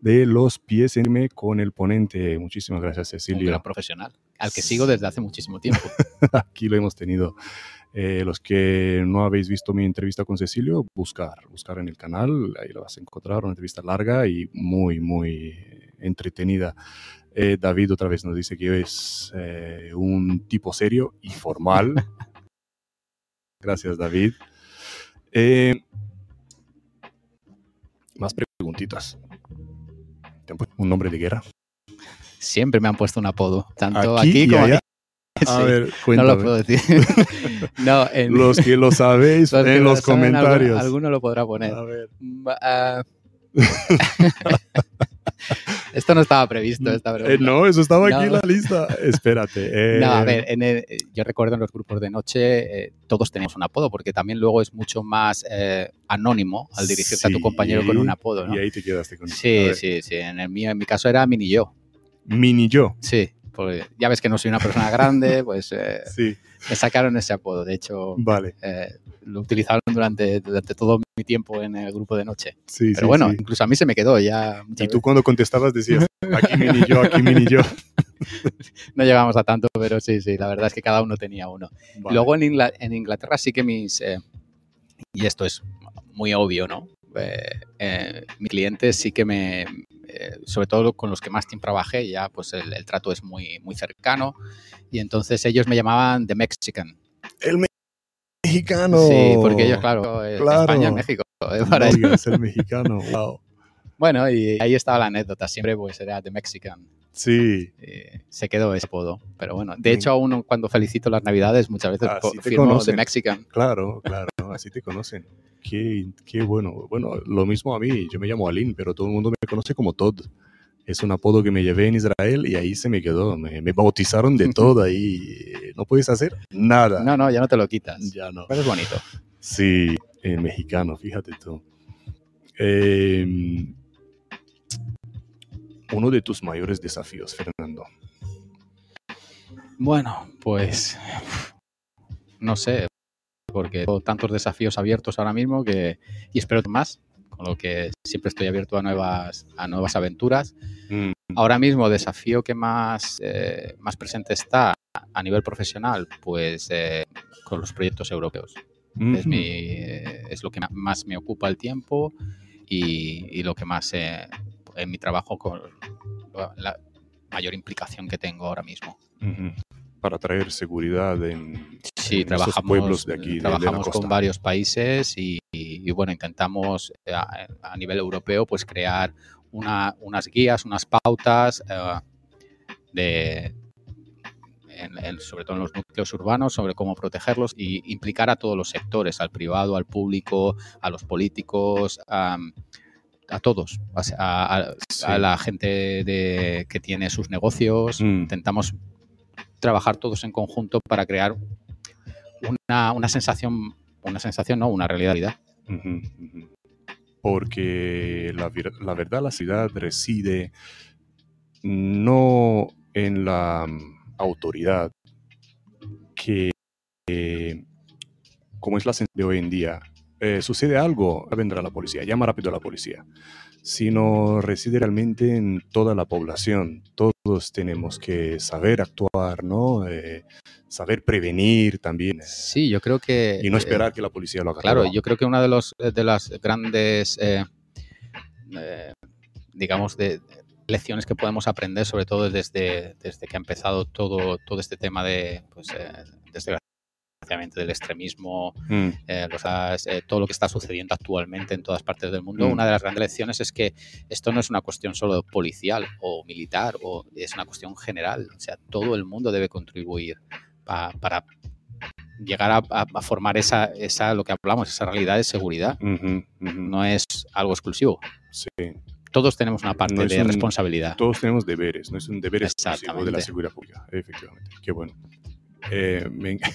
de los pies en con el ponente. Muchísimas gracias, Un Cecilio. gran profesional, al que sigo desde hace muchísimo tiempo. Aquí lo hemos tenido. Eh, los que no habéis visto mi entrevista con Cecilio, buscar, buscar en el canal, ahí lo vas a encontrar, una entrevista larga y muy, muy entretenida. Eh, David otra vez nos dice que es eh, un tipo serio y formal. Gracias, David. Eh, más preguntitas. ¿Te han puesto un nombre de guerra? Siempre me han puesto un apodo, tanto Aquí aquí, como allá. A Sí, ver, no cuéntame. lo puedo decir. no, en, Los que lo sabéis los en lo los saben, comentarios. Alguno, lo podrá poner. A ver. Ah. Esto no estaba previsto, esta Eh, no, eso estaba aquí No. en la lista. Espérate. eh, No, a ver, en el- yo recuerdo en los grupos de noche eh, todos teníamos un apodo, porque también luego es mucho más eh, anónimo al dirigirte a tu compañero con un apodo, ¿no? Y ahí te quedaste con Sí, ver, sí, sí. En el mío, en mi caso era mini yo. Mini yo. Sí, porque ya ves que no soy una persona grande, pues eh, Sí, me sacaron ese apodo. De hecho, vale. eh, lo utilizaron durante, durante todo mi tiempo en el grupo de noche. Sí, Pero sí, bueno, incluso a mí se me quedó ya. Y tú cuando contestabas decías, aquí mini yo, aquí mini yo. No llegamos a tanto, pero sí, sí, la verdad es que cada uno tenía uno. Vale. Luego en Inglaterra sí que mis, eh, y esto es muy obvio, ¿no? Eh, eh, mis clientes sí que me, eh, sobre todo con los que más tiempo trabajé, ya pues el, el trato es muy, muy cercano y entonces ellos me llamaban The Mexican. El me- mexicano. Sí, porque ellos, claro, eh, Claro. España, México, eh, para ellos. el mexicano. Wow. Bueno, y ahí estaba la anécdota, siempre pues era The Mexican. Sí. Eh, se quedó ese apodo. Pero bueno, de hecho, aún cuando felicito las Navidades, muchas veces Así te firmo conocen. Mexican. Claro, claro, así te conocen. Qué, qué bueno. Bueno, lo mismo a mí, yo me llamo Alin, pero todo el mundo me conoce como Todd. Es un apodo que me llevé en Israel y ahí se me quedó. Me, me bautizaron de Todd ahí. No puedes hacer nada. No, no, ya no te lo quitas. Ya no. Pero es bonito. Sí, el mexicano, fíjate tú. Eh, uno de tus mayores desafíos, Fernando. Bueno, pues no sé, porque tengo tantos desafíos abiertos ahora mismo que y espero más, con lo que siempre estoy abierto a nuevas a nuevas aventuras. Mm, Ahora mismo desafío que más eh, más presente está a nivel profesional, pues eh, con los proyectos europeos. Es, ujú. mi, eh, es lo que más me ocupa el tiempo y, y lo que más eh, en mi trabajo con la mayor implicación que tengo ahora mismo. Para traer seguridad en, Sí, en esos trabajamos, pueblos de aquí, de- de la trabajamos costa. con varios países y, y- y, bueno, intentamos eh, a, a nivel europeo pues crear una- unas guías, unas pautas eh, de, en- en- sobre todo en los núcleos urbanos, sobre cómo protegerlos y implicar a todos los sectores, al privado, al público, a los políticos, a, a todos, a, a- a- Sí. a la gente de- que tiene sus negocios. Mm. Intentamos trabajar todos en conjunto para crear una, una sensación, una sensación, no, una realidad. Porque la, la verdad, la ciudad reside no en la mm, autoridad que, eh, como es la sensación de hoy en día, eh, sucede algo, vendrá la policía, llama rápido a la policía, sino reside realmente en toda la población. Todos tenemos que saber actuar, ¿no? Eh, saber prevenir también. eh, Sí, yo creo que... y no eh, esperar que la policía lo haga. Claro, todo. yo creo que una de, los, de las grandes, digamos, de lecciones que podemos aprender, sobre todo desde, desde que ha empezado todo, todo este tema de, pues, eh, desgraciadamente, del extremismo, Mm, eh, los eh, todo lo que está sucediendo actualmente en todas partes del mundo, Mm. una de las grandes lecciones es que esto no es una cuestión solo policial o militar, o es una cuestión general. O sea, todo el mundo debe contribuir pa- para llegar a, a- a formar esa, esa, lo que hablamos, esa realidad de seguridad. No es algo exclusivo. Sí. Todos tenemos una parte No de un- responsabilidad. Todos tenemos deberes, no es un deber exclusivo de la seguridad pública, efectivamente. Qué bueno. Eh, me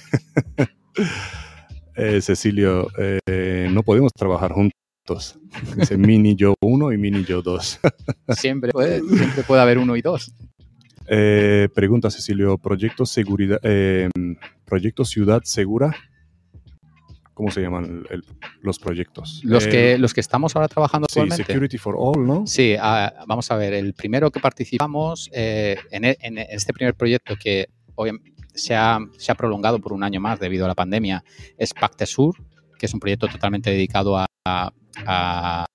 Eh, Cecilio, eh, no podemos trabajar juntos. Dice mini yo uno y mini yo dos. Siempre puede, siempre puede haber uno y dos. Pregunta Cecilio, ¿proyecto seguridad, proyecto ciudad segura? ¿Cómo se llaman el- los proyectos? Los, que, los que estamos ahora trabajando Sí, actualmente. Security for All, ¿no? Sí, ah, vamos a ver, el primero que participamos en, e- en este primer proyecto que obvia- se ha, se ha prolongado por un año más debido a la pandemia es Pacte Sur, que es un proyecto totalmente dedicado a, a-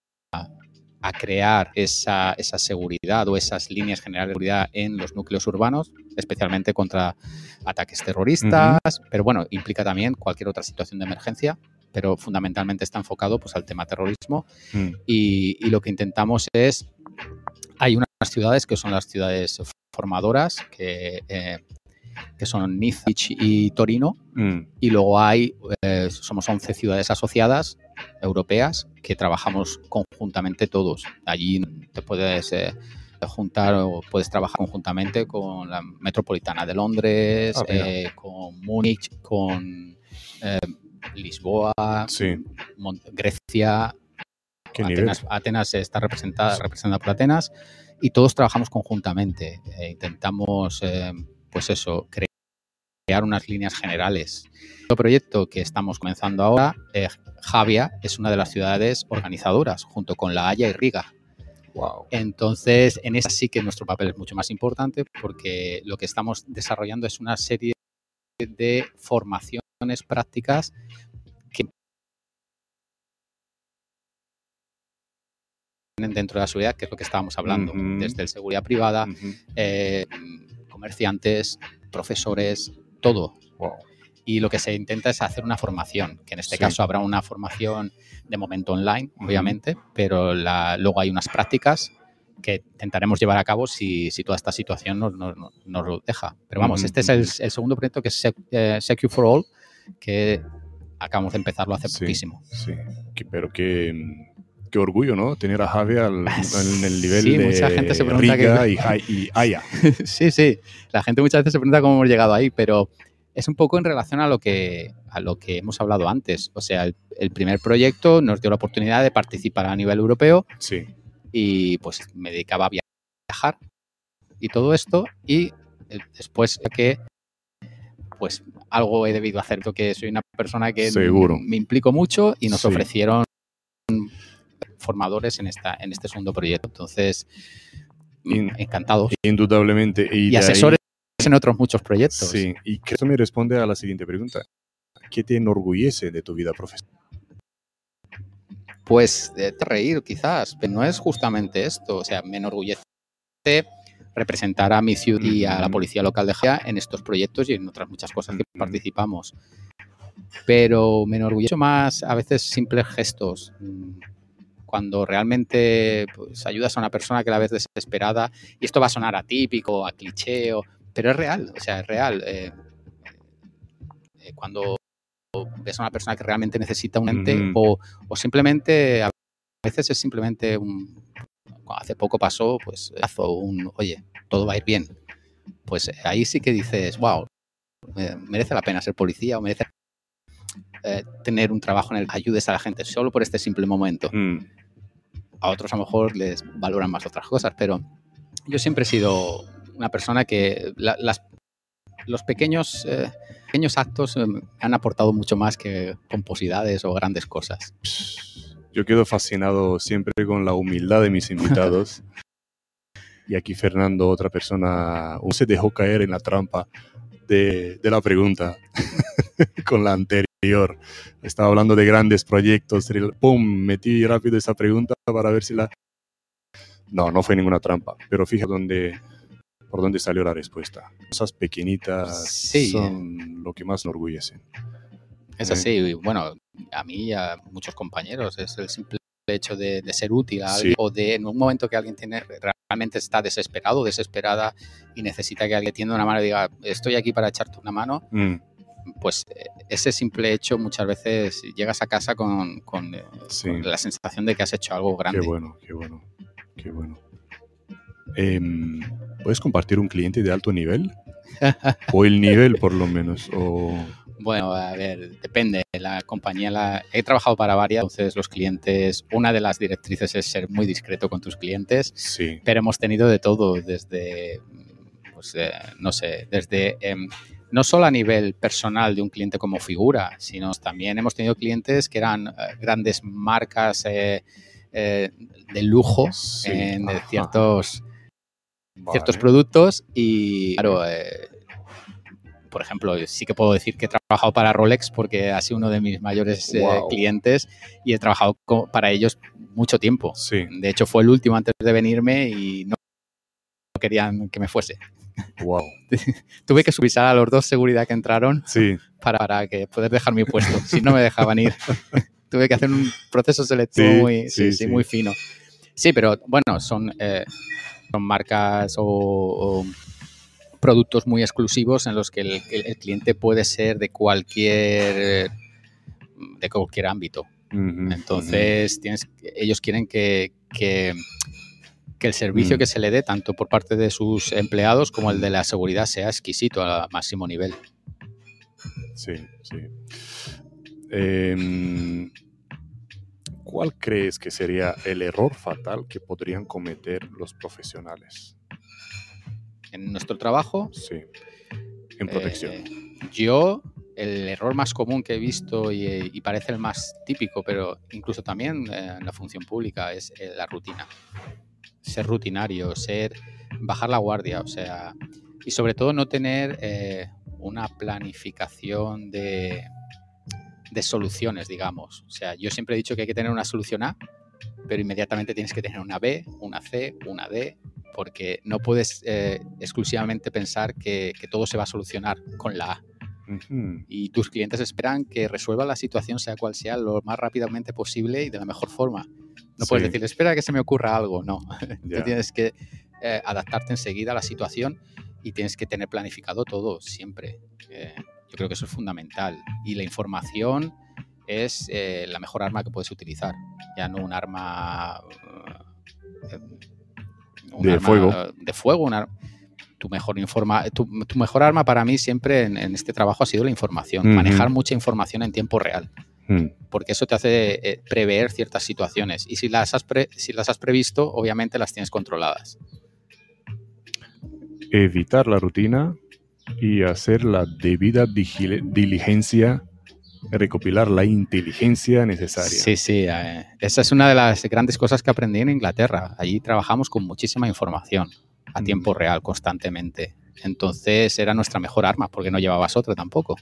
crear esa, esa seguridad o esas líneas generales de seguridad en los núcleos urbanos, especialmente contra ataques terroristas, pero bueno, implica también cualquier otra situación de emergencia, pero fundamentalmente está enfocado pues, al tema terrorismo. Mm, y, y lo que intentamos es, hay unas ciudades que son las ciudades formadoras, que, eh, que son Niza y Torino, mm, y luego hay, eh, somos 11 ciudades asociadas europeas que trabajamos conjuntamente todos. Allí te puedes eh, juntar o puedes trabajar conjuntamente con la Metropolitana de Londres, Ah, eh, con Múnich, con Lisboa, sí, Grecia. Atenas, Atenas está representada, representada por Atenas y todos trabajamos conjuntamente. Intentamos, pues eso, cre- crear unas líneas generales. El proyecto que estamos comenzando ahora, eh, Javia, es una de las ciudades organizadoras, junto con La Haya y Riga. Wow. Entonces, en esa sí que nuestro papel es mucho más importante porque lo que estamos desarrollando es una serie de formaciones prácticas que tienen dentro de la seguridad, que es lo que estábamos hablando, desde el seguridad privada, eh, comerciantes, profesores, todo. Wow. Y lo que se intenta es hacer una formación, que en este Sí. caso habrá una formación de momento online, Ujú. obviamente, pero la- luego hay unas prácticas que intentaremos llevar a cabo si, si toda esta situación nos, nos- nos lo deja. Pero vamos, Ujú, este es el, el segundo proyecto que es Sec- eh, Secure for All, que acabamos de empezarlo hace Sí. poquísimo. Sí, que- pero qué, qué orgullo, ¿no? Tener a Javi al- en el nivel Sí, de mucha gente se pregunta Riga que- y, y Haya. sí, sí. La gente muchas veces se pregunta cómo hemos llegado ahí, pero es un poco en relación a lo que, a lo que hemos hablado antes. O sea, el, el primer proyecto nos dio la oportunidad de participar a nivel europeo Sí, y pues me dedicaba a viajar y todo esto y eh, después que pues algo he debido hacer porque soy una persona que Seguro. me implico mucho y nos Sí. ofrecieron formadores en esta en este segundo proyecto entonces In- encantados indudablemente. Y, y de ahí- asesores en otros muchos proyectos Sí, y que esto me responde a la siguiente pregunta. ¿Qué te enorgullece de tu vida profesional? Pues de reír quizás, pero no es justamente esto. O sea, me enorgullece representar a mi ciudad y a la policía local de Gea en estos proyectos y en otras muchas cosas que participamos. Pero me enorgullece más a veces simples gestos. Cuando realmente pues, ayudas a una persona que la ves desesperada, y esto va a sonar atípico, a cliché, o- pero es real, o sea, es real. eh, eh, cuando ves a una persona que realmente necesita un ente o, o simplemente a veces es simplemente un hace poco pasó pues un oye todo va a ir bien pues eh, ahí sí que dices wow merece la pena ser policía o merece eh, tener un trabajo en el que ayudes a la gente solo por este simple momento Mm, a otros a lo mejor les valoran más otras cosas, pero yo siempre he sido una persona que la- las, los pequeños, eh, pequeños actos eh, han aportado mucho más que pomposidades o grandes cosas. Yo quedo fascinado siempre con la humildad de mis invitados. y aquí Fernando, otra persona, se dejó caer en la trampa de, de la pregunta con la anterior. Estaba hablando de grandes proyectos. ¡Pum! Metí rápido esa pregunta para ver si la... No, no fue ninguna trampa. Pero fija dónde, por dónde salió la respuesta. Cosas pequeñitas Sí. son lo que más me enorgullecen. Es Eh. así, bueno, a mí y a muchos compañeros, es el simple hecho de, de ser útil a Sí. alguien o de en un momento que alguien tiene realmente está desesperado, desesperada y necesita que alguien tienda una mano y diga, estoy aquí para echarte una mano, Mm, pues eh, ese simple hecho muchas veces llegas a casa con, con, eh, sí. con la sensación de que has hecho algo grande. Qué bueno, qué bueno, qué bueno. Em, ¿Puedes compartir un cliente de alto nivel? o el nivel, por lo menos. O... Bueno, a ver, depende. La compañía, la... he trabajado para varias, entonces los clientes, una de las directrices es ser muy discreto con tus clientes, Sí. pero hemos tenido de todo, desde, pues, eh, no sé, desde em, no solo a nivel personal de un cliente como figura, sino también hemos tenido clientes que eran eh, grandes marcas eh, eh, de lujo en ciertos, ciertos productos y claro, por ejemplo, sí que puedo decir que he trabajado para Rolex porque ha sido uno de mis mayores clientes y he trabajado para ellos mucho tiempo. De hecho, fue el último antes de venirme y no querían que me fuese. Wow. Tuve que subir a los dos seguridad que entraron para, que poder dejar mi puesto. si no me dejaban ir. Tuve que hacer un proceso selectivo muy, muy fino. Sí, pero bueno, son, eh, son marcas o, productos muy exclusivos en los que el, cliente puede ser de cualquier de cualquier ámbito. Entonces, tienes, ellos quieren que, que el servicio que mm. se le dé, tanto por parte de sus empleados como el de la seguridad, sea exquisito a máximo nivel. Sí, sí. Em, ¿Cuál crees que sería el error fatal que podrían cometer los profesionales? En nuestro trabajo. Sí. En protección. Eh, yo, el error más común que he visto y, parece el más típico, pero incluso también eh, en la función pública, es eh, la rutina ser rutinario, ser bajar la guardia, o sea, y sobre todo no tener eh, una planificación de, de soluciones, digamos. O sea, yo siempre he dicho que hay que tener una solución A, pero inmediatamente tienes que tener una B, una C, una D, porque no puedes eh, exclusivamente pensar que, todo se va a solucionar con la A. Y tus clientes esperan que resuelva la situación, sea cual sea, lo más rápidamente posible y de la mejor forma. No puedes decir, espera que se me ocurra algo, no. Tú tienes que eh, adaptarte enseguida a la situación y tienes que tener planificado todo siempre. Eh, yo creo que eso es fundamental. Y la información es eh, la mejor arma que puedes utilizar, ya no un arma... de, fuego. de fuego. Tu, mejor informa, tu, mejor arma para mí siempre en, este trabajo ha sido la información, manejar mucha información en tiempo real. Hmm. porque eso te hace eh, prever ciertas situaciones y si las, has si las has previsto, obviamente las tienes controladas. Evitar la rutina y hacer la debida diligencia, recopilar la inteligencia necesaria. Sí, sí, eh, esa es una de las grandes cosas que aprendí en Inglaterra. Allí trabajamos con muchísima información a tiempo real, constantemente. Entonces era nuestra mejor arma, porque no llevabas otra tampoco.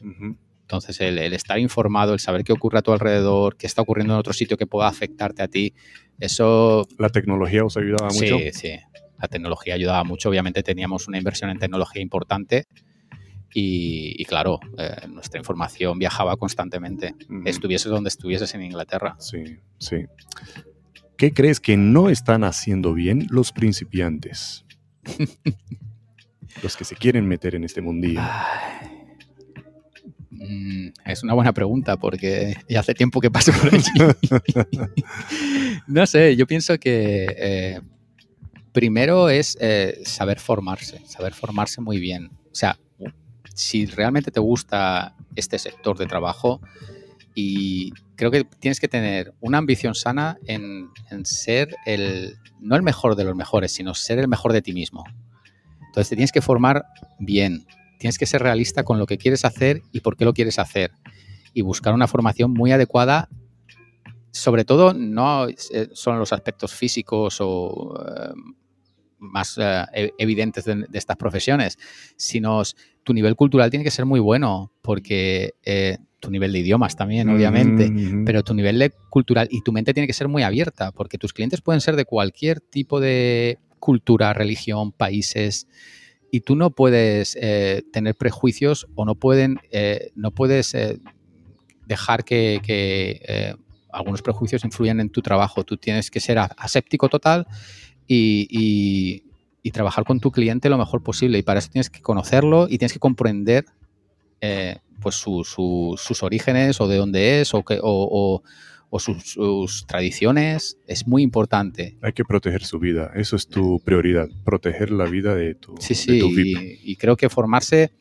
Entonces, el, estar informado, el saber qué ocurre a tu alrededor, qué está ocurriendo en otro sitio que pueda afectarte a ti, eso... ¿La tecnología os ayudaba mucho? Sí, sí. La tecnología ayudaba mucho. Obviamente teníamos una inversión en tecnología importante y, claro, eh, nuestra información viajaba constantemente, estuvieses donde estuvieses en Inglaterra. Sí, sí. ¿Qué crees que no están haciendo bien los principiantes? los que se quieren meter en este mundillo. Mm, es una buena pregunta porque ya hace tiempo que paso por allí. no sé, yo pienso que eh, primero es eh, saber formarse, saber formarse muy bien. O sea, si realmente te gusta este sector de trabajo y creo que tienes que tener una ambición sana en, en ser el, no el mejor de los mejores, sino ser el mejor de ti mismo. Entonces te tienes que formar bien, tienes que ser realista con lo que quieres hacer y por qué lo quieres hacer. Y buscar una formación muy adecuada, sobre todo no eh, son los aspectos físicos o eh, más eh, e-, evidentes de, estas profesiones, sino tu nivel cultural tiene que ser muy bueno, porque tu nivel de idiomas también, obviamente, pero tu nivel de cultural y tu mente tiene que ser muy abierta, porque tus clientes pueden ser de cualquier tipo de cultura, religión, países, y tú no puedes eh, tener prejuicios o no, pueden, eh, no puedes eh, dejar que, algunos prejuicios influyan en tu trabajo. Tú tienes que ser aséptico total y, trabajar con tu cliente lo mejor posible. Y para eso tienes que conocerlo y tienes que comprender pues sus orígenes o de dónde es o, que, o o sus, tradiciones, es muy importante. Hay que proteger su vida, eso es tu prioridad, proteger la vida de tu Sí, sí, y, creo que formarse,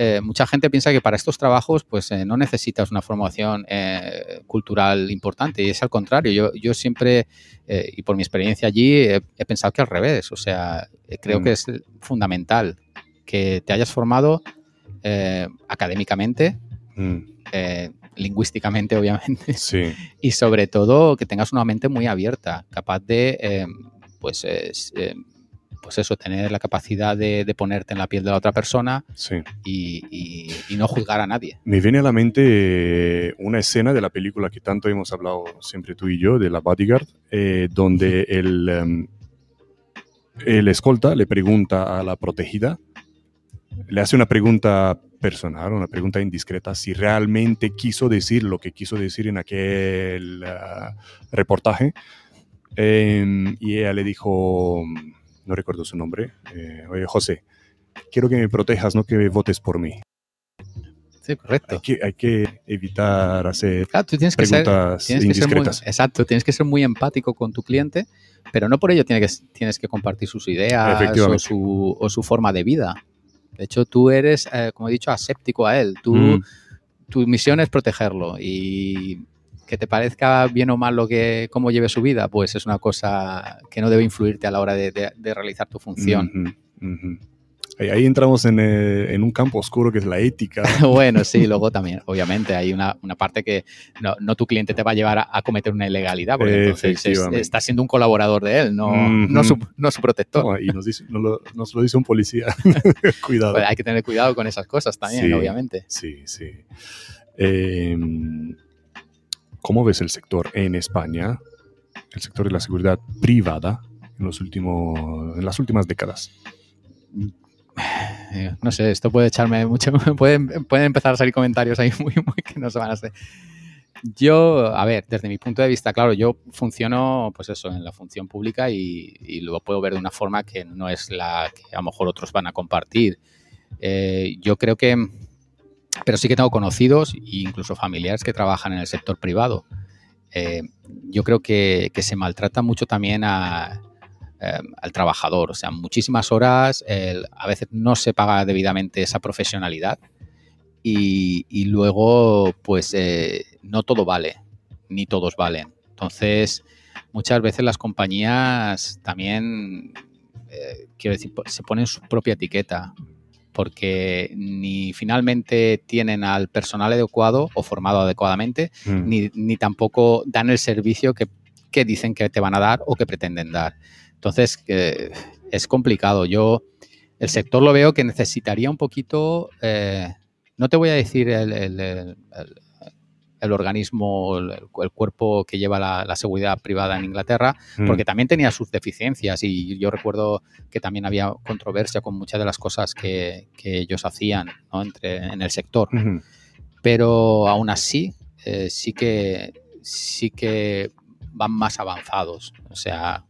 eh, mucha gente piensa que para estos trabajos pues eh, no necesitas una formación eh, cultural importante y es al contrario, yo, yo siempre, y por mi experiencia allí, he, pensado que al revés, o sea, creo mm. que es fundamental que te hayas formado académicamente, Mm, lingüísticamente, obviamente, Sí. y sobre todo que tengas una mente muy abierta, capaz de, pues, es, pues eso, tener la capacidad de, de ponerte en la piel de la otra persona Sí. y, y- y no juzgar a nadie. Me viene a la mente eh, una escena de la película que tanto hemos hablado siempre tú y yo, de la Bodyguard, eh, donde el, el escolta le pregunta a la protegida, le hace una pregunta personal, una pregunta indiscreta, si realmente quiso decir lo que quiso decir en aquel ah, reportaje. Em, y ella le dijo, no recuerdo su nombre, eh, oye José, quiero que me protejas, no que votes por mí. Sí, correcto. Hay que, hay que evitar hacer Claro, tú tienes que ser, preguntas que ser muy, indiscretas. exacto, tienes que ser muy empático con tu cliente, pero no por ello que, tienes que compartir sus ideas o su, o su forma de vida. De hecho, tú eres, eh, como he dicho, aséptico a él. Tú, Mm, Tu misión es protegerlo y que te parezca bien o mal lo que cómo lleve su vida, pues es una cosa que no debe influirte a la hora de, de- de realizar tu función. Ahí, ahí entramos en, eh, en un campo oscuro que es la ética. Bueno, sí, luego también, obviamente, hay una, una parte que no, no tu cliente te va a llevar a, a cometer una ilegalidad, porque entonces es- está siendo un colaborador de él, no, no, su, no su protector. No, y nos, dice- lo, nos lo dice un policía. Cuidado. Pues hay que tener cuidado con esas cosas también, Sí. obviamente. Sí, sí. Eh, ¿Cómo ves el sector en España? El sector de la seguridad privada en, los últimos, en las últimas décadas. Eh, no sé, esto puede echarme mucho, pueden, pueden empezar a salir comentarios ahí muy, muy que no se van a hacer. Yo, a ver, desde mi punto de vista, claro, yo funciono, pues eso, en la función pública y, y lo puedo ver de una forma que no es la que a lo mejor otros van a compartir. Eh, yo creo que, pero sí que tengo conocidos e incluso familiares que trabajan en el sector privado. Eh, yo creo que, se maltrata mucho también a, eh, al trabajador. O sea, muchísimas horas, a veces no se paga debidamente esa profesionalidad y, luego, pues, eh, no todo vale, ni todos valen. Entonces, muchas veces las compañías también, quiero decir, se ponen su propia etiqueta porque ni finalmente tienen al personal adecuado o formado adecuadamente, Mm, ni, ni tampoco dan el servicio que, que dicen que te van a dar o que pretenden dar. Entonces, eh, es complicado. Yo, el sector lo veo que necesitaría un poquito, eh, no te voy a decir el, el- el- el- organismo, el, el cuerpo que lleva la, la seguridad privada en Inglaterra, mm, porque también tenía sus deficiencias y yo recuerdo que también había controversia con muchas de las cosas que, que ellos hacían ¿no? Entre, en el sector pero aún así eh, sí que sí que van más avanzados. O sea,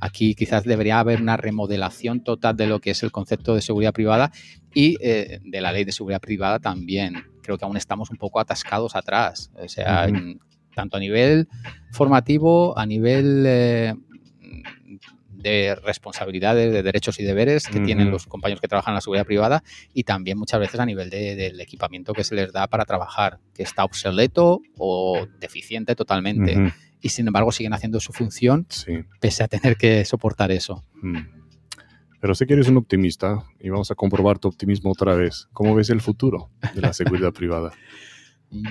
aquí quizás debería haber una remodelación total de lo que es el concepto de seguridad privada y eh, de la ley de seguridad privada también. Creo que aún estamos un poco atascados atrás. O sea, en- tanto a nivel formativo, a nivel eh, de responsabilidades, de derechos y deberes que tienen los compañeros que trabajan en la seguridad privada y también muchas veces a nivel de- del equipamiento que se les da para trabajar, que está obsoleto o deficiente totalmente. Y sin embargo siguen haciendo su función Sí. pese a tener que soportar eso. Pero sé que eres un optimista y vamos a comprobar tu optimismo otra vez. ¿Cómo ves el futuro de la seguridad privada?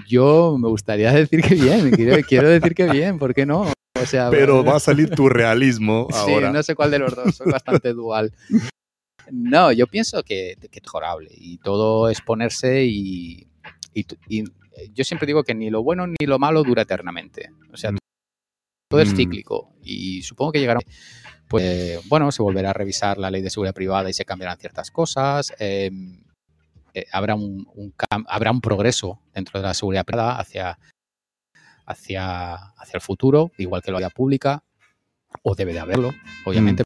Yo me gustaría decir que bien, quiero, quiero decir que bien, ¿por qué no? O sea, Pero va a salir tu realismo ahora. Sí, no sé cuál de los dos, soy bastante dual. No, yo pienso que, que es mejorable y todo es ponerse y, y y yo siempre digo que ni lo bueno ni lo malo dura eternamente. O sea, Mm. todo es Mm. cíclico y supongo que llegará, pues bueno, se volverá a revisar la ley de seguridad privada y se cambiarán ciertas cosas. eh, eh, habrá, un, un habrá un progreso dentro de la seguridad privada hacia, hacia, hacia el futuro, igual que la vida pública, o debe de haberlo, obviamente,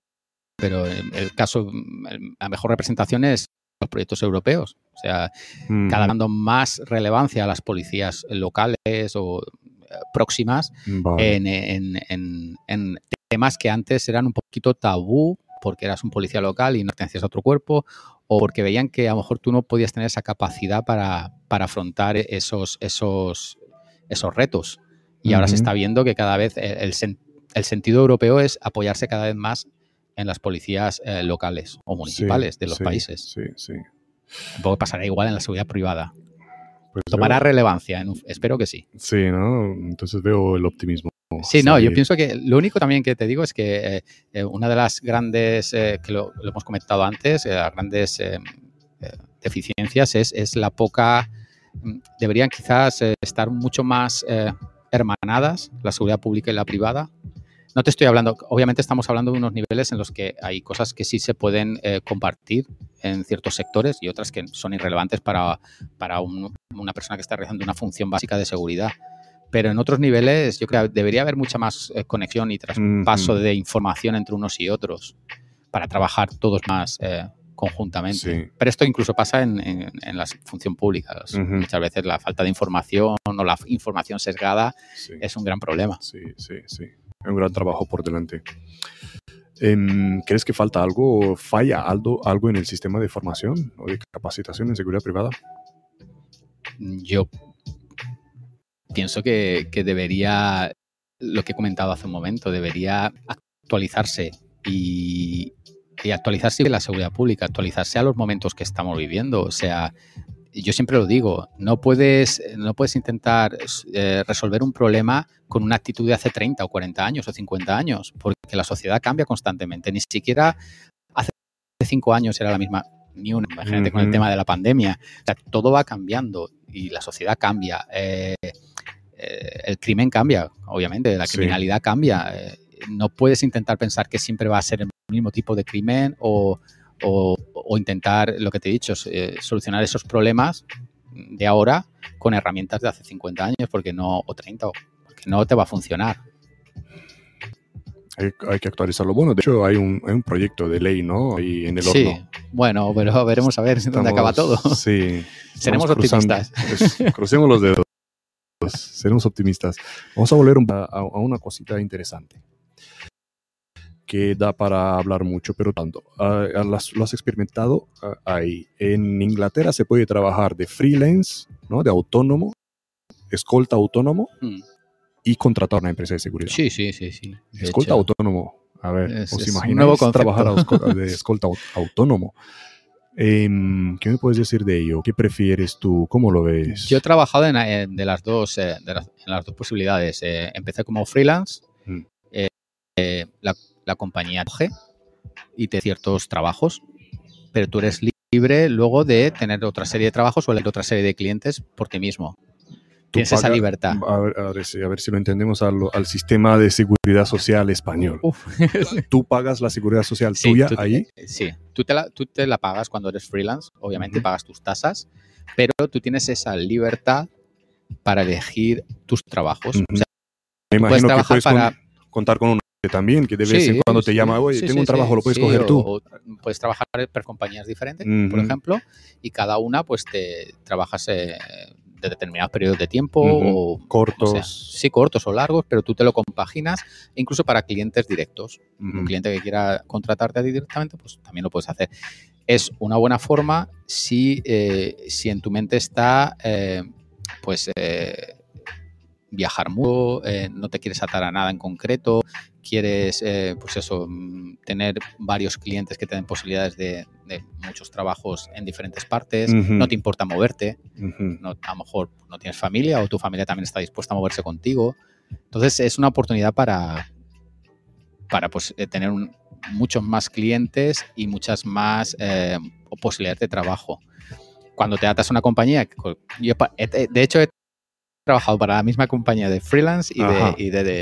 pero en el caso, el- la mejor representación es los proyectos europeos. O sea, Mm, cada vez dando más relevancia a las policías locales o eh, próximas vale. en, en- en- en temas que antes eran un poquito tabú porque eras un policía local y no pertenecías a otro cuerpo o porque veían que a lo mejor tú no podías tener esa capacidad para, para afrontar esos, esos, esos retos. Y ahora se está viendo que cada vez el, el sen- el sentido europeo es apoyarse cada vez más en las policías eh, locales o municipales Sí, de los sí, países. Sí, sí. Que pasará igual en la seguridad privada. Pues Tomará relevancia, en un- espero que sí. Sí, ¿no? Entonces veo el optimismo. Sí, no, yo pienso que lo único también que te digo es que eh, eh, una de las grandes, eh, que lo, lo hemos comentado antes, eh, las grandes eh, eh, deficiencias es, es la poca, mm, deberían quizás estar mucho más hermanadas, la seguridad pública y la privada. No te estoy hablando, obviamente estamos hablando de unos niveles en los que hay cosas que sí se pueden compartir en ciertos sectores y otras que son irrelevantes para, para un- una persona que está realizando una función básica de seguridad. Pero en otros niveles yo creo que debería haber mucha más eh, conexión y traspaso de información entre unos y otros para trabajar todos más eh, conjuntamente. Sí. Pero esto incluso pasa en, en- en la función pública. Muchas veces la falta de información o la información sesgada Sí. es un gran problema. Sí, sí, sí. Un gran trabajo por delante. Em, ¿Crees que falta algo, falla algo, algo en el sistema de formación o de capacitación en seguridad privada? Yo pienso que, que debería, lo que he comentado hace un momento, debería actualizarse y, y actualizarse la seguridad pública, actualizarse a los momentos que estamos viviendo. O sea, yo siempre lo digo, no puedes, no puedes intentar eh, resolver un problema con una actitud de hace 30 o 40 años o 50 años, porque la sociedad cambia constantemente. Ni siquiera hace 5 años era la misma, ni una. Imagínate con el tema de la pandemia. O sea, todo va cambiando y la sociedad cambia. Eh, eh, el crimen cambia, obviamente, la Sí. criminalidad cambia. Eh, no puedes intentar pensar que siempre va a ser el mismo tipo de crimen o, o- o intentar, lo que te he dicho, eh, solucionar esos problemas de ahora con herramientas de hace 50 años, porque no, o 30, o- porque no te va a funcionar. Hay, hay que actualizarlo. Bueno, de hecho hay un, hay un proyecto de ley, ¿no? Ahí en el Sí, horno. bueno, pero veremos a ver dónde acaba todo. Sí. Seremos optimistas. Pues, crucemos los dedos. Seremos optimistas. Vamos a volver un- a, a una cosita interesante que da para hablar mucho, pero tanto. Ah, las- lo has experimentado ah, ahí. En Inglaterra se puede trabajar de freelance, ¿no? De autónomo, escolta autónomo Mm. y contratar una empresa de seguridad. Sí, sí, sí, sí. De Escolta hecho, autónomo. A ver, Es- ¿os imagináis trabajar de escolta au- autónomo? Em, ¿Qué me puedes decir de ello? ¿Qué prefieres tú? ¿Cómo lo ves? Yo he trabajado en, en- de las dos, eh, de las, en las dos posibilidades. Eh, empecé como freelance, Mm. eh, la, la compañía coge y te ciertos trabajos, pero tú eres li- libre luego de tener otra serie de trabajos o otra serie de clientes por ti mismo. Tienes esa libertad. A ver, a ver si, a ver si lo entendemos al, al sistema de seguridad social español. Uf. Tú pagas la seguridad social Sí, tuya tú ahí. Sí, tú te, la, tú te la pagas cuando eres freelance, obviamente pagas tus tasas, pero tú tienes esa libertad para elegir tus trabajos. O Ujú. sea, Me tú puedes que con- para... contar con una también, que de vez Sí, en cuando te llama, oye, sí, tengo un trabajo, lo puedes coger o- tú. o puedes trabajar para compañías diferentes, por ejemplo, y cada una pues te trabajas eh, de determinados periodos de tiempo o o Cortos. sea, sí, cortos o largos, pero tú te lo compaginas, incluso para clientes directos. Un cliente que quiera contratarte a ti directamente, pues también lo puedes hacer. Es una buena forma si, eh, si en tu mente está, eh, pues, eh, viajar mucho, no te quieres atar a nada en concreto, quieres, eh, pues eso, mm, tener varios clientes que te den posibilidades de, de muchos trabajos en diferentes partes, no te importa moverte, no, a lo mejor no tienes familia o tu familia también está dispuesta a moverse contigo. Entonces es una oportunidad para, para pues, eh, tener un- muchos más clientes y muchas más eh, posibilidades de trabajo. Cuando te atas a una compañía, co- yo de hecho he trabajado para la misma compañía de freelance y, Ajá. de, y de- de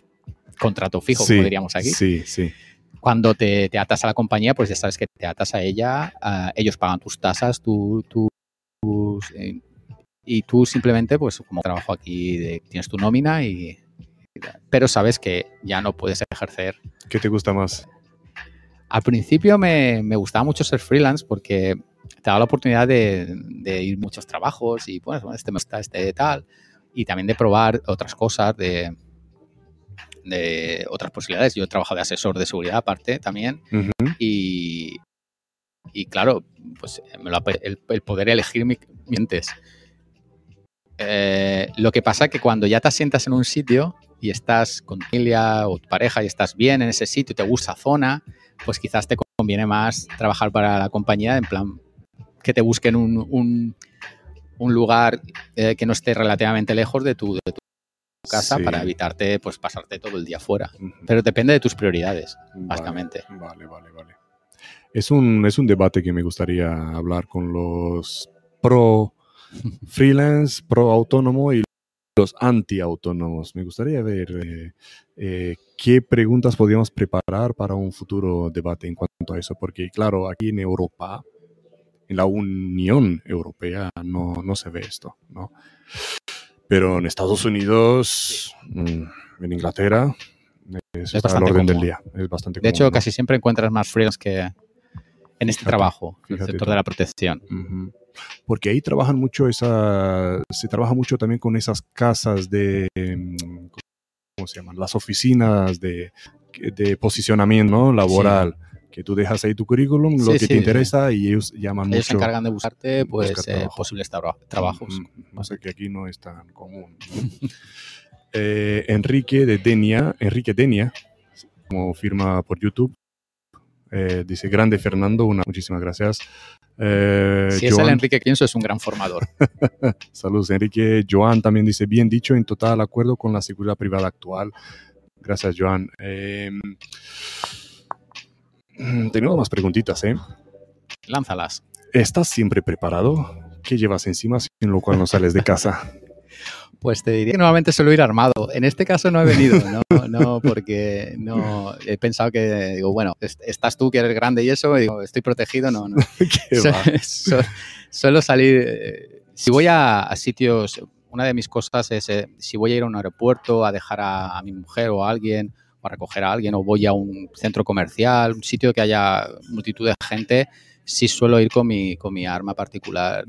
contrato fijo, Sí, como diríamos aquí. Sí, sí. Cuando te, te atas a la compañía, pues ya sabes que te atas a ella, ellos pagan tus tasas, tú, tú- tus, eh, y tú simplemente, pues como trabajo aquí, de- tienes tu nómina y. Pero sabes que ya no puedes ejercer. ¿Qué te gusta más? Al principio me, me gustaba mucho ser freelance porque te daba la oportunidad de, de ir muchos trabajos y pues, bueno, este me gusta, este tal, y también de probar otras cosas, de, de otras posibilidades. Yo he trabajado de asesor de seguridad aparte también y, y claro, pues me lo el, el poder elegir mis clientes. Eh, lo que pasa que cuando ya te asientas en un sitio y estás con tu familia o tu pareja y estás bien en ese sitio, te gusta zona, pues quizás te conviene más trabajar para la compañía en plan que te busquen un, un, un lugar eh, que no esté relativamente lejos de tu, de tu casa Sí. para evitarte pues pasarte todo el día fuera. Pero depende de tus prioridades, Vale, básicamente. Vale, vale, vale. Es un, es un debate que me gustaría hablar con los pro freelance, pro autónomo y los anti autónomos. Me gustaría ver eh, eh, qué preguntas podríamos preparar para un futuro debate en cuanto a eso, porque claro, aquí en Europa, en la Unión Europea, no, no se ve esto, ¿no? Pero en Estados Unidos, mm, en Inglaterra, es, al bastante orden del común. día. Es bastante De hecho, casi siempre encuentras más freelance que en este Fíjate, trabajo, en el sector tú. de la protección. Porque ahí trabajan mucho esa, se trabaja mucho también con esas casas de, mm, ¿cómo se llaman? Las oficinas de, de posicionamiento ¿no? laboral. Que tú dejas ahí tu currículum, lo Sí, que sí, te interesa y ellos llaman Ellos se encargan de buscarte pues, buscar eh, trabajo. posibles traba- trabajos. Ujú. O sea que aquí no es tan común. Eh, Enrique de Denia, Enrique Denia, como firma por YouTube, eh, dice grande Fernando, una, muchísimas gracias. Eh, si es el Enrique Pienso, es un gran formador. Saludos, Enrique. Joan también dice, bien dicho, en total acuerdo con la seguridad privada actual. Gracias, Joan. Eh, mm, tenemos más preguntitas, ¿eh? Lánzalas. ¿Estás siempre preparado? ¿Qué llevas encima sin lo cual no sales de casa? Pues te diría que normalmente suelo ir armado. En este caso no he venido, no, no porque no he pensado que, digo, bueno, est- estás tú que eres grande y eso, y digo, estoy protegido, no, no. ¿Qué Su- su- suelo salir, eh, si voy a, a sitios, una de mis cosas es, eh, si voy a ir a un aeropuerto a dejar a, a mi mujer o a alguien, recoger a alguien, o voy a un centro comercial, un sitio que haya multitud de gente, sí suelo ir con mi, con mi arma particular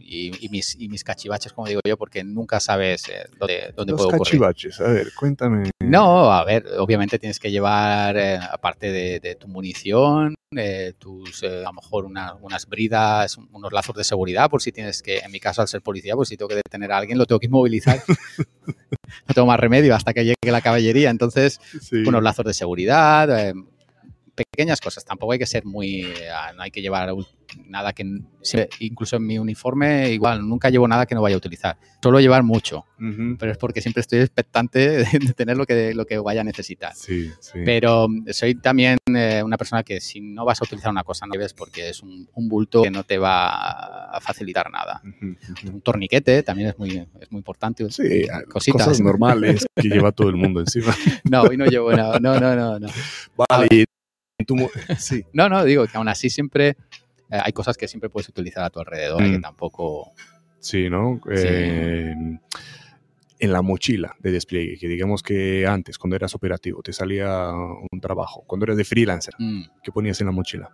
y, y mis, y mis cachivaches, como digo yo, porque nunca sabes eh, dónde, dónde Los ocurrir. cachivaches, a ver, cuéntame. No, a ver, obviamente tienes que llevar, eh, aparte de, de tu munición, eh, tus, eh, a lo mejor una- unas bridas, un- unos lazos de seguridad, por si tienes que, en mi caso, al ser policía, pues si tengo que detener a alguien, lo tengo que inmovilizar. no tengo más remedio hasta que llegue la caballería. Entonces, Sí. unos lazos de seguridad, eh, pequeñas cosas. Tampoco hay que ser muy, eh, no hay que llevar nada que, incluso en mi uniforme, igual, nunca llevo nada que no vaya a utilizar. Suelo llevar mucho pero es porque siempre estoy expectante de, tener lo que, lo que vaya a necesitar. Sí, sí. Pero mm, soy también eh, una persona que si no vas a utilizar una cosa, no debes porque es un, un bulto que no te va a facilitar nada. Un torniquete también es muy, es muy importante. Sí, Cositas. cosas normales que lleva todo el mundo encima. No, hoy no llevo nada. No, no, no, no. Vale, sí. No, no, digo que aún así siempre eh, hay cosas que siempre puedes utilizar a tu alrededor y que Mm. tampoco... Sí, ¿no? Sí. Eh, en la mochila de despliegue, que digamos que antes, cuando eras operativo, te salía un trabajo, cuando eras de freelancer, Mm, ¿qué ponías en la mochila?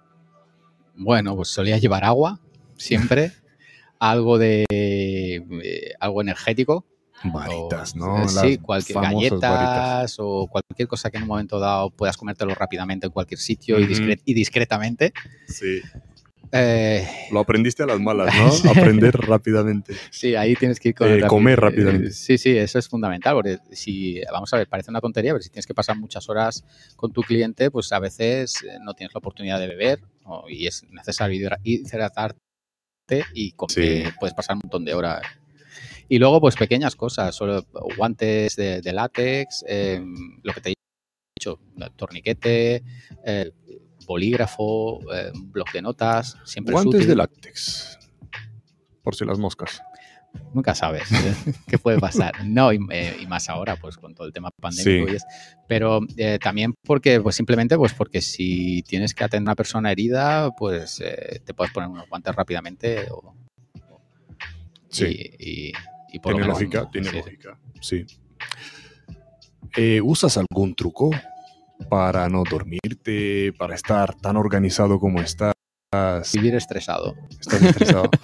Bueno, pues solía llevar agua, siempre. algo de... eh, algo energético. Varitas, O- ¿no? eh, Las Sí, cualquier galletas varitas. o cualquier cosa que en un momento dado puedas comértelo rápidamente en cualquier sitio y, y discretamente. Sí. Eh, Lo aprendiste a las malas, ¿no? Aprender rápidamente. sí, ahí tienes que ir con Eh, comer eh, rápidamente. Sí, sí, eso es fundamental, porque si, vamos a ver, parece una tontería, pero si tienes que pasar muchas horas con tu cliente, pues a veces eh, no tienes la oportunidad de beber o- y es necesario hidra- hidratarte y Sí. eh, puedes pasar un montón de horas. Y luego, pues pequeñas cosas, solo guantes de, de látex, eh, lo que te he dicho, torniquete, eh, bolígrafo, eh, un bloc de notas, siempre es Guantes útil. de látex. Por si las moscas. Nunca sabes ¿eh? qué puede pasar. No, y, eh, y más ahora, pues con todo el tema pandémico. Sí. y es- pero eh, también porque, pues simplemente, pues porque si tienes que atender a una persona herida, pues eh, te puedes poner unos guantes rápidamente. O, Sí. y, y- y por Tiene lógica, tiene sí, lógica. Sí. Eh, ¿Usas algún truco para no dormirte, para estar tan organizado como estás? Vivir estresado. ¿Estás estresado?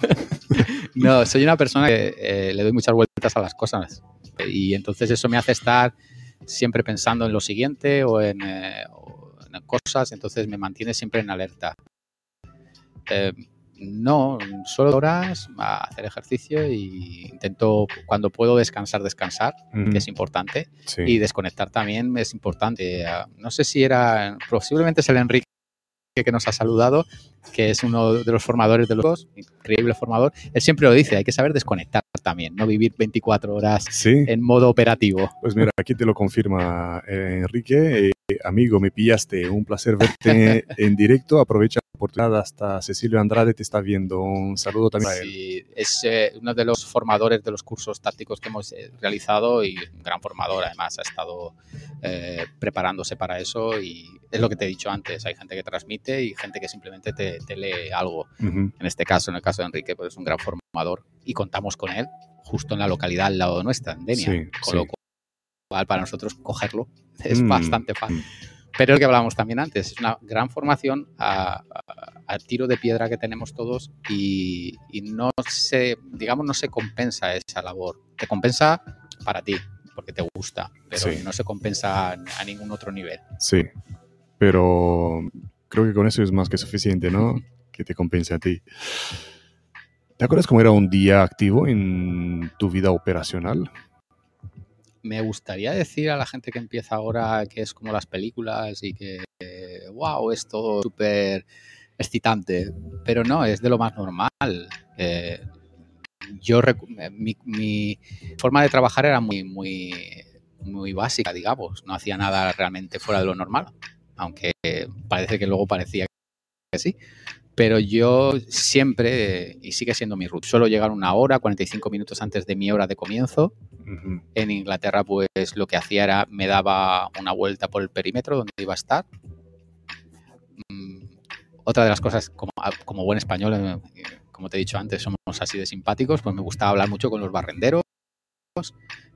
No, soy una persona que eh, le doy muchas vueltas a las cosas y entonces eso me hace estar siempre pensando en lo siguiente o en, eh, o en cosas, entonces me mantiene siempre en alerta. Eh, no, solo horas a hacer ejercicio y intento cuando puedo descansar, descansar, que es importante, sí. y desconectar también es importante. Ah, No sé si era, posiblemente es el Enrique que nos ha saludado, que es uno de los formadores de los dos, increíble formador, él siempre lo dice, hay que saber desconectar también, no vivir 24 horas en modo operativo. Pues mira, aquí te lo confirma eh, Enrique. Eh, amigo, me pillaste, un placer verte en directo. Aprovecha la oportunidad, hasta Cecilio Andrade te está viendo. Un saludo también a él. Sí, es eh, uno de los formadores de los cursos tácticos que hemos realizado y un gran formador, además, ha estado preparándose para eso y es lo que te he dicho antes, hay gente que transmite y gente que simplemente te, lee algo. En este caso, en el caso de Enrique, pues es un gran formador y contamos con él justo en la localidad al lado nuestra, en Denia. con lo cual, para nosotros cogerlo es mm, bastante fácil. Pero lo que hablábamos también antes, es una gran formación al tiro de piedra que tenemos todos y, no se, digamos, no se compensa esa labor. Te compensa para ti, porque te gusta, pero no se compensa a ningún otro nivel. Sí, pero creo que con eso es más que suficiente, ¿no? que te compense a ti. ¿Te acuerdas cómo era un día activo en tu vida operacional? Me gustaría decir a la gente que empieza ahora que es como las películas y que, wow, es todo súper excitante, pero no, es de lo más normal. Eh, yo mi, mi, forma de trabajar era muy, muy, muy básica, digamos, no hacía nada realmente fuera de lo normal, aunque parece que luego parecía que sí pero yo siempre, y sigue siendo mi ruta, suelo llegar una hora, 45 minutos antes de mi hora de comienzo. En Inglaterra, pues lo que hacía era, me daba una vuelta por el perímetro donde iba a estar. Mm, otra de las cosas, como, como buen español, eh, como te he dicho antes, somos así de simpáticos, pues me gustaba hablar mucho con los barrenderos,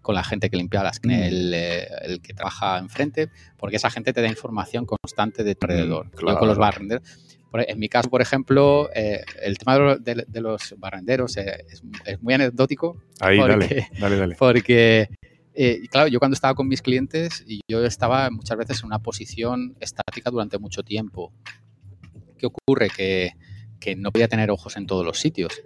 con la gente que limpia las mm. el, eh, el, que trabaja enfrente, porque esa gente te da información constante de tu alrededor. Mm, con los barrenderos en mi caso, por ejemplo, eh, el tema de, los barrenderos eh, es, muy anecdótico. Ahí, dale, dale, dale. Porque, eh, claro, yo cuando estaba con mis clientes, yo estaba muchas veces en una posición estática durante mucho tiempo. ¿Qué ocurre? Que, que no podía tener ojos en todos los sitios.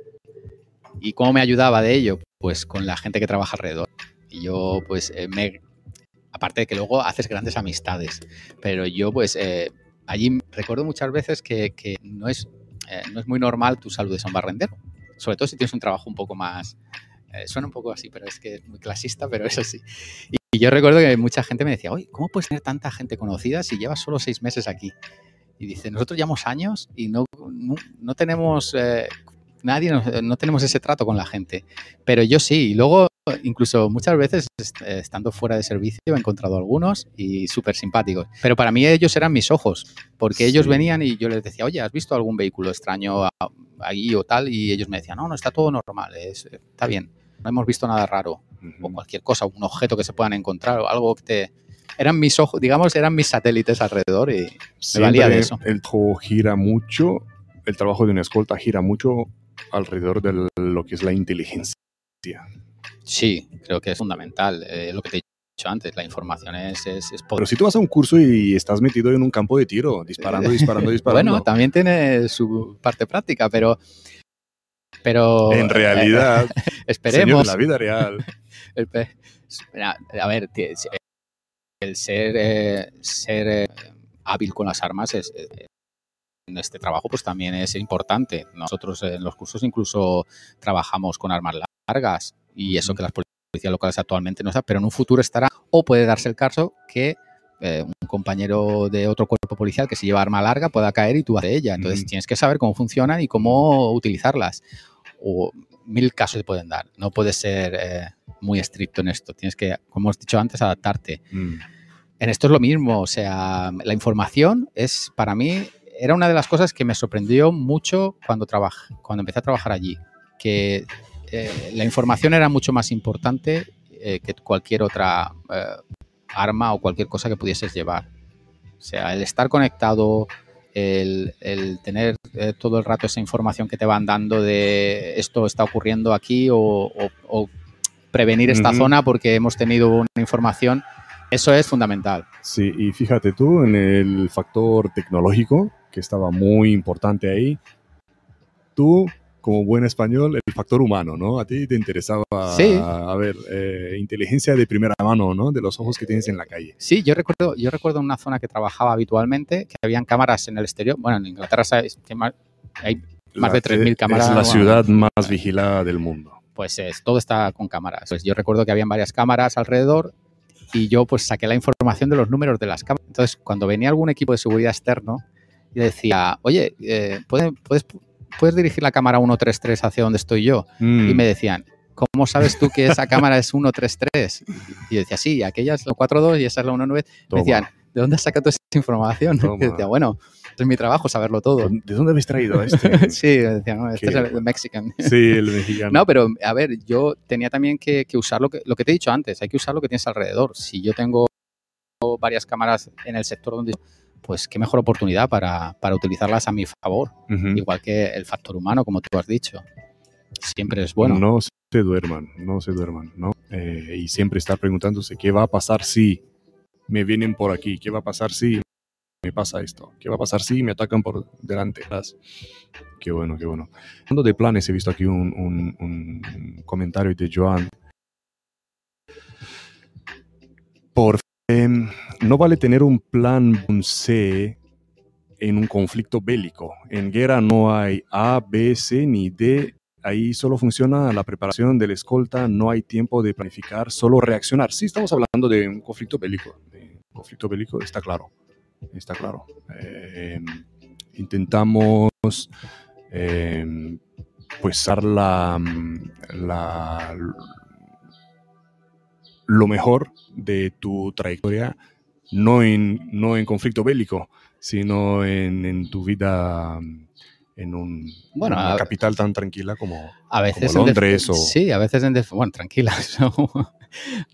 ¿Y cómo me ayudaba de ello? Pues con la gente que trabaja alrededor. Y yo, pues, me, aparte de que luego haces grandes amistades, pero yo, pues, allí recuerdo muchas veces que, no, es, eh, no es muy normal tu saludes a un barrendero, sobre todo si tienes un trabajo un poco más... Eh, suena un poco así, pero es que es muy clasista, pero es así. Y, yo recuerdo que mucha gente me decía, oye, ¿cómo puedes tener tanta gente conocida si llevas solo seis meses aquí? Y dice, nosotros llevamos años y no, no, tenemos... Eh, nadie, no, tenemos ese trato con la gente. Pero yo sí. Y luego incluso muchas veces estando fuera de servicio he encontrado algunos y súper simpáticos. Pero para mí ellos eran mis ojos, porque ellos venían y yo les decía, oye, ¿has visto algún vehículo extraño ahí o tal? Y ellos me decían, no, no, está todo normal, está bien, no hemos visto nada raro o cualquier cosa, un objeto que se puedan encontrar o algo que te... Eran mis ojos, digamos, eran mis satélites alrededor y me valía de eso. El trabajo gira mucho, el trabajo de una escolta gira mucho alrededor de lo que es la inteligencia. Sí, creo que es fundamental. Eh, lo que te he dicho antes, la información es, es, Pero si tú vas a un curso y estás metido en un campo de tiro, disparando, disparando, disparando. bueno, también tiene su parte práctica, pero... pero en realidad, esperemos. la vida real. a ver, el ser, eh, ser eh, hábil con las armas es, en este trabajo pues también es importante. Nosotros en los cursos incluso trabajamos con armas largas y eso que las policías locales actualmente no están, pero en un futuro estará o puede darse el caso que eh, un compañero de otro cuerpo policial que se lleva arma larga pueda caer y tú de ella. Entonces tienes que saber cómo funcionan y cómo utilizarlas. O mil casos se pueden dar. No puedes ser eh, muy estricto en esto. Tienes que, como hemos dicho antes, adaptarte. Mm. En esto es lo mismo. O sea, la información es para mí era una de las cosas que me sorprendió mucho cuando, cuando empecé a trabajar allí. Que eh, la información era mucho más importante eh, que cualquier otra eh, arma o cualquier cosa que pudieses llevar. O sea, el estar conectado, el, tener todo el rato esa información que te van dando de esto está ocurriendo aquí o, prevenir esta zona porque hemos tenido una información, eso es fundamental. Sí, y fíjate tú en el factor tecnológico, que estaba muy importante ahí. Tú como buen español, el factor humano, ¿no? A ti te interesaba, Sí. a ver, eh, inteligencia de primera mano, ¿no? De los ojos que tienes en la calle. Sí, yo recuerdo, yo recuerdo una zona que trabajaba habitualmente, que habían cámaras en el exterior. Bueno, en Inglaterra sabes que hay más de La- 3.000 cámaras. Es la ciudad más vigilada del mundo. Pues es, todo está con cámaras. Pues yo recuerdo que habían varias cámaras alrededor y yo pues saqué la información de los números de las cámaras. Entonces, cuando venía algún equipo de seguridad externo, yo decía, oye, eh, ¿puedes, puedes, puedes dirigir la cámara 133 hacia donde estoy yo? Mm. Y me decían, ¿cómo sabes tú que esa cámara es 133? Y yo decía, sí, aquella es la 42 y esa es la 19. Me decían, ¿de dónde has sacado toda esa información? Toma. Y decía, bueno, es mi trabajo saberlo todo. ¿De dónde habéis traído a este? sí, me decían, no, este Qué es el. Mexican. sí, el mexicano. No, pero a ver, yo tenía también que, que usar lo que, lo que te he dicho antes, hay que usar lo que tienes alrededor. Si yo tengo varias cámaras en el sector donde pues qué mejor oportunidad para, para utilizarlas a mi favor, igual que el factor humano, como tú has dicho. Siempre es bueno. No se duerman, no se duerman, ¿no? Eh, y siempre estar preguntándose qué va a pasar si me vienen por aquí, qué va a pasar si me pasa esto, qué va a pasar si me atacan por delante. Qué bueno, qué bueno. Hablando de planes, he visto aquí un, un- un comentario de Joan. Em, no vale tener un plan C en un conflicto bélico. En guerra no hay A, B, C ni D ahí solo funciona la preparación del escolta, no hay tiempo de planificar, solo reaccionar. Sí, estamos hablando de un conflicto bélico. Conflicto bélico está claro, está claro. Eh, intentamos eh, pues dar la, la- lo mejor de tu trayectoria, no en, no en conflicto bélico, sino en, en tu vida en un, Bueno, una a- capital tan tranquila como, A veces Como en def- Londres o- Sí, a veces en bueno, tranquila. ¿no?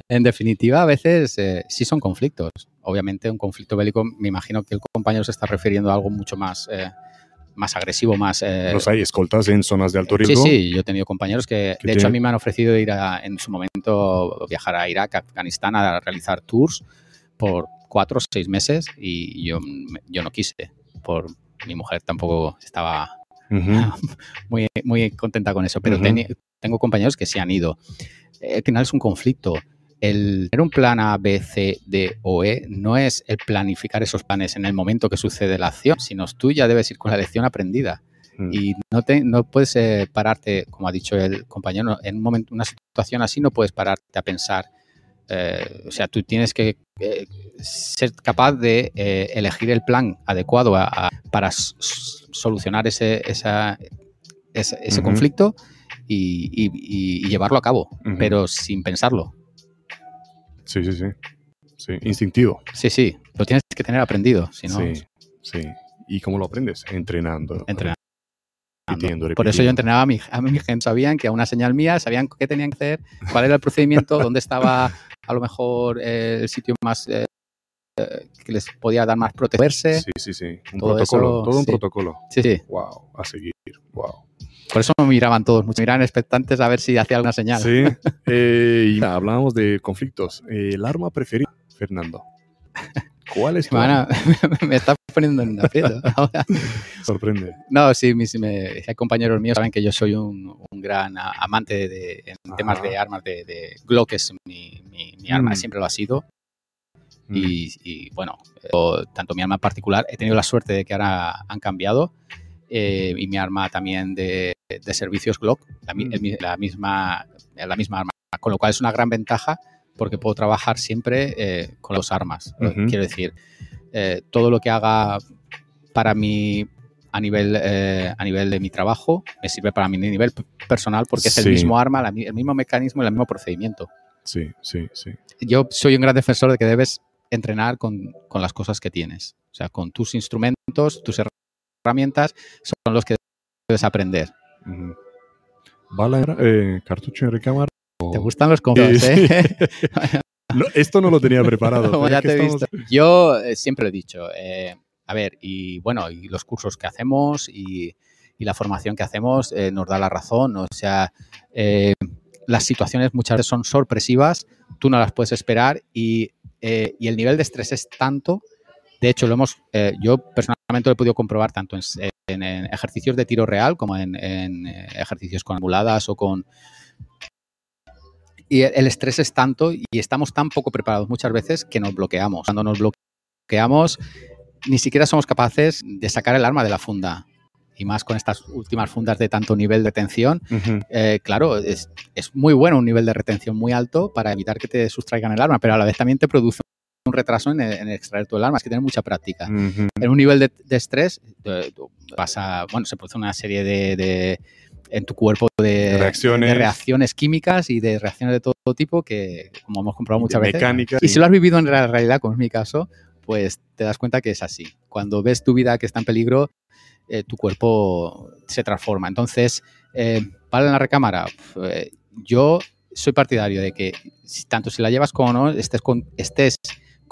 en definitiva, a veces eh, sí son conflictos. Obviamente, un conflicto bélico, me imagino que el compañero se está refiriendo a algo mucho más, eh, más agresivo, más. eh, los hay escoltas en zonas de alto Sí, riesgo. sí, yo he tenido compañeros que, Que de hecho, a mí me han ofrecido ir a, en su momento, viajar a Irak, a Afganistán, a realizar tours por cuatro o seis meses y yo, yo no quise. Por mi mujer tampoco estaba Ujú. muy, muy contenta con eso, pero Ujú. teni- tengo compañeros que se han ido. Eh, Al final es un conflicto. El tener un plan A, B, C, D o E no es el planificar esos planes en el momento que sucede la acción, sino tú ya debes ir con la lección aprendida. Mm. Y no, te, no puedes eh, pararte, como ha dicho el compañero, en un momento, una situación así no puedes pararte a pensar. eh, o sea, tú tienes que eh, ser capaz de elegir el plan adecuado a- a- para solucionar ese, esa- ese, ese conflicto y, y- y- y llevarlo a cabo, pero sin pensarlo. Sí, sí, sí. Sí, instintivo. Sí, sí, lo tienes que tener aprendido, si no, Sí, sí. ¿Y cómo lo aprendes? Entrenando. entrenando. Repitiendo, Por eso yo entrenaba a mi, a mi gente, sabían que a una señal mía, sabían qué tenían que hacer, cuál era el procedimiento, dónde estaba a lo mejor eh, el sitio más eh, eh, que les podía dar más protegerse. Sí, sí, sí. Un Todo protocolo. eso, todo un sí. protocolo. Sí, sí. Wow, a seguir. Wow. Por eso me miraban todos, mucho, miraban expectantes a ver si hacía alguna señal. Sí. Eh, y hablábamos de conflictos. Eh, el arma preferida, Fernando. ¿Cuál es tu a- me está poniendo en aprieto. ahora. Sorprende. No, sí, mis me- compañeros míos saben que yo soy un, un gran amante de, en Ajá. temas de armas, de, de Glock es mi, mi- mi arma, Mm. siempre lo ha sido. Mm. Y, y, bueno, tanto mi arma en particular, he tenido la suerte de que ahora han cambiado. Eh, y mi arma también de, de servicios Glock, la, Mm. la misma, la misma arma. Con lo cual es una gran ventaja porque puedo trabajar siempre eh, con las armas. Ujú. Quiero decir, eh, todo lo que haga para mí a nivel, eh, a nivel de mi trabajo me sirve para mi nivel personal porque es Sí. el mismo arma, la el mismo mecanismo y el mismo procedimiento Sí, sí, sí. yo soy un gran defensor de que debes entrenar con, con las cosas que tienes. O sea, con tus instrumentos, tus herramientas, son los que debes aprender. Ujú. ¿Bala, eh, cartucho en recámara? ¿Te gustan los conflictos, Sí. eh? No, esto no lo tenía preparado. Como pero ya te he estamos- visto. Yo eh, siempre lo he dicho. eh, a ver, y bueno, y los cursos que hacemos y, y la formación que hacemos eh, nos da la razón. O sea, eh, las situaciones muchas veces son sorpresivas, tú no las puedes esperar y, eh, y el nivel de estrés es tanto. De hecho, lo hemos, eh, yo personalmente lo he podido comprobar tanto en, en, ejercicios de tiro real, como en, eh, ejercicios con ambuladas o con... Y el estrés es tanto y estamos tan poco preparados muchas veces que nos bloqueamos. Cuando nos bloqueamos, ni siquiera somos capaces de sacar el arma de la funda y más con estas últimas fundas de tanto nivel de tensión, eh, claro, es, muy bueno un nivel de retención muy alto para evitar que te sustraigan el arma, pero a la vez también te produce un retraso en, extraer todo el arma, es que tener mucha práctica. En un nivel de, estrés pasa, bueno, se produce una serie de, en tu cuerpo de reacciones. reacciones. químicas y de reacciones de todo tipo que, como hemos comprobado muchas veces. Y, si lo has vivido en la realidad, como es mi caso, pues te das cuenta que es así. Cuando ves tu vida que está en peligro, eh, tu cuerpo se transforma. Entonces, eh, para la recámara, eh, yo soy partidario de que tanto si la llevas como no, estés, estés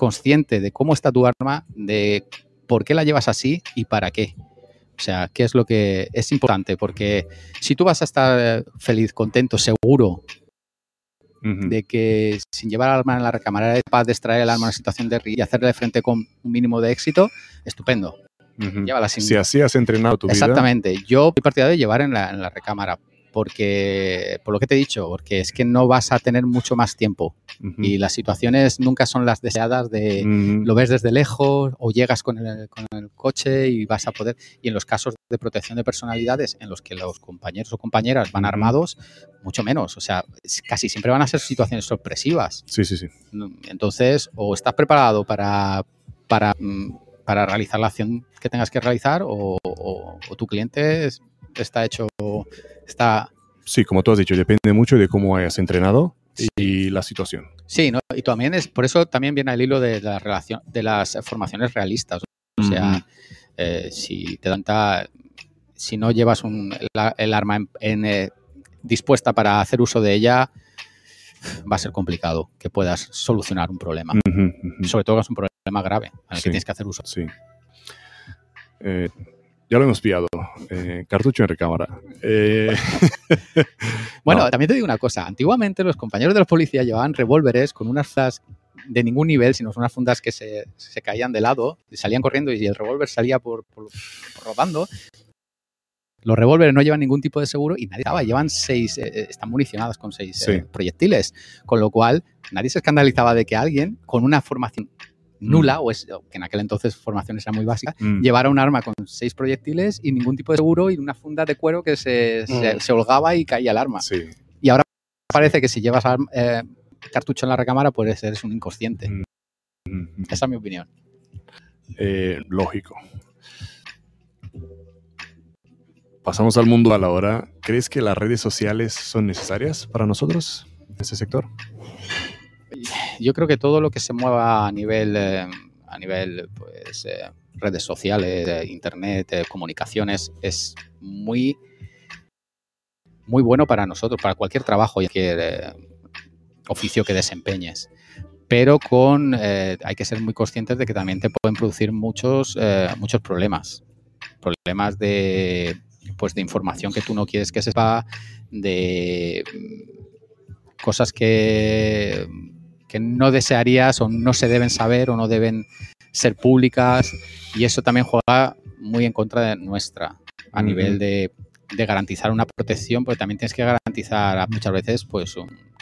consciente de cómo está tu arma, de por qué la llevas así y para qué. O sea, qué es lo que es importante, porque si tú vas a estar feliz, contento, seguro de que sin llevar el arma en la recámara eres capaz de extraer el arma en una situación de y hacerle frente con un mínimo de éxito, estupendo. Si así has entrenado tu Exactamente. vida. Exactamente. Yo soy partidario de llevar en la, recámara porque, por lo que te he dicho, porque es que no vas a tener mucho más tiempo. Y las situaciones nunca son las deseadas de lo ves desde lejos o llegas con el, con el, coche y vas a poder, y en los casos de protección de personalidades en los que los compañeros o compañeras van armados, mucho menos, o sea, casi siempre van a ser situaciones sorpresivas. Sí, sí, sí. Entonces, o estás preparado para, para mm, para realizar la acción que tengas que realizar o, tu cliente está hecho, está... Sí, como tú has dicho, depende mucho de cómo hayas entrenado y la situación. Sí, ¿no? y también es, por eso también viene el hilo de la relación, de las formaciones realistas. O sea, eh, si te dan si no llevas un, el, arma en, eh, dispuesta para hacer uso de ella, va a ser complicado que puedas solucionar un problema. Sobre todo que es un problema grave el que tienes que hacer uso. Sí. Eh, ya lo hemos pillado. Eh, cartucho en recámara. Eh, bueno, también te digo una cosa. Antiguamente los compañeros de la policía llevaban revólveres con unas fundas de ningún nivel, sino unas fundas que se, caían de lado, y salían corriendo y el revólver salía por, por, rodando los revólveres no llevan ningún tipo de seguro y nadie estaba. Llevan seis, eh, están municionados con seis proyectiles. Con lo cual, nadie se escandalizaba de que alguien con una formación nula, mm. o, es, que en aquel entonces formaciones eran muy básicas, mm. llevara un arma con seis proyectiles y ningún tipo de seguro y una funda de cuero que se, se, mm. holgaba y caía el arma. Y ahora parece que si llevas cartucho en la recámara, pues eres un inconsciente. Esa es mi opinión. lógico pasamos al mundo a la hora. ¿Crees que las redes sociales son necesarias para nosotros en ese sector? Yo creo que todo lo que se mueva a nivel, eh, a nivel pues, eh, redes sociales, eh, internet, comunicaciones, es muy, muy bueno para nosotros, para cualquier trabajo y cualquier oficio que desempeñes. Pero con, hay que ser muy conscientes de que también te pueden producir muchos, muchos problemas problemas de pues de información que tú no quieres que sepa, de mm, cosas que, que no desearías o no se deben saber o no deben ser públicas y eso también juega muy en contra de nuestra a nivel de, garantizar una protección, porque también tienes que garantizar muchas veces pues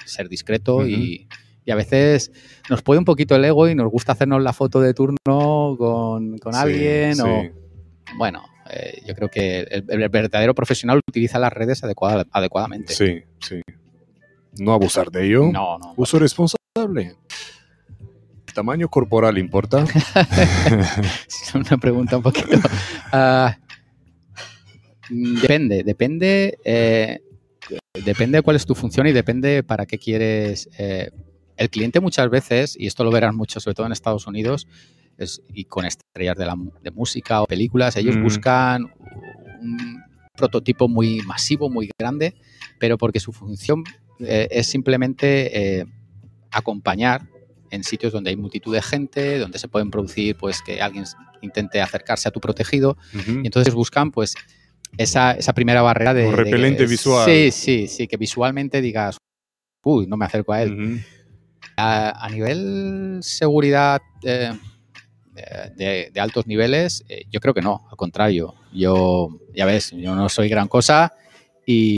ser discreto y, a veces nos puede un poquito el ego y nos gusta hacernos la foto de turno con, alguien o bueno, eh, yo creo que el, verdadero profesional utiliza las redes adecuadamente. Sí, sí. No abusar de ello. No, no. Uso responsable. ¿Tamaño corporal importa? es una pregunta un poquito. Ah, depende, depende. Eh, depende de cuál es tu función y depende para qué quieres. Eh, el cliente muchas veces, y esto lo verán mucho, sobre todo en Estados Unidos, y con estrellas de, la, de música o películas, ellos mm. buscan un prototipo muy masivo, muy grande, pero porque su función eh, es simplemente eh, acompañar en sitios donde hay multitud de gente, donde se pueden producir, pues que alguien intente acercarse a tu protegido, y entonces buscan, pues, esa, esa primera barrera de... Un repelente visual. Sí, sí, sí, que visualmente digas, uy, no me acerco a él. a, nivel seguridad, eh, de, altos niveles, eh, yo creo que no, al contrario. Yo, ya ves, yo no soy gran cosa y,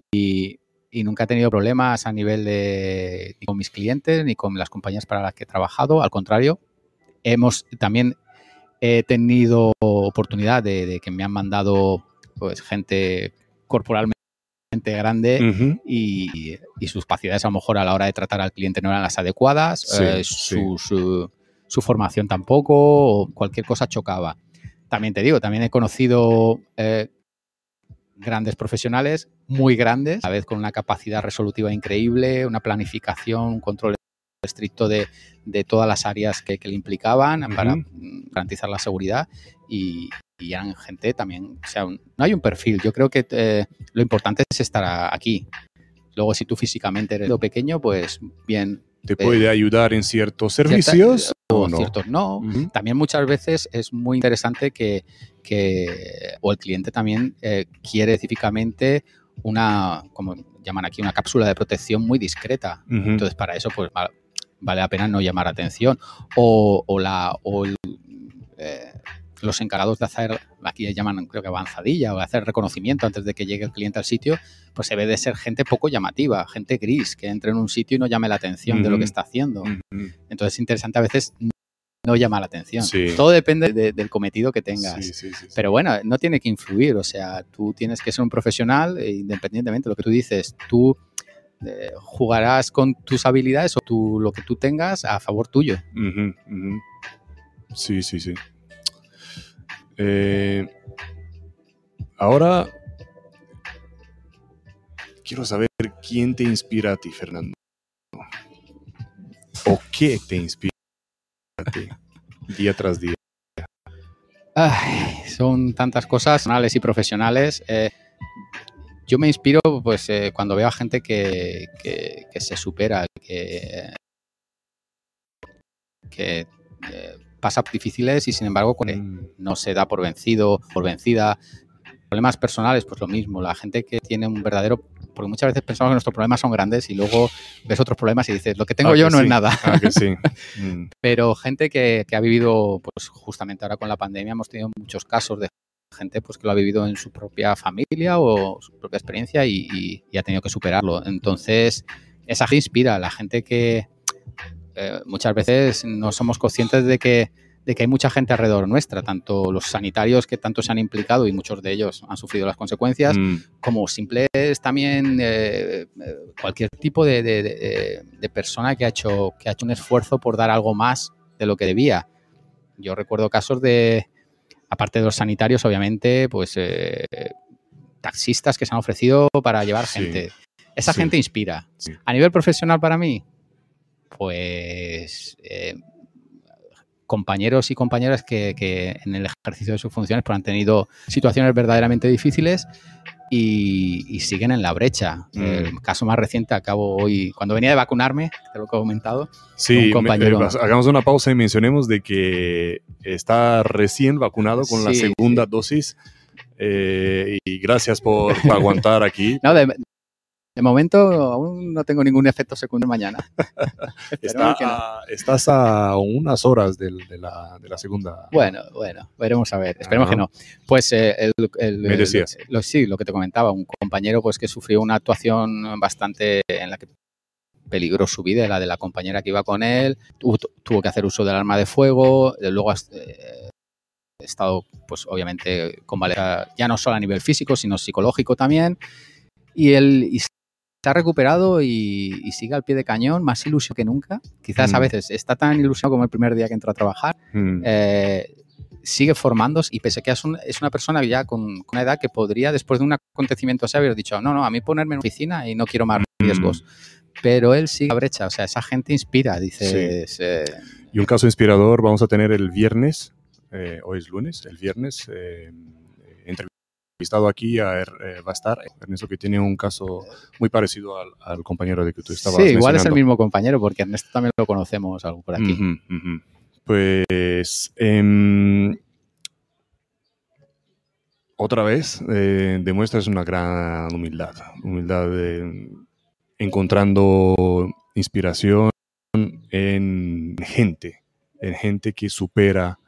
nunca he tenido problemas a nivel de ni con mis clientes ni con las compañías para las que he trabajado. Al contrario, hemos también he tenido oportunidad de, que me han mandado pues gente corporalmente grande y, sus capacidades a lo mejor a la hora de tratar al cliente no eran las adecuadas, eh, su, formación tampoco, o cualquier cosa chocaba. También te digo, también he conocido eh, grandes profesionales, muy grandes, a la vez con una capacidad resolutiva increíble, una planificación, un control estricto de, todas las áreas que, le implicaban para garantizar la seguridad y, y eran gente también, o sea, no hay un perfil. Yo creo que eh, lo importante es estar aquí. Luego, si tú físicamente eres lo pequeño, pues bien. ¿Te puede ayudar en ciertos servicios o no? Ciertos no. También muchas veces es muy interesante que, que o el cliente también eh, quiere específicamente una, como llaman aquí, una cápsula de protección muy discreta. Entonces, para eso, pues vale la pena no llamar atención. O, o la, o el, eh, los encargados de hacer, aquí llaman creo que avanzadilla o de hacer reconocimiento antes de que llegue el cliente al sitio, pues se ve de ser gente poco llamativa, gente gris, que entre en un sitio y no llame la atención de lo que está haciendo. Entonces es interesante a veces no llama la atención. Todo depende del cometido que tengas. Pero bueno, no tiene que influir, o sea, tú tienes que ser un profesional e independientemente de lo que tú dices, tú eh, jugarás con tus habilidades o tú, lo que tú tengas a favor tuyo. Sí, sí, sí. Eh, ahora quiero saber quién te inspira a ti, Fernando. ¿O qué te inspira a ti día tras día? son tantas cosas personales y profesionales. Eh, yo me inspiro pues eh, cuando veo a gente que, se supera, que, que pasa difíciles y sin embargo mm. no se da por vencido, por vencida. Problemas personales, pues lo mismo. La gente que tiene un verdadero porque muchas veces pensamos que nuestros problemas son grandes y luego ves otros problemas y dices, lo que tengo ah, yo no es nada. Ah, sí. Mm. Pero gente que, ha vivido, pues justamente ahora con la pandemia hemos tenido muchos casos de gente pues que lo ha vivido en su propia familia o su propia experiencia y, y ha tenido que superarlo. Entonces, esa gente inspira a la gente que, eh, muchas veces no somos conscientes de que, de que hay mucha gente alrededor nuestra, tanto los sanitarios que tanto se han implicado y muchos de ellos han sufrido las consecuencias, mm. como simples también eh, cualquier tipo de, persona que ha, hecho, que ha hecho un esfuerzo por dar algo más de lo que debía. Yo recuerdo casos de, aparte de los sanitarios, obviamente, pues eh, taxistas que se han ofrecido para llevar gente. Esa gente inspira. A nivel profesional para mí, pues eh, compañeros y compañeras que, en el ejercicio de sus funciones pues, han tenido situaciones verdaderamente difíciles y, siguen en la brecha. Mm. El caso más reciente acabo hoy, cuando venía de vacunarme, te lo he comentado. Sí, un compañero... hagamos una pausa y mencionemos de que está recién vacunado con la segunda dosis. Eh, y gracias por, aguantar aquí. No, de, de momento aún no tengo ningún efecto secundario mañana. Estás a unas horas de, la, segunda. Bueno, bueno, veremos a ver. Esperemos que no. Pues eh, el, Me decías. lo, sí, lo que te comentaba, un compañero pues que sufrió una actuación bastante en la que peligró su vida, la de la compañera que iba con él, tuvo, que hacer uso del arma de fuego, luego eh, estado, pues obviamente, con ya no solo a nivel físico, sino psicológico también. Y él ha recuperado y, sigue al pie de cañón, más ilusión que nunca. Quizás a mm. veces está tan ilusionado como el primer día que entró a trabajar. Mm. Eh, sigue formándose y pese a que es, una persona ya con, una edad que podría, después de un acontecimiento así, haber dicho, no, no, a mí ponerme en oficina y no quiero más mm. riesgos. Pero él sigue a brecha, o sea, esa gente inspira, dice. Y un caso inspirador vamos a tener el viernes, eh, hoy es lunes, el viernes, eh, estado aquí eh, va a estar Ernesto que tiene un caso muy parecido al, compañero de que tú estabas Sí, igual es el mismo compañero porque Ernesto también lo conocemos algo por aquí. Pues em, otra vez eh, demuestras una gran humildad, humildad encontrando inspiración en gente, en gente que supera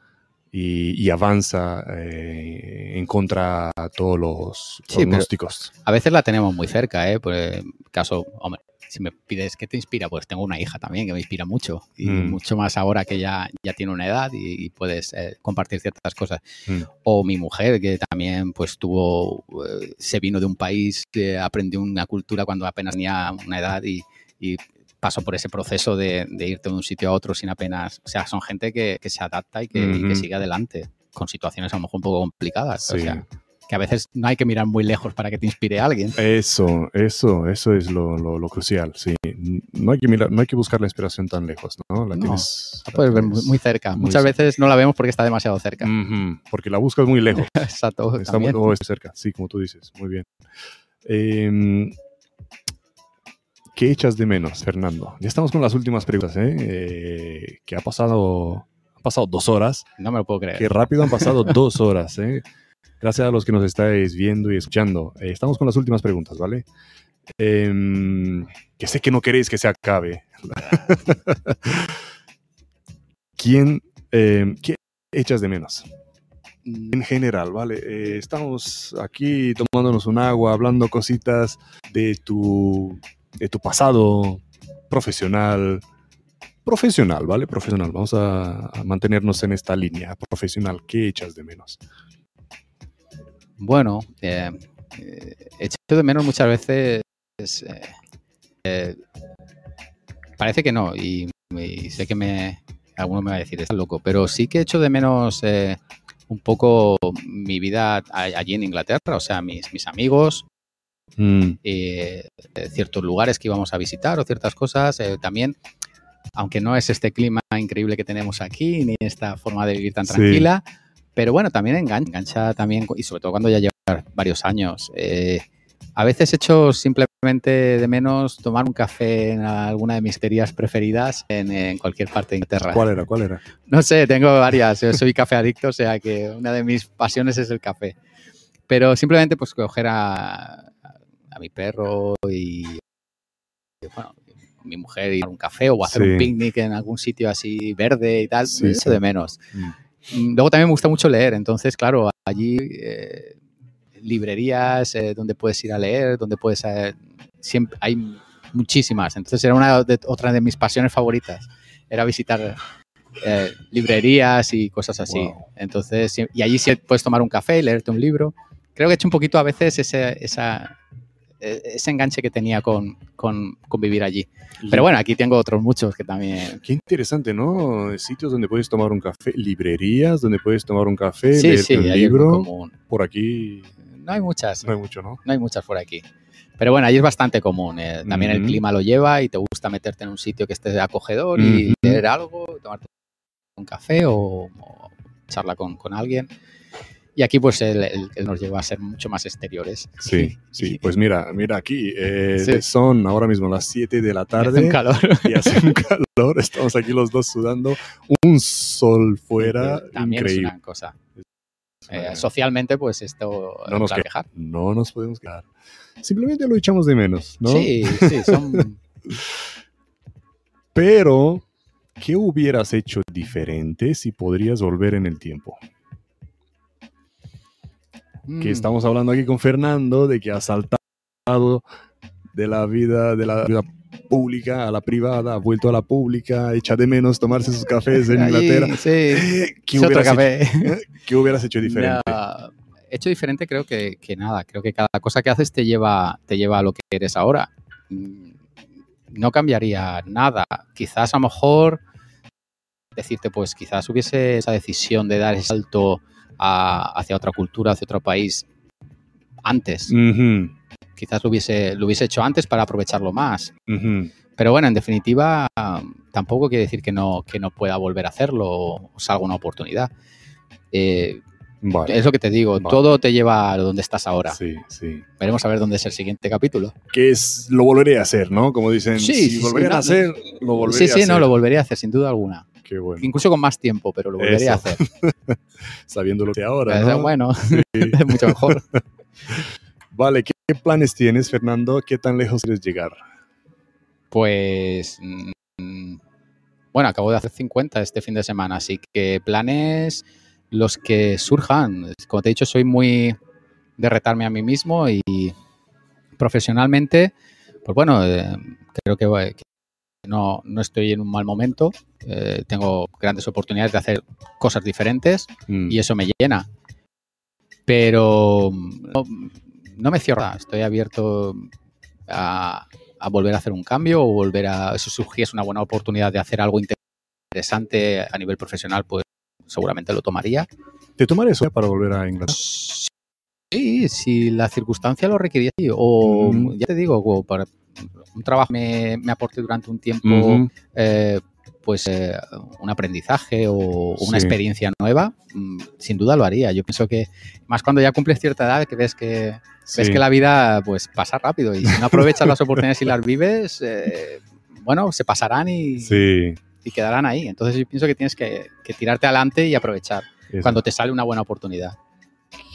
y, y avanza eh, en contra de todos los Sí, pronósticos. A veces la tenemos muy cerca, ¿eh? Por el caso, hombre, si me pides qué te inspira, pues tengo una hija también que me inspira mucho y Mm. mucho más ahora que ya, ya tiene una edad y, y puedes eh, compartir ciertas cosas. Mm. O mi mujer que también pues tuvo, eh, se vino de un país que aprendió una cultura cuando apenas tenía una edad y, y pasó por ese proceso de, de irte de un sitio a otro sin apenas, o sea, son gente que, que se adapta y que, y que Ujú. sigue adelante con situaciones a lo mejor un poco complicadas. O sea, que a veces no hay que mirar muy lejos para que te inspire a alguien. Eso, eso, eso es lo, lo- lo crucial, sí. No hay, que mirar, no hay que buscar la inspiración tan lejos, ¿no? La No, tienes, La puedes ver muy, cerca. muy Muchas cerca. veces no la vemos porque está demasiado cerca. Porque la buscas muy lejos. Exacto. Está muy, cerca, sí, como tú dices. Muy bien. Em, ¿Qué echas de menos, Fernando? Ya estamos con las últimas preguntas, ¿eh? Eh, que ha pasado, han pasado dos horas. No me lo puedo creer. Qué rápido han pasado dos horas, ¿eh? Gracias a los que nos estáis viendo y escuchando. Eh, estamos con las últimas preguntas, ¿vale? Em, que sé que no queréis que se acabe. ¿Quién, em, ¿Qué echas de menos? Mm, en general, ¿vale? Eh, estamos aquí tomándonos un agua, hablando cositas de tu, de tu pasado profesional. Profesional, ¿vale? Profesional. Vamos a, mantenernos en esta línea. Profesional, ¿qué echas de menos? Bueno, eh, eh, echo de menos muchas veces. eh, eh, parece que no, y, sé que me, alguno me va a decir, estás loco, pero sí que echo de menos un poco mi vida allí en Inglaterra, o sea, mis, mis amigos, Mm, eh, eh, ciertos lugares que íbamos a visitar o ciertas cosas. eh, también, aunque no es este clima increíble que tenemos aquí, ni esta forma de vivir tan Sí. tranquila, pero bueno, también engancha, engancha también, y sobre todo cuando ya llevas varios años. eh, a veces echo simplemente de menos tomar un café en alguna de mis teorías preferidas en, en cualquier parte de Inglaterra. ¿Cuál era? ¿Cuál era? No sé, tengo varias. Yo soy café adicto, o sea que una de mis pasiones es el café. Pero simplemente pues coger a, a mi perro y, bueno, con mi mujer y tomar un café o hacer Sí. un picnic en algún sitio así verde y tal, Sí, eso de menos. Mm, Mm, Luego también me gusta mucho leer, entonces claro, allí eh, librerías eh, donde puedes ir a leer, donde puedes... eh, siempre, hay muchísimas, entonces era una de, otra de mis pasiones favoritas, era visitar eh, librerías y cosas así. Wow. Entonces, y allí sí puedes tomar un café y leerte un libro. Creo que he hecho un poquito a veces ese, esa, ese enganche que tenía con, con, con vivir allí. Pero bueno, aquí tengo otros muchos que también... Qué interesante, ¿no? Sitios donde puedes tomar un café, librerías donde puedes tomar un café, Sí, leerte sí, un libro. Por aquí No hay muchas. no hay mucho, ¿no? no hay muchas por aquí. Pero bueno, ahí es bastante común. eh, También el clima lo lleva y te gusta meterte en un sitio que esté acogedor y leer algo, tomarte un café o, o charla con, con alguien. Y aquí pues él, él- él nos lleva a ser mucho más exteriores. Sí, sí. Pues mira, mira aquí. eh, Sí. Son ahora mismo las 7 de la Hace tarde. un calor. y hace un calor. Estamos aquí los dos sudando. Un sol fuera También increíble. es una cosa. Eh, socialmente pues esto No nos quejar. No nos podemos quedar. Simplemente lo echamos de menos, ¿no? Sí, sí, son... Pero, ¿qué hubieras hecho diferente si podrías volver en el tiempo? Que Mm, estamos hablando aquí con Fernando de que ha saltado de la vida de la vida pública a la privada, ha vuelto a la pública, echa de menos tomarse sus cafés en allí, Inglaterra. Sí, ¿Qué hubieras, hecho, café. ¿Qué hubieras hecho diferente? No, hecho diferente creo que, que nada. Creo que cada cosa que haces te lleva, te lleva a lo que eres ahora. Mm, No cambiaría nada. Quizás a lo mejor decirte, pues quizás hubiese esa decisión de dar ese salto a- hacia otra cultura, hacia otro país antes. Quizás lo hubiese, lo hubiese hecho antes para aprovecharlo más. ujú. Pero bueno, en definitiva, tampoco quiere decir que no, que no pueda volver a hacerlo o, salga una oportunidad. Eh, Vale. es lo que te digo, Vale. todo te lleva a donde estás ahora. Sí, sí. Veremos a ver dónde es el siguiente capítulo. Que es, lo volveré a hacer, ¿no? Como dicen, Sí, si sí, sí, volverían no, a hacer, lo volveré sí, a sí, hacer. no, lo volvería a hacer, sin duda alguna. Qué bueno. Incluso con más tiempo, pero lo volvería Eso. a hacer. Sabiendo lo que ahora, Es ¿no? Bueno, es mucho mejor. Vale, ¿qué, qué planes tienes, Fernando? ¿Qué tan lejos quieres llegar? Pues, mm, bueno, acabo de hacer 50 este fin de semana, así que planes, los que surjan. Como te he dicho, soy muy de retarme a mí mismo y profesionalmente, pues bueno, eh, creo que, que no, no, estoy en un mal momento. Eh, tengo grandes oportunidades de hacer cosas diferentes Mm. y eso me llena. Pero no, no me cierra. Estoy abierto a, a, volver a hacer un cambio o volver a. Si surgiese una buena oportunidad de hacer algo interesante a nivel profesional, pues seguramente lo tomaría. ¿Te tomaría eso para volver a Inglaterra? Sí, si la circunstancia lo requería. O, mm. ya te digo, para un trabajo me, me aporte durante un tiempo, uh -huh. eh, pues eh, un aprendizaje o, o una sí. experiencia nueva, mm, sin duda lo haría. Yo pienso que más cuando ya cumples cierta edad, que ves que sí. ves que la vida pues pasa rápido y si no aprovechas las oportunidades y las vives, eh, bueno, se pasarán y, sí. y, quedarán ahí. Entonces yo pienso que tienes que, que tirarte adelante y aprovechar Eso. cuando te sale una buena oportunidad.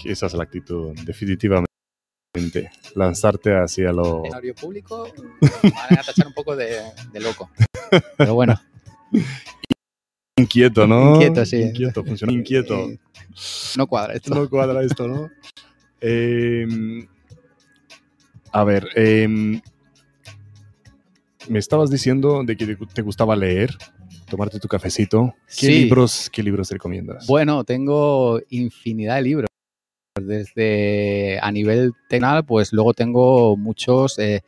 Esa es la actitud, definitivamente. Lanzarte hacia lo. En horario público, van a tachar un poco de, de loco. Pero bueno. Inquieto, ¿no? Inquieto, sí. Inquieto, funciona inquieto. No cuadra esto. No cuadra esto, ¿no? eh, a ver, eh, me estabas diciendo de que te gustaba leer, tomarte tu cafecito. ¿Qué sí. libros, qué libros te recomiendas? Bueno, tengo infinidad de libros. Desde a nivel technical, pues luego tengo muchos. Eh,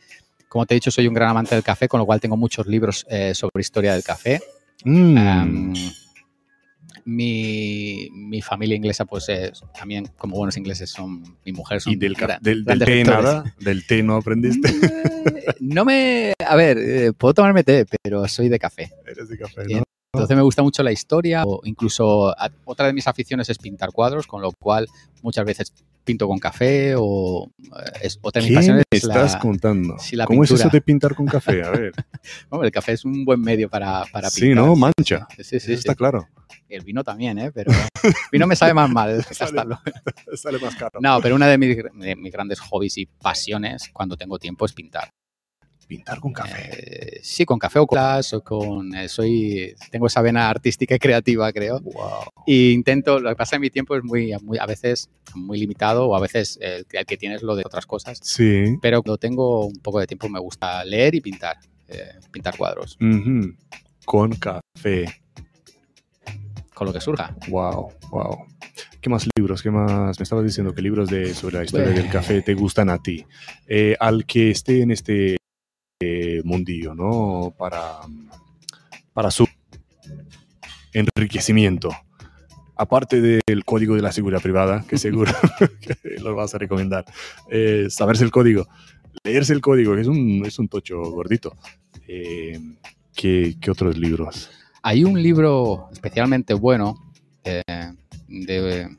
como te he dicho, soy un gran amante del café, con lo cual tengo muchos libros eh, sobre historia del café. Mm. Um, mi, mi, familia inglesa, pues es, también, como buenos ingleses, son mi mujer. Son ¿Y del, gran, del, del té nada? ¿Del té no aprendiste? no me. A ver, eh, puedo tomarme té, pero soy de café. Eres de café, ¿no? Entonces me gusta mucho la historia, o incluso otra de mis aficiones es pintar cuadros, con lo cual muchas veces pinto con café o es, otra de mis pasiones me es estás la, contando? La ¿Cómo pintura. es eso de pintar con café? A ver. El café es un buen medio para, para pintar. Sí, ¿no? Mancha. Sí, sí, sí, está claro. El vino también, ¿eh? Pero el vino me sabe más mal. sale, sale, más caro. No, pero una de mis, de mis grandes hobbies y pasiones cuando tengo tiempo es pintar pintar con café. Eh, sí, con café o class o con eh, soy tengo esa vena artística y creativa, creo. Wow. Y intento, lo que pasa en mi tiempo es muy, muy a veces muy limitado o a veces el, el, que tienes lo de otras cosas. Sí. Pero cuando tengo un poco de tiempo me gusta leer y pintar, eh, pintar cuadros. Uh -huh. Con café. Con lo que surja. Wow, wow. ¿Qué más libros? ¿Qué más? Me estabas diciendo que libros de, sobre la historia bueno. del café te gustan a ti. Eh, al que esté en este mundillo, ¿no? Para, para su enriquecimiento. Aparte del código de la seguridad privada, que seguro que lo vas a recomendar, eh, saberse el código, leerse el código, que es un, es un tocho gordito. Eh, ¿qué, ¿qué, otros libros? Hay un libro especialmente bueno eh, de,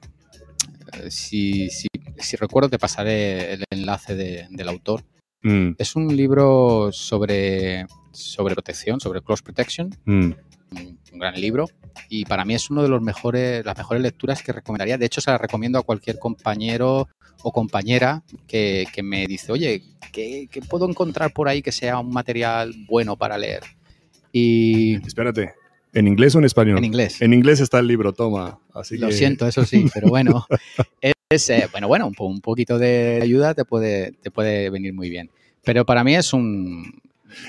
si, si, si, recuerdo te pasaré el enlace de, del autor, Mm. Es un libro sobre, sobre protección, sobre close protection. Mm. Un, un, gran libro. Y para mí es uno de los mejores, las mejores lecturas que recomendaría. De hecho, se la recomiendo a cualquier compañero o compañera que, que me dice, oye, ¿qué, ¿qué, puedo encontrar por ahí que sea un material bueno para leer? Y. Espérate. ¿En inglés o en español? En inglés. En inglés está el libro, toma. Así Lo que... siento, eso sí, pero bueno. eh, bueno, bueno, un, un, poquito de ayuda te puede, te puede venir muy bien. Pero para mí es un...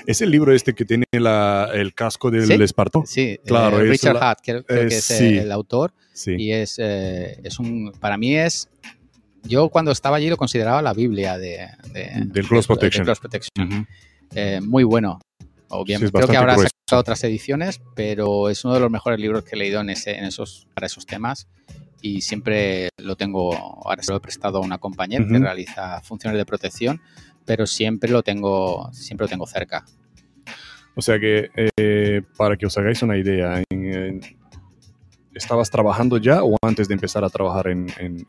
Es el libro este que tiene la, el casco del ¿Sí? Esparto. Sí, claro. Eh, Richard la, Hatt, creo, creo eh, que es sí. el autor. Sí. Y es, eh, es un... Para mí es... Yo cuando estaba allí lo consideraba la Biblia de, de del Close Protection. De Protection. Uh -huh. muy bueno. Obviamente, sí, creo que habrá sacado otras ediciones, pero es uno de los mejores libros que he leído en, ese, en esos, para esos temas y siempre lo tengo, ahora se lo he prestado a una compañera uh -huh. que realiza funciones de protección, pero siempre lo tengo, siempre lo tengo cerca. O sea que, eh, para que os hagáis una idea, en, en, ¿estabas trabajando ya o antes de empezar a trabajar en, en,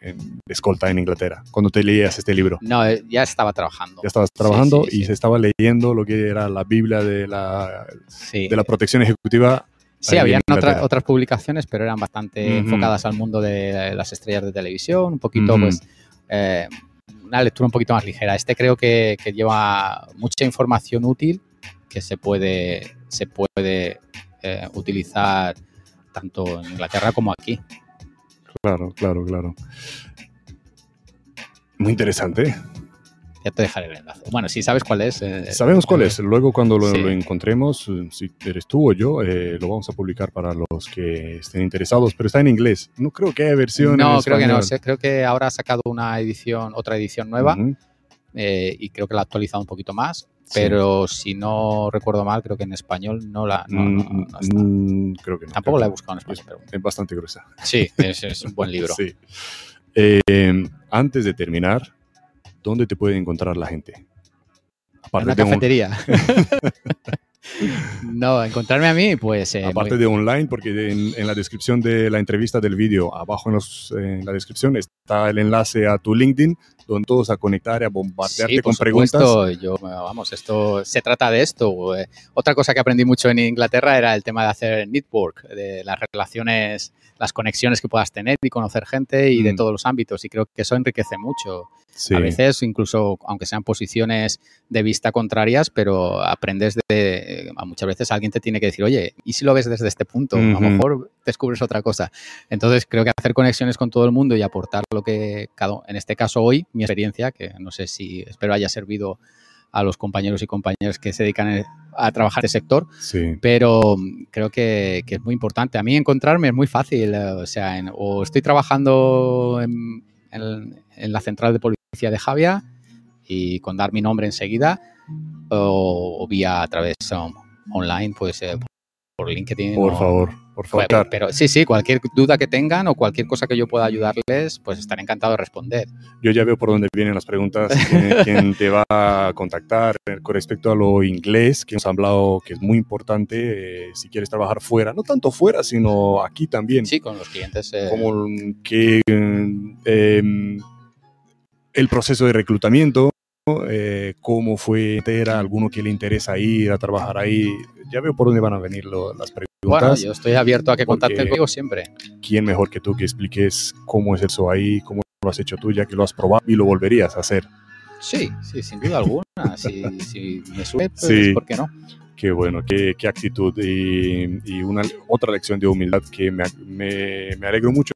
escolta en Inglaterra, cuando te leías este libro? No, eh, ya estaba trabajando. Ya estabas trabajando sí, sí, y sí. se estaba leyendo lo que era la Biblia de la, de la protección ejecutiva. Sí, habían otra, otras publicaciones, pero eran bastante uh -huh. enfocadas al mundo de las estrellas de televisión, un poquito, uh -huh. pues, eh, una lectura un poquito más ligera. Este creo que, que, lleva mucha información útil que se puede, se puede eh, utilizar tanto en Inglaterra como aquí. Claro, claro, claro. Muy interesante. Ya te dejaré el enlace. Bueno, si sabes cuál es. eh, Sabemos cuál es. Luego cuando lo, Sí. lo encontremos, eh, si eres tú o yo, eh, lo vamos a publicar para los que estén interesados, pero está en inglés. No creo que haya versión No, en creo que no. sé, Creo que ahora ha sacado una edición, otra edición nueva eh, y creo que la ha actualizado un poquito más. Sí. Pero si no recuerdo mal, creo que en español no la. No, no- Mm, no está. mm, creo que no. Tampoco la he buscado en español, pero Es bastante gruesa. sí, es, es un buen libro. Sí. Eh, antes de terminar, ¿dónde te puede encontrar la gente? En Aparte, una de, un- cafetería. no, encontrarme a mí, pues. eh, aparte muy- de online, porque en, en la descripción de la entrevista del vídeo, abajo en, los- en la descripción está el enlace a tu LinkedIn, donde todos a conectar y a bombardearte Sí, con preguntas. Yo, vamos, esto se trata de esto. eh. Otra cosa que aprendí mucho en Inglaterra era el tema de hacer network, de las relaciones, las conexiones que puedas tener y conocer gente y de Mm. todos los ámbitos. Y creo que eso enriquece mucho. Sí. A veces, incluso aunque sean posiciones de vista contrarias, pero aprendes de. a Muchas veces alguien te tiene que decir, oye, ¿y si lo ves desde este punto? A lo mejor descubres otra cosa. Entonces, creo que hacer conexiones con todo el mundo y aportar lo que, cada, en este caso hoy, mi experiencia, que no sé si espero haya servido a los compañeros y compañeras que se dedican a trabajar en este sector, Sí. pero mm, creo que, que es muy importante. A mí encontrarme es muy fácil, eh, o sea, en- o estoy trabajando en, en- en la central de policía de Javia y con dar mi nombre enseguida, o, o vía a través um, online, pues eh, por LinkedIn. Por o- favor, por favor. pero, pero sí, sí, cualquier duda que tengan o cualquier cosa que yo pueda ayudarles, pues estaré encantado de responder. Yo ya veo por dónde vienen las preguntas, quién, quién te va a contactar con respecto a lo inglés, que hemos hablado que es muy importante eh, si quieres trabajar fuera, no tanto fuera, sino aquí también. Sí, con los clientes. eh, Como que eh, el proceso de reclutamiento, eh, cómo fue, era alguno que le interesa ir a trabajar ahí. Ya veo por dónde van a venir lo- las preguntas. bueno, yo estoy abierto a que contacten conmigo siempre. ¿Quién mejor que tú que expliques cómo es eso ahí, cómo lo has hecho tú, ya que lo has probado y lo volverías a hacer? Sí, sí, sin duda alguna. Si, si me sube, pues, Sí. ¿por qué no? Qué bueno, qué, qué actitud y, y una otra lección de humildad que me, me, me alegro mucho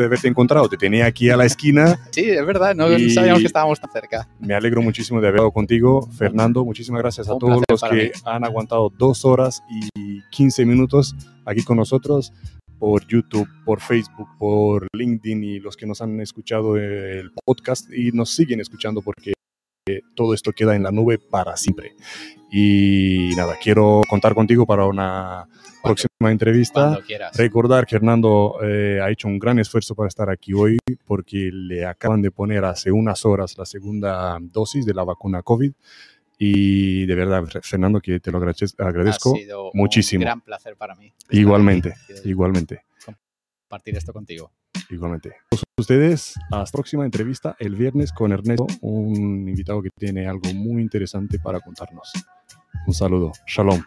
de haberte encontrado. Te tenía aquí a la esquina. Sí, es verdad, no sabíamos que estábamos tan cerca. Me alegro muchísimo de haber estado contigo. Fernando, muchísimas gracias a Un todos los que mí. han aguantado dos horas y 15 minutos aquí con nosotros por YouTube, por Facebook, por LinkedIn y los que nos han escuchado el podcast y nos siguen escuchando porque todo esto queda en la nube para siempre. Y nada, quiero contar contigo para una próxima entrevista. Cuando quieras. Recordar que Hernando eh, ha hecho un gran esfuerzo para estar aquí hoy porque le acaban de poner hace unas horas la segunda dosis de la vacuna COVID. Y de verdad, Fernando, que te lo agrade- agradezco Ha sido muchísimo. Un gran placer para mí. igualmente, igualmente, Compartir esto contigo. igualmente. Ustedes, hasta la próxima entrevista el viernes con Ernesto, un invitado que tiene algo muy interesante para contarnos. Un saludo. Shalom.